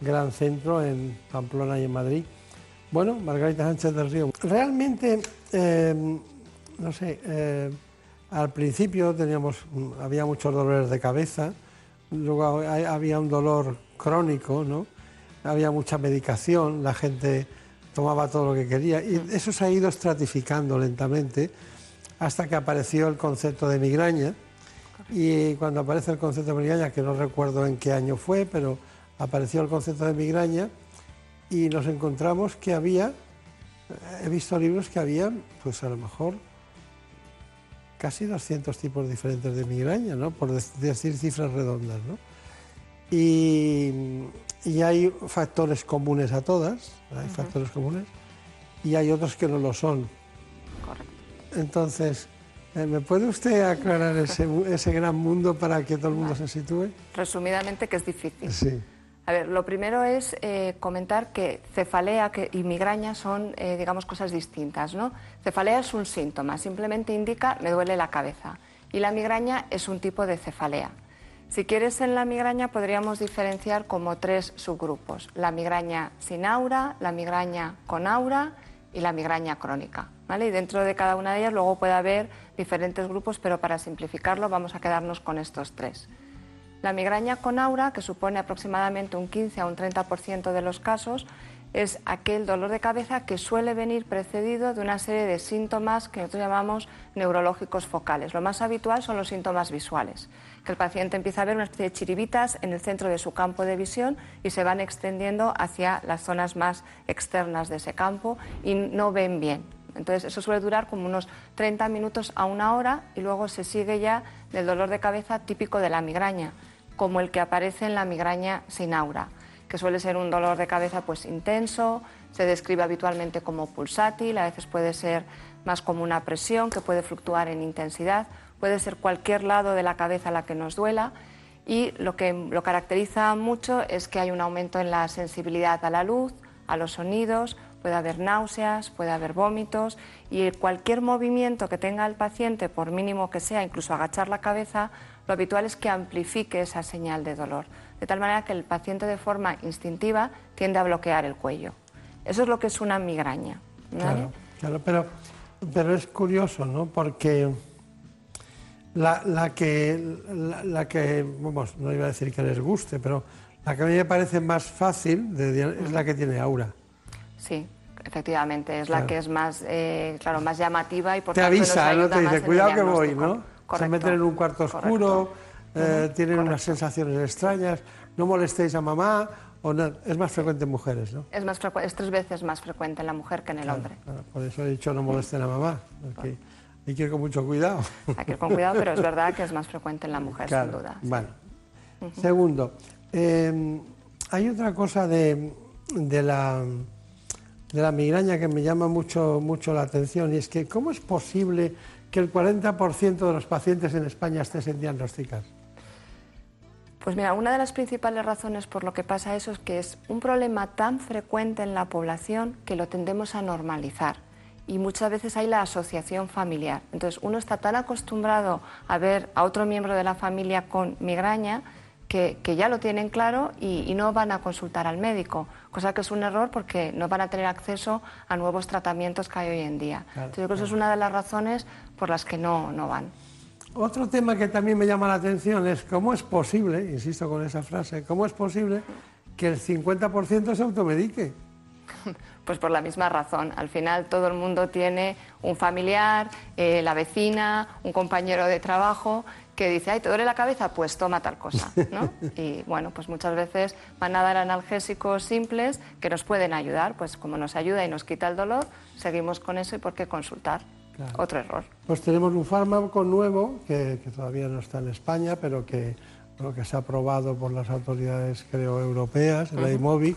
[SPEAKER 1] gran centro en Pamplona y en Madrid. Bueno, Margarita Sánchez del Río. Realmente, em, no sé, eh, al principio teníamos, había muchos dolores de cabeza, luego había un dolor crónico, ¿no? Había mucha medicación, la gente tomaba todo lo que quería y eso se ha ido estratificando lentamente hasta que apareció el concepto de migraña. Y cuando aparece el concepto de migraña, que no recuerdo en qué año fue, pero apareció el concepto de migraña y nos encontramos que había, he visto libros que había, pues a lo mejor casi 200 tipos diferentes de migraña, ¿no? por decir cifras redondas. ¿no? Y, y, hay factores comunes a todas, hay factores comunes, y hay otros que no lo son. Entonces, eh, ¿me puede usted aclarar ese, gran mundo para que todo el mundo se sitúe?
[SPEAKER 11] Resumidamente, que es difícil.
[SPEAKER 1] Sí.
[SPEAKER 11] A ver, lo primero es eh, comentar que cefalea y migraña son, eh, digamos, cosas distintas, ¿no? Cefalea es un síntoma, simplemente indica me duele la cabeza. Y la migraña es un tipo de cefalea. Si quieres, en la migraña podríamos diferenciar como tres subgrupos. La migraña sin aura, la migraña con aura y la migraña crónica. ¿vale? Y dentro de cada una de ellas luego puede haber diferentes grupos, pero para simplificarlo vamos a quedarnos con estos tres. La migraña con aura, que supone aproximadamente un 15 a un 30% de los casos, es aquel dolor de cabeza que suele venir precedido de una serie de síntomas que nosotros llamamos neurológicos focales. Lo más habitual son los síntomas visuales, que el paciente empieza a ver una especie de chiribitas en el centro de su campo de visión y se van extendiendo hacia las zonas más externas de ese campo y no ven bien. Entonces, eso suele durar como unos 30 minutos a una hora y luego se sigue ya del dolor de cabeza típico de la migraña, como el que aparece en la migraña sin aura, que suele ser un dolor de cabeza pues intenso, se describe habitualmente como pulsátil, a veces puede ser más como una presión que puede fluctuar en intensidad, puede ser cualquier lado de la cabeza la que nos duela y lo que lo caracteriza mucho es que hay un aumento en la sensibilidad a la luz, a los sonidos, puede haber náuseas, puede haber vómitos y cualquier movimiento que tenga el paciente, por mínimo que sea, incluso agachar la cabeza, lo habitual es que amplifique esa señal de dolor, de tal manera que el paciente de forma instintiva tiende a bloquear el cuello. Eso es lo que es una migraña.
[SPEAKER 1] Claro, claro, pero, pero es curioso, ¿no? Porque la, que, la, que, vamos, no iba a decir que les guste, pero la que a mí me parece más fácil es la que tiene aura.
[SPEAKER 11] Sí, efectivamente, es la que es más, eh, claro, más llamativa y por
[SPEAKER 1] Te avisa, ¿no? Te dice, cuidado que voy, ¿no? Se meten en un cuarto oscuro, eh, tienen unas sensaciones extrañas, no molestéis a mamá, o no, es más frecuente en mujeres, ¿no?
[SPEAKER 11] Es, más es tres veces más frecuente en la mujer que en el hombre.
[SPEAKER 1] por eso he dicho no molesten a mamá, porque hay que ir con mucho cuidado.
[SPEAKER 11] Hay que ir con cuidado, pero es verdad que es más frecuente en la mujer, sin duda.
[SPEAKER 1] Bueno. Segundo, em, hay otra cosa de de la, de la migraña que me llama mucho, mucho la atención y es que ¿cómo es posible que el 40% de los pacientes en España estén sin diagnosticar?
[SPEAKER 11] Pues mira, una de las principales razones por lo que pasa eso es que es un problema tan frecuente en la población que lo tendemos a normalizar y muchas veces hay la asociación familiar. Entonces uno está tan acostumbrado a ver a otro miembro de la familia con migraña que, ya lo tienen claro y, no van a consultar al médico, cosa que es un error porque no van a tener acceso a nuevos tratamientos que hay hoy en día. Entonces yo creo que eso es una de las razones por las que no, no van.
[SPEAKER 1] Otro tema que también me llama la atención es cómo es posible, insisto con esa frase, cómo es posible que el 50% se automedique.
[SPEAKER 11] Pues por la misma razón. Al final todo el mundo tiene un familiar, eh, la vecina, un compañero de trabajo que dice, ay, ¿te duele la cabeza? Pues toma tal cosa, ¿no? Y bueno, pues muchas veces van a dar analgésicos simples que nos pueden ayudar, pues como nos ayuda y nos quita el dolor, seguimos con eso y por qué consultar. Otro error.
[SPEAKER 1] Pues tenemos un fármaco nuevo que, todavía no está en España, pero que, que se ha aprobado por las autoridades, creo, europeas, la IMOVI.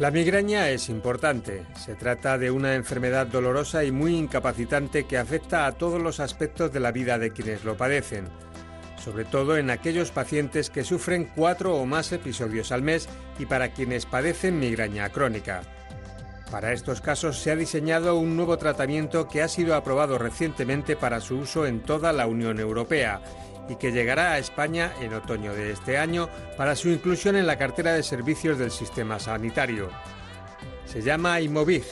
[SPEAKER 40] La migraña es importante. Se trata de una enfermedad dolorosa y muy incapacitante que afecta a todos los aspectos de la vida de quienes lo padecen, sobre todo en aquellos pacientes que sufren cuatro o más episodios al mes y para quienes padecen migraña crónica. Para estos casos se ha diseñado un nuevo tratamiento que ha sido aprobado recientemente para su uso en toda la Unión Europea y que llegará a España en otoño de este año para su inclusión en la cartera de servicios del sistema sanitario. Se llama Imovig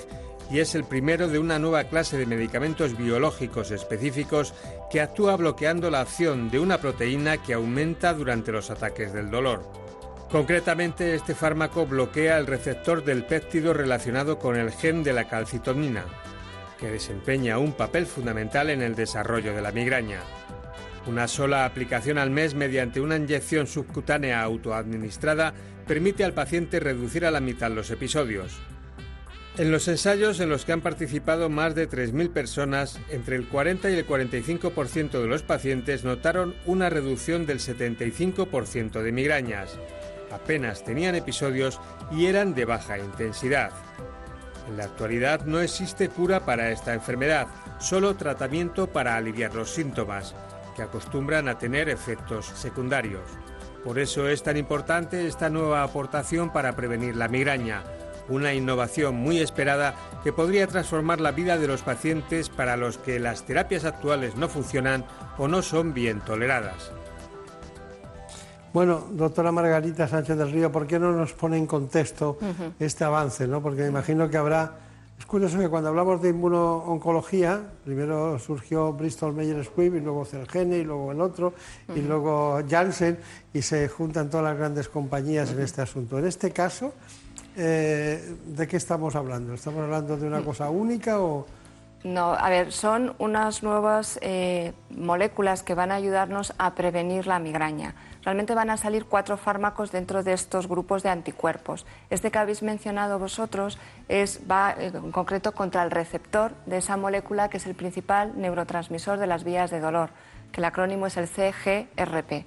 [SPEAKER 40] y es el primero de una nueva clase de medicamentos biológicos específicos que actúa bloqueando la acción de una proteína que aumenta durante los ataques del dolor. Concretamente, este fármaco bloquea el receptor del péptido relacionado con el gen de la calcitonina, que desempeña un papel fundamental en el desarrollo de la migraña. Una sola aplicación al mes mediante una inyección subcutánea autoadministrada permite al paciente reducir a la mitad los episodios. En los ensayos en los que han participado más de 3.000 personas, entre el 40 y el 45% de los pacientes notaron una reducción del 75% de migrañas apenas tenían episodios y eran de baja intensidad. En la actualidad no existe cura para esta enfermedad, solo tratamiento para aliviar los síntomas, que acostumbran a tener efectos secundarios. Por eso es tan importante esta nueva aportación para prevenir la migraña, una innovación muy esperada que podría transformar la vida de los pacientes para los que las terapias actuales no funcionan o no son bien toleradas.
[SPEAKER 1] Bueno, doctora Margarita Sánchez del Río, ¿por qué no nos pone en contexto este avance? ¿no? Porque me imagino que habrá... Es curioso que cuando hablamos de inmunooncología, primero surgió Bristol Myers Squibb y luego Celgene y luego el otro y luego Janssen y se juntan todas las grandes compañías en este asunto. En este caso, eh, ¿de qué estamos hablando? ¿Estamos hablando de una cosa única o...?
[SPEAKER 11] No, a ver, son unas nuevas eh, moléculas que van a ayudarnos a prevenir la migraña. Realmente van a salir cuatro fármacos dentro de estos grupos de anticuerpos. Este que habéis mencionado vosotros es, va eh, en concreto contra el receptor de esa molécula que es el principal neurotransmisor de las vías de dolor, que el acrónimo es el CGRP.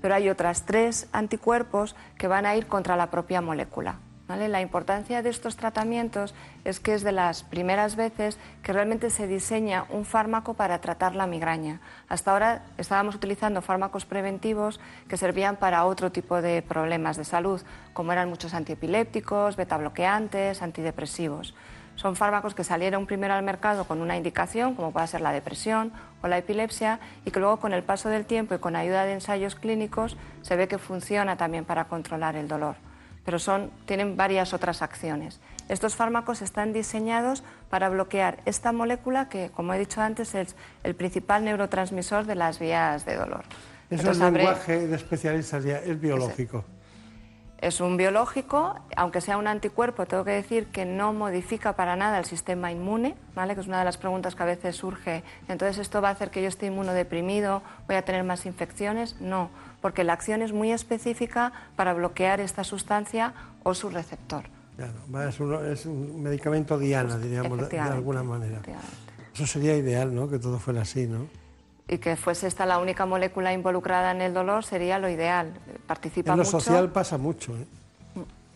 [SPEAKER 11] Pero hay otras tres anticuerpos que van a ir contra la propia molécula. La importancia de estos tratamientos es que es de las primeras veces que realmente se diseña un fármaco para tratar la migraña. Hasta ahora estábamos utilizando fármacos preventivos que servían para otro tipo de problemas de salud, como eran muchos antiepilépticos, betabloqueantes, antidepresivos. Son fármacos que salieron primero al mercado con una indicación, como puede ser la depresión o la epilepsia, y que luego con el paso del tiempo y con ayuda de ensayos clínicos se ve que funciona también para controlar el dolor pero son, tienen varias otras acciones. Estos fármacos están diseñados para bloquear esta molécula que, como he dicho antes, es el principal neurotransmisor de las vías de dolor.
[SPEAKER 1] Eso es el lenguaje de especialistas, ya, es biológico.
[SPEAKER 11] Es un biológico, aunque sea un anticuerpo, tengo que decir que no modifica para nada el sistema inmune, ¿vale? que es una de las preguntas que a veces surge. Entonces, ¿esto va a hacer que yo esté inmunodeprimido? ¿Voy a tener más infecciones? No, porque la acción es muy específica para bloquear esta sustancia o su receptor.
[SPEAKER 1] Claro, es, un, medicamento diana, diríamos, de, alguna manera. Eso sería ideal, ¿no? Que todo fuera así, ¿no?
[SPEAKER 11] Y que fuese esta la única molécula involucrada en el dolor sería lo ideal. Participa
[SPEAKER 1] en lo
[SPEAKER 11] mucho.
[SPEAKER 1] social pasa mucho, ¿eh?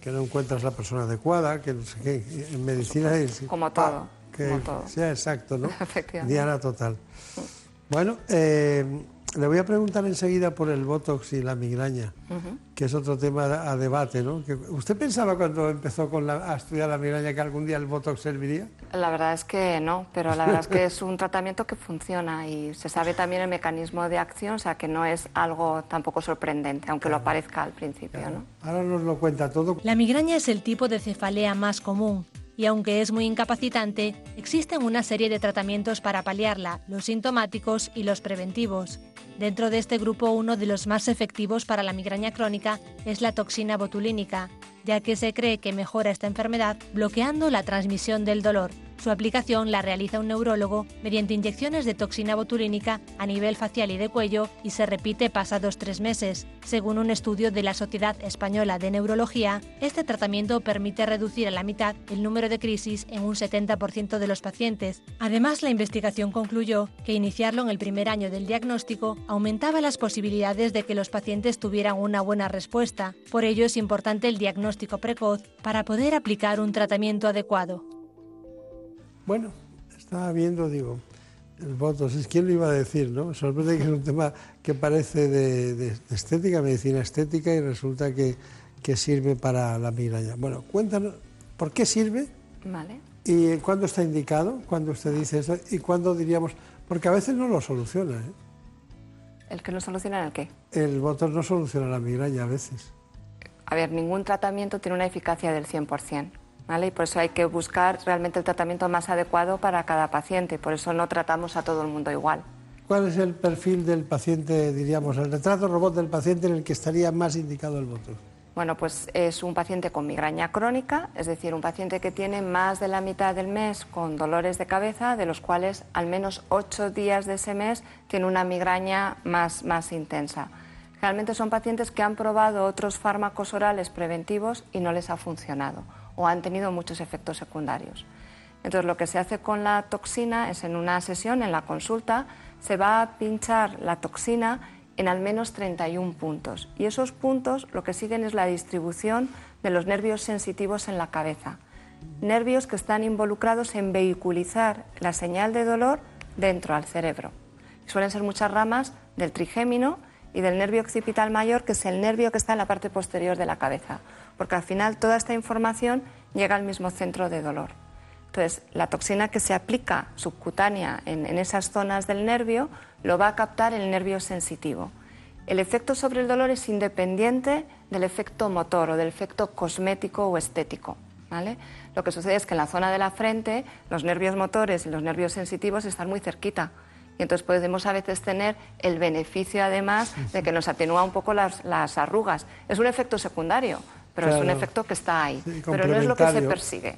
[SPEAKER 1] que no encuentras la persona adecuada, que no sé qué. En medicina es...
[SPEAKER 11] Como todo.
[SPEAKER 1] que
[SPEAKER 11] como todo.
[SPEAKER 1] sea exacto, ¿no? Diana total. Bueno, eh, le voy a preguntar enseguida por el Botox y la migraña,
[SPEAKER 11] Ujú.
[SPEAKER 1] que es otro tema a debate, ¿no? ¿Usted pensaba cuando empezó con la- a estudiar la migraña que algún día el Botox serviría?
[SPEAKER 11] La verdad es que no, pero la verdad es que es un tratamiento que funciona y se sabe también el mecanismo de acción, o sea que no es algo tampoco sorprendente, aunque lo parezca al principio, ¿no?
[SPEAKER 1] Ahora nos lo cuenta todo.
[SPEAKER 4] La migraña es el tipo de cefalea más común y aunque es muy incapacitante, existen una serie de tratamientos para paliarla, los sintomáticos y los preventivos. Dentro de este grupo, uno de los más efectivos para la migraña crónica es la toxina botulínica, ya que se cree que mejora esta enfermedad bloqueando la transmisión del dolor. Su aplicación la realiza un neurólogo mediante inyecciones de toxina botulínica a nivel facial y de cuello y se repite pasados tres meses. Según un estudio de la Sociedad Española de Neurología, este tratamiento permite reducir a la mitad el número de crisis en un 70% de los pacientes. Además, la investigación concluyó que iniciarlo en el primer año del diagnóstico aumentaba las posibilidades de que los pacientes tuvieran una buena respuesta. Por ello es importante el diagnóstico precoz para poder aplicar un tratamiento adecuado.
[SPEAKER 1] Bueno, estaba viendo, digo, el es quién lo iba a decir, ¿no? Sorprende que es un tema que parece de, de- estética, medicina estética, y resulta que, que sirve para la migraña. Bueno, cuéntanos, ¿por qué sirve?
[SPEAKER 11] Vale.
[SPEAKER 1] ¿Y cuándo está indicado? ¿Cuándo usted dice eso? ¿Y cuándo diríamos? Porque a veces no lo soluciona, ¿eh?
[SPEAKER 11] ¿El que no soluciona el qué?
[SPEAKER 1] El Botox no soluciona la migraña a veces.
[SPEAKER 11] A ver, ningún tratamiento tiene una eficacia del 100%, ¿vale? Y por eso hay que buscar realmente el tratamiento más adecuado para cada paciente, por eso no tratamos a todo el mundo igual.
[SPEAKER 1] ¿Cuál es el perfil del paciente, diríamos, el retrato robot del paciente en el que estaría más indicado el Botox?
[SPEAKER 11] Bueno, pues es un paciente con migraña crónica, es decir, un paciente que tiene más de la mitad del mes con dolores de cabeza, de los cuales al menos ocho días de ese mes tiene una migraña más, más intensa. Realmente son pacientes que han probado otros fármacos orales preventivos y no les ha funcionado o han tenido muchos efectos secundarios. Entonces, lo que se hace con la toxina es en una sesión, en la consulta, se va a pinchar la toxina en al menos 31 puntos. Y esos puntos lo que siguen es la distribución de los nervios sensitivos en la cabeza. Nervios que están involucrados en vehiculizar la señal de dolor dentro al cerebro. Suelen ser muchas ramas del trigémino y del nervio occipital mayor, que es el nervio que está en la parte posterior de la cabeza. Porque al final toda esta información llega al mismo centro de dolor. Entonces, la toxina que se aplica subcutánea en, en esas zonas del nervio lo va a captar el nervio sensitivo. El efecto sobre el dolor es independiente del efecto motor o del efecto cosmético o estético. ¿vale? Lo que sucede es que en la zona de la frente los nervios motores y los nervios sensitivos están muy cerquita. Y entonces podemos a veces tener el beneficio además de que nos atenúa un poco las, las arrugas. Es un efecto secundario, pero es un
[SPEAKER 1] Claro.
[SPEAKER 11] efecto que está ahí.
[SPEAKER 1] Sí,
[SPEAKER 11] pero no es lo que se persigue.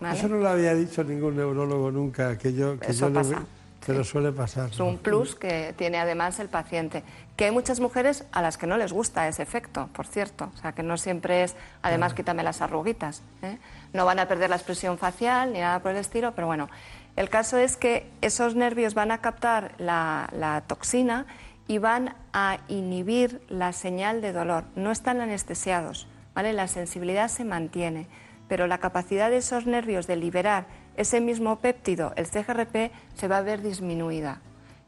[SPEAKER 11] ¿vale?
[SPEAKER 1] Eso no lo había dicho ningún neurólogo nunca, que yo, que
[SPEAKER 11] Eso
[SPEAKER 1] yo lo
[SPEAKER 11] pasa,
[SPEAKER 1] ve- pero suele pasar.
[SPEAKER 11] Es un plus que tiene además el paciente. Que hay muchas mujeres a las que no les gusta ese efecto, por cierto. O sea, que no siempre es, además, quítame las arruguitas. ¿eh? No van a perder la expresión facial ni nada por el estilo, pero bueno. El caso es que esos nervios van a captar la, la toxina y van a inhibir la señal de dolor. No están anestesiados, ¿vale? La sensibilidad se mantiene, pero la capacidad de esos nervios de liberar ese mismo péptido, el CGRP, se va a ver disminuida.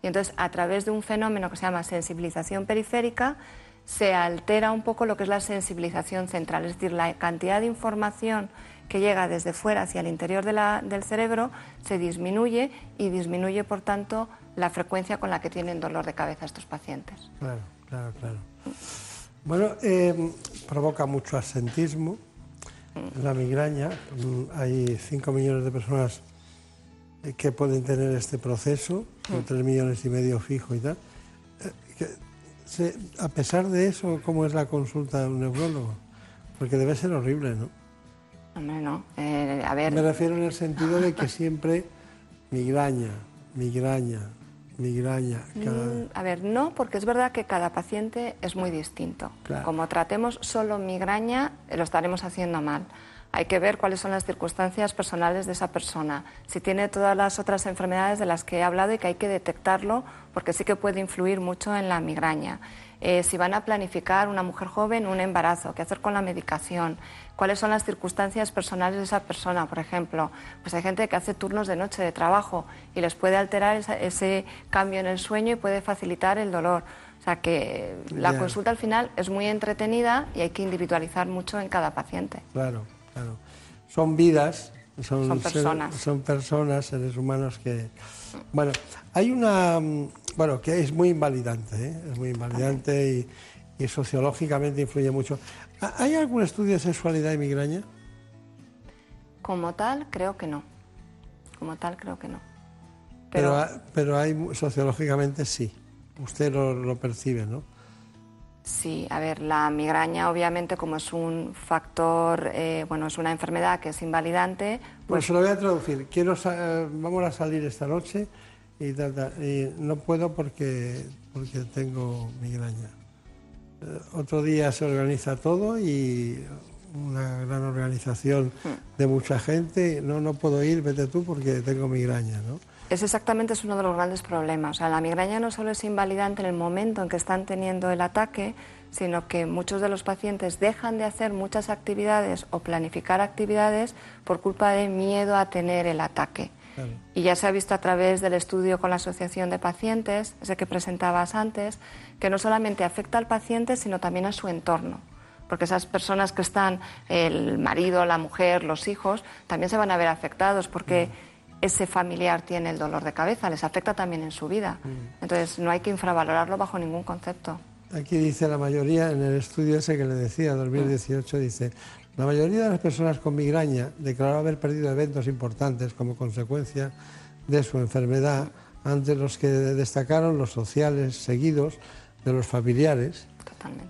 [SPEAKER 11] Y entonces, a través de un fenómeno que se llama sensibilización periférica, se altera un poco lo que es la sensibilización central, es decir, la cantidad de información que llega desde fuera hacia el interior de la- del cerebro se disminuye y disminuye, por tanto, la frecuencia con la que tienen dolor de cabeza estos pacientes.
[SPEAKER 1] Claro, claro, claro. Bueno, eh, provoca mucho absentismo, la migraña. Mm, Hay 5 millones de personas eh, que pueden tener este proceso, con 3 millones y medio fijo y tal. Eh, a pesar de eso, ¿cómo es la consulta de un neurólogo? Porque debe ser horrible, ¿no?
[SPEAKER 11] Hombre, no. Eh, a ver.
[SPEAKER 1] Me refiero en el sentido de que siempre migraña, migraña, migraña. Cada...
[SPEAKER 11] Mm, A ver, no, porque es verdad que cada paciente es muy distinto.
[SPEAKER 1] Claro.
[SPEAKER 11] Como tratemos solo migraña, lo estaremos haciendo mal. Hay que ver cuáles son las circunstancias personales de esa persona, si tiene todas las otras enfermedades de las que he hablado y que hay que detectarlo porque sí que puede influir mucho en la migraña. Eh, si van a planificar una mujer joven un embarazo, qué hacer con la medicación, cuáles son las circunstancias personales de esa persona, por ejemplo. Pues hay gente que hace turnos de noche de trabajo y les puede alterar ese cambio en el sueño y puede facilitar el dolor. O sea que la consulta al final es muy entretenida y hay que individualizar mucho en cada paciente.
[SPEAKER 1] Claro, claro. Son vidas,
[SPEAKER 11] son, personas.
[SPEAKER 1] son personas, seres humanos que... Bueno, hay una bueno, que es muy invalidante, ¿eh? es muy invalidante y, sociológicamente influye mucho. ¿Hay algún estudio de sexualidad y migraña?
[SPEAKER 11] Como tal, creo que no. Como tal, creo que no.
[SPEAKER 1] Pero, pero, hay sociológicamente sí. Usted lo, percibe, ¿no?
[SPEAKER 11] Sí, a ver, la migraña obviamente como es un factor, eh, bueno, es una enfermedad que es invalidante.
[SPEAKER 1] Pues, pues se lo voy a traducir. Quiero, vamos a salir esta noche y, no puedo porque, porque tengo migraña. Eh, otro día se organiza todo y una gran organización hmm. de mucha gente, no, no puedo ir, vete tú porque tengo migraña, ¿no?
[SPEAKER 11] Es exactamente es uno de los grandes problemas. O sea, la migraña no solo es invalidante en el momento en que están teniendo el ataque, sino que muchos de los pacientes dejan de hacer muchas actividades o planificar actividades por culpa de miedo a tener el ataque. Y ya se ha visto a través del estudio con la Asociación de Pacientes, ese que presentabas antes, que no solamente afecta al paciente, sino también a su entorno. Porque esas personas que están, el marido, la mujer, los hijos, también se van a ver afectados porque ese familiar tiene el dolor de cabeza, les afecta también en su vida. Entonces no hay que infravalorarlo bajo ningún concepto.
[SPEAKER 1] Aquí dice la mayoría, en el estudio ese que le decía, 2018, dice, la mayoría de las personas con migraña declaró haber perdido eventos importantes como consecuencia de su enfermedad, ante los que destacaron los sociales seguidos de los familiares,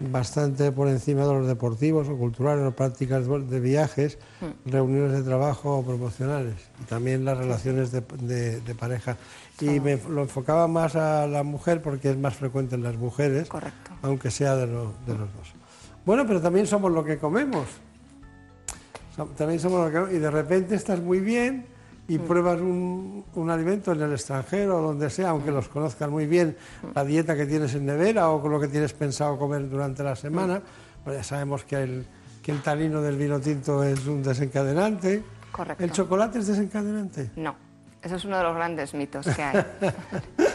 [SPEAKER 1] bastante por encima de los deportivos o culturales o prácticas de viajes, hmm. reuniones de trabajo o promocionales, y también las relaciones de, pareja. Y me lo enfocaba más a la mujer porque es más frecuente en las mujeres, aunque sea de, de los dos. Bueno, pero también somos lo que comemos también somos y de repente estás muy bien y pruebas un, alimento en el extranjero o donde sea, aunque los conozcas muy bien, la dieta que tienes en nevera o con lo que tienes pensado comer durante la semana, pues ya sabemos que el, que el tanino del vino tinto es un desencadenante.
[SPEAKER 11] Correcto.
[SPEAKER 1] ¿El chocolate es desencadenante?
[SPEAKER 11] No, eso es uno de los grandes mitos que hay.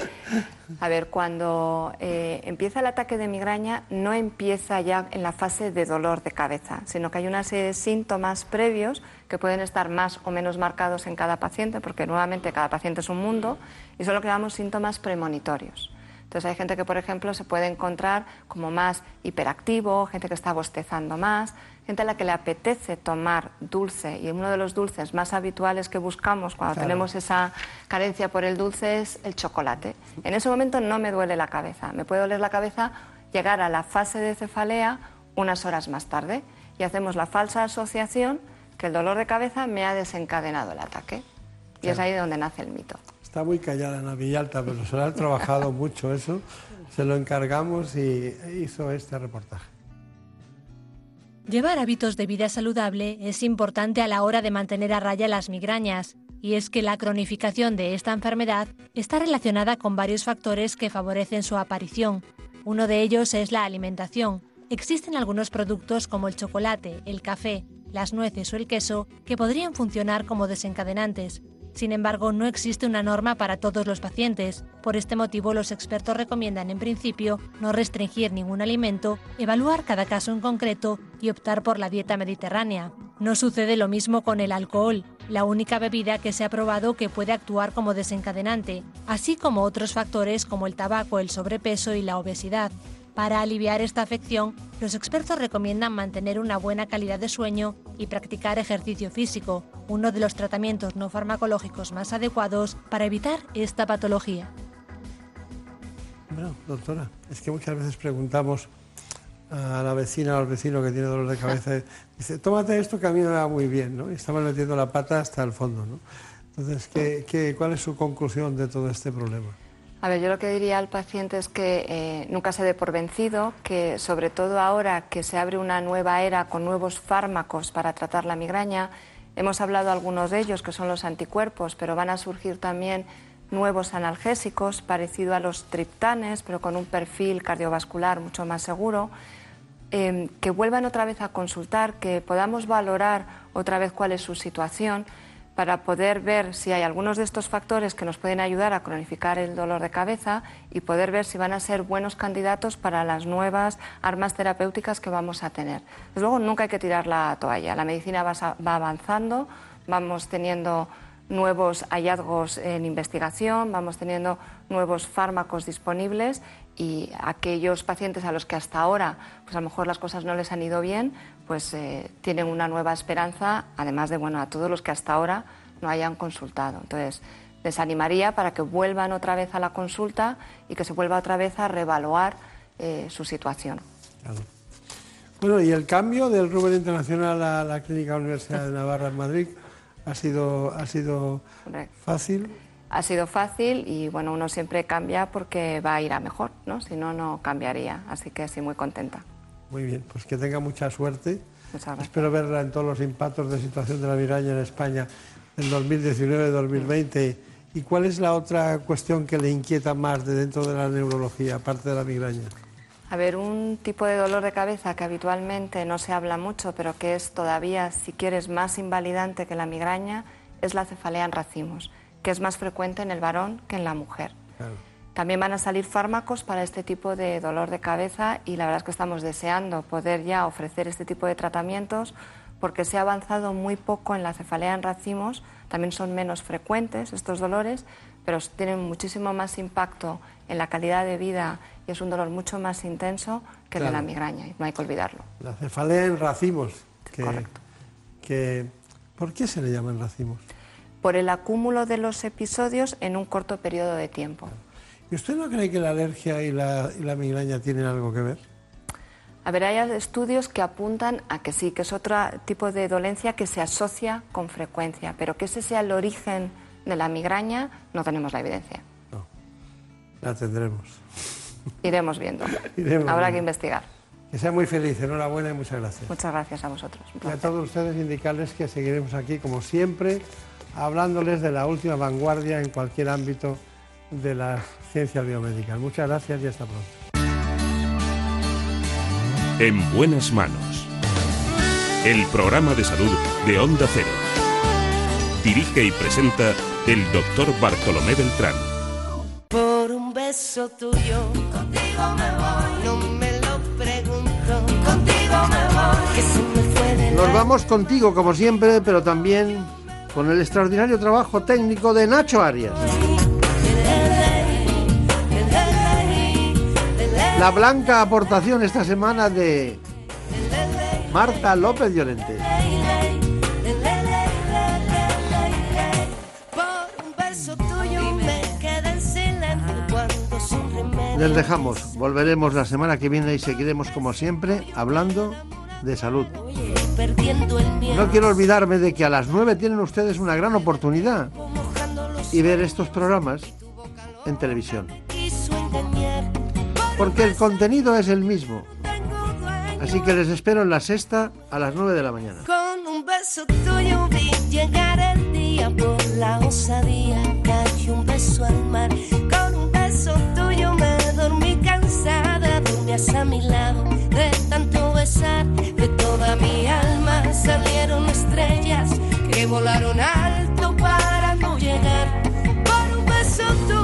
[SPEAKER 11] A ver, cuando eh, empieza el ataque de migraña no empieza ya en la fase de dolor de cabeza, sino que hay una serie de síntomas previos que pueden estar más o menos marcados en cada paciente, porque nuevamente cada paciente es un mundo, y son lo que llamamos síntomas premonitorios. Entonces hay gente que, por ejemplo, se puede encontrar como más hiperactivo, gente que está bostezando más, gente a la que le apetece tomar dulce y uno de los dulces más habituales que buscamos cuando tenemos esa carencia por el dulce es el chocolate. En ese momento no me duele la cabeza, me puede doler la cabeza llegar a la fase de cefalea unas horas más tarde y hacemos la falsa asociación que el dolor de cabeza me ha desencadenado el ataque. Y es ahí donde nace el mito.
[SPEAKER 1] Está muy callada en la Villalta, pero se lo ha trabajado mucho eso. Se lo encargamos y hizo este reportaje.
[SPEAKER 4] Llevar hábitos de vida saludable es importante a la hora de mantener a raya las migrañas, y es que la cronificación de esta enfermedad está relacionada con varios factores que favorecen su aparición. Uno de ellos es la alimentación. Existen algunos productos como el chocolate, el café, las nueces o el queso que podrían funcionar como desencadenantes, sin embargo, no existe una norma para todos los pacientes. Por este motivo, los expertos recomiendan en principio no restringir ningún alimento, evaluar cada caso en concreto y optar por la dieta mediterránea. No sucede lo mismo con el alcohol, la única bebida que se ha probado que puede actuar como desencadenante, así como otros factores como el tabaco, el sobrepeso y la obesidad. Para aliviar esta afección, los expertos recomiendan mantener una buena calidad de sueño y practicar ejercicio físico, uno de los tratamientos no farmacológicos más adecuados para evitar esta patología.
[SPEAKER 1] Bueno, doctora, es que muchas veces preguntamos a la vecina o al vecino que tiene dolor de cabeza, dice, tómate esto que a mí me va muy bien, ¿no? Y estamos metiendo la pata hasta el fondo, ¿no? Entonces, ¿qué, qué, cuál es su conclusión de todo este problema?
[SPEAKER 11] A ver, yo lo que diría al paciente es que eh, nunca se dé por vencido, que sobre todo ahora que se abre una nueva era con nuevos fármacos para tratar la migraña, hemos hablado algunos de ellos que son los anticuerpos, pero van a surgir también nuevos analgésicos parecido a los triptanes, pero con un perfil cardiovascular mucho más seguro. Em, que vuelvan otra vez a consultar, que podamos valorar otra vez cuál es su situación para poder ver si hay algunos de estos factores que nos pueden ayudar a cronificar el dolor de cabeza y poder ver si van a ser buenos candidatos para las nuevas armas terapéuticas que vamos a tener. Desde luego, nunca hay que tirar la toalla. La medicina va, va avanzando, vamos teniendo nuevos hallazgos en investigación, vamos teniendo nuevos fármacos disponibles y aquellos pacientes a los que hasta ahora pues a lo mejor las cosas no les han ido bien, pues eh, tienen una nueva esperanza, además de bueno, a todos los que hasta ahora no hayan consultado. Entonces, les animaría para que vuelvan otra vez a la consulta y que se vuelva otra vez a reevaluar eh, su situación.
[SPEAKER 1] Bueno, y el cambio del Rubén Internacional a la Clínica Universidad de Navarra en Madrid ha sido, ha sido fácil
[SPEAKER 11] ha sido fácil y bueno, uno siempre cambia porque va a ir a mejor, ¿no? Si no, no cambiaría. Así que sí, muy contenta.
[SPEAKER 1] Muy bien, pues que tenga mucha suerte. Espero verla en todos los impactos de situación de la migraña en España en 2019-2020. ¿Y cuál es la otra cuestión que le inquieta más de dentro de la neurología, aparte de la migraña?
[SPEAKER 11] A ver, un tipo de dolor de cabeza que habitualmente no se habla mucho, pero que es todavía, si quieres, más invalidante que la migraña, es la cefalea en racimos que es más frecuente en el varón que en la mujer. También van a salir fármacos para este tipo de dolor de cabeza y la verdad es que estamos deseando poder ya ofrecer este tipo de tratamientos porque se ha avanzado muy poco en la cefalea en racimos, también son menos frecuentes estos dolores, pero tienen muchísimo más impacto en la calidad de vida y es un dolor mucho más intenso que el de la migraña, y no hay que olvidarlo.
[SPEAKER 1] La cefalea en racimos, Correcto. que, ¿por qué se le llama en racimos?
[SPEAKER 11] por el acúmulo de los episodios en un corto periodo de tiempo.
[SPEAKER 1] ¿Y usted no cree que la alergia y la, migraña tienen algo que ver?
[SPEAKER 11] A ver, hay estudios que apuntan a que sí, que es otro tipo de dolencia que se asocia con frecuencia, pero que ese sea el origen de la migraña, no tenemos la evidencia. No,
[SPEAKER 1] la tendremos.
[SPEAKER 11] Iremos viendo. Habrá que investigar.
[SPEAKER 1] Que sea muy feliz, enhorabuena y muchas gracias.
[SPEAKER 11] Muchas gracias a vosotros.
[SPEAKER 1] Y a todos ustedes indicarles que seguiremos aquí, como siempre, hablándoles de la última vanguardia en cualquier ámbito de las ciencias biomédicas. Muchas gracias y hasta pronto.
[SPEAKER 32] En buenas manos. El programa de salud de Onda Cero. Dirige y presenta el doctor Bartolomé Beltrán.
[SPEAKER 41] Por un beso tuyo, contigo me voy. No me lo pregunto, contigo me voy. Que se me fue
[SPEAKER 1] Nos vamos contigo como siempre, pero también con el extraordinario trabajo técnico de Nacho Arias. La blanca aportación esta semana de Marta López Llorente. Les dejamos, volveremos la semana que viene y seguiremos como siempre hablando de salud. No quiero olvidarme de que a las 9 tienen ustedes una gran oportunidad y ver estos programas en televisión. Porque el contenido es el mismo. Así que les espero en la sexta a las 9 de la mañana.
[SPEAKER 41] Con un beso tuyo vi llegar el día por la osadía, cayó un beso al mar. Con un beso tuyo me dormí cansada, dormías a mi lado de tanto besar de toda mi alma salieron estrellas que volaron alto para no llegar. Por un beso tuyo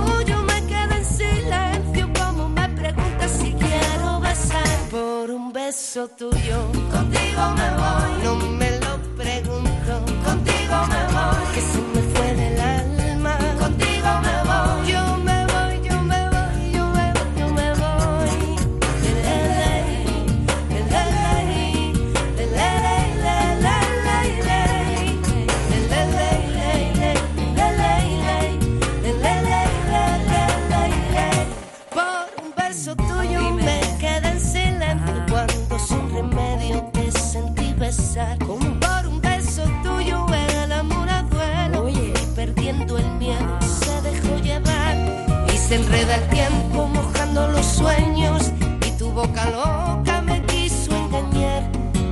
[SPEAKER 41] Por un beso tuyo, contigo me voy. No me se enreda el tiempo mojando los sueños y tu boca loca me quiso engañar.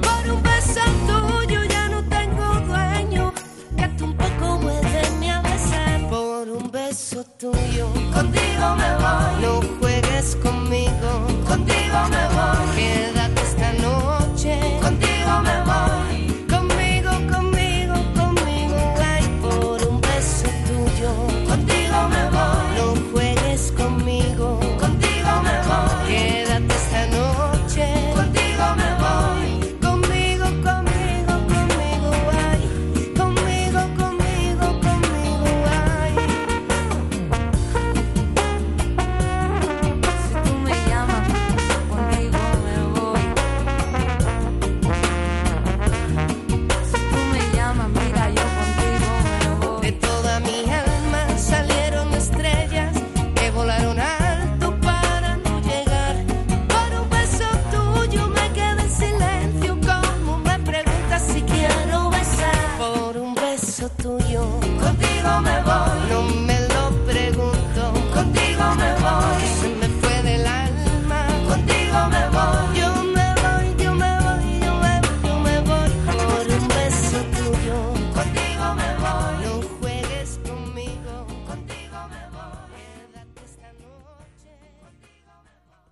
[SPEAKER 41] Por un beso tuyo ya no tengo dueño, que tú un poco mi besar. Por un beso tuyo, contigo me voy. No juegues conmigo, contigo me voy. Quédate esta noche, contigo me voy.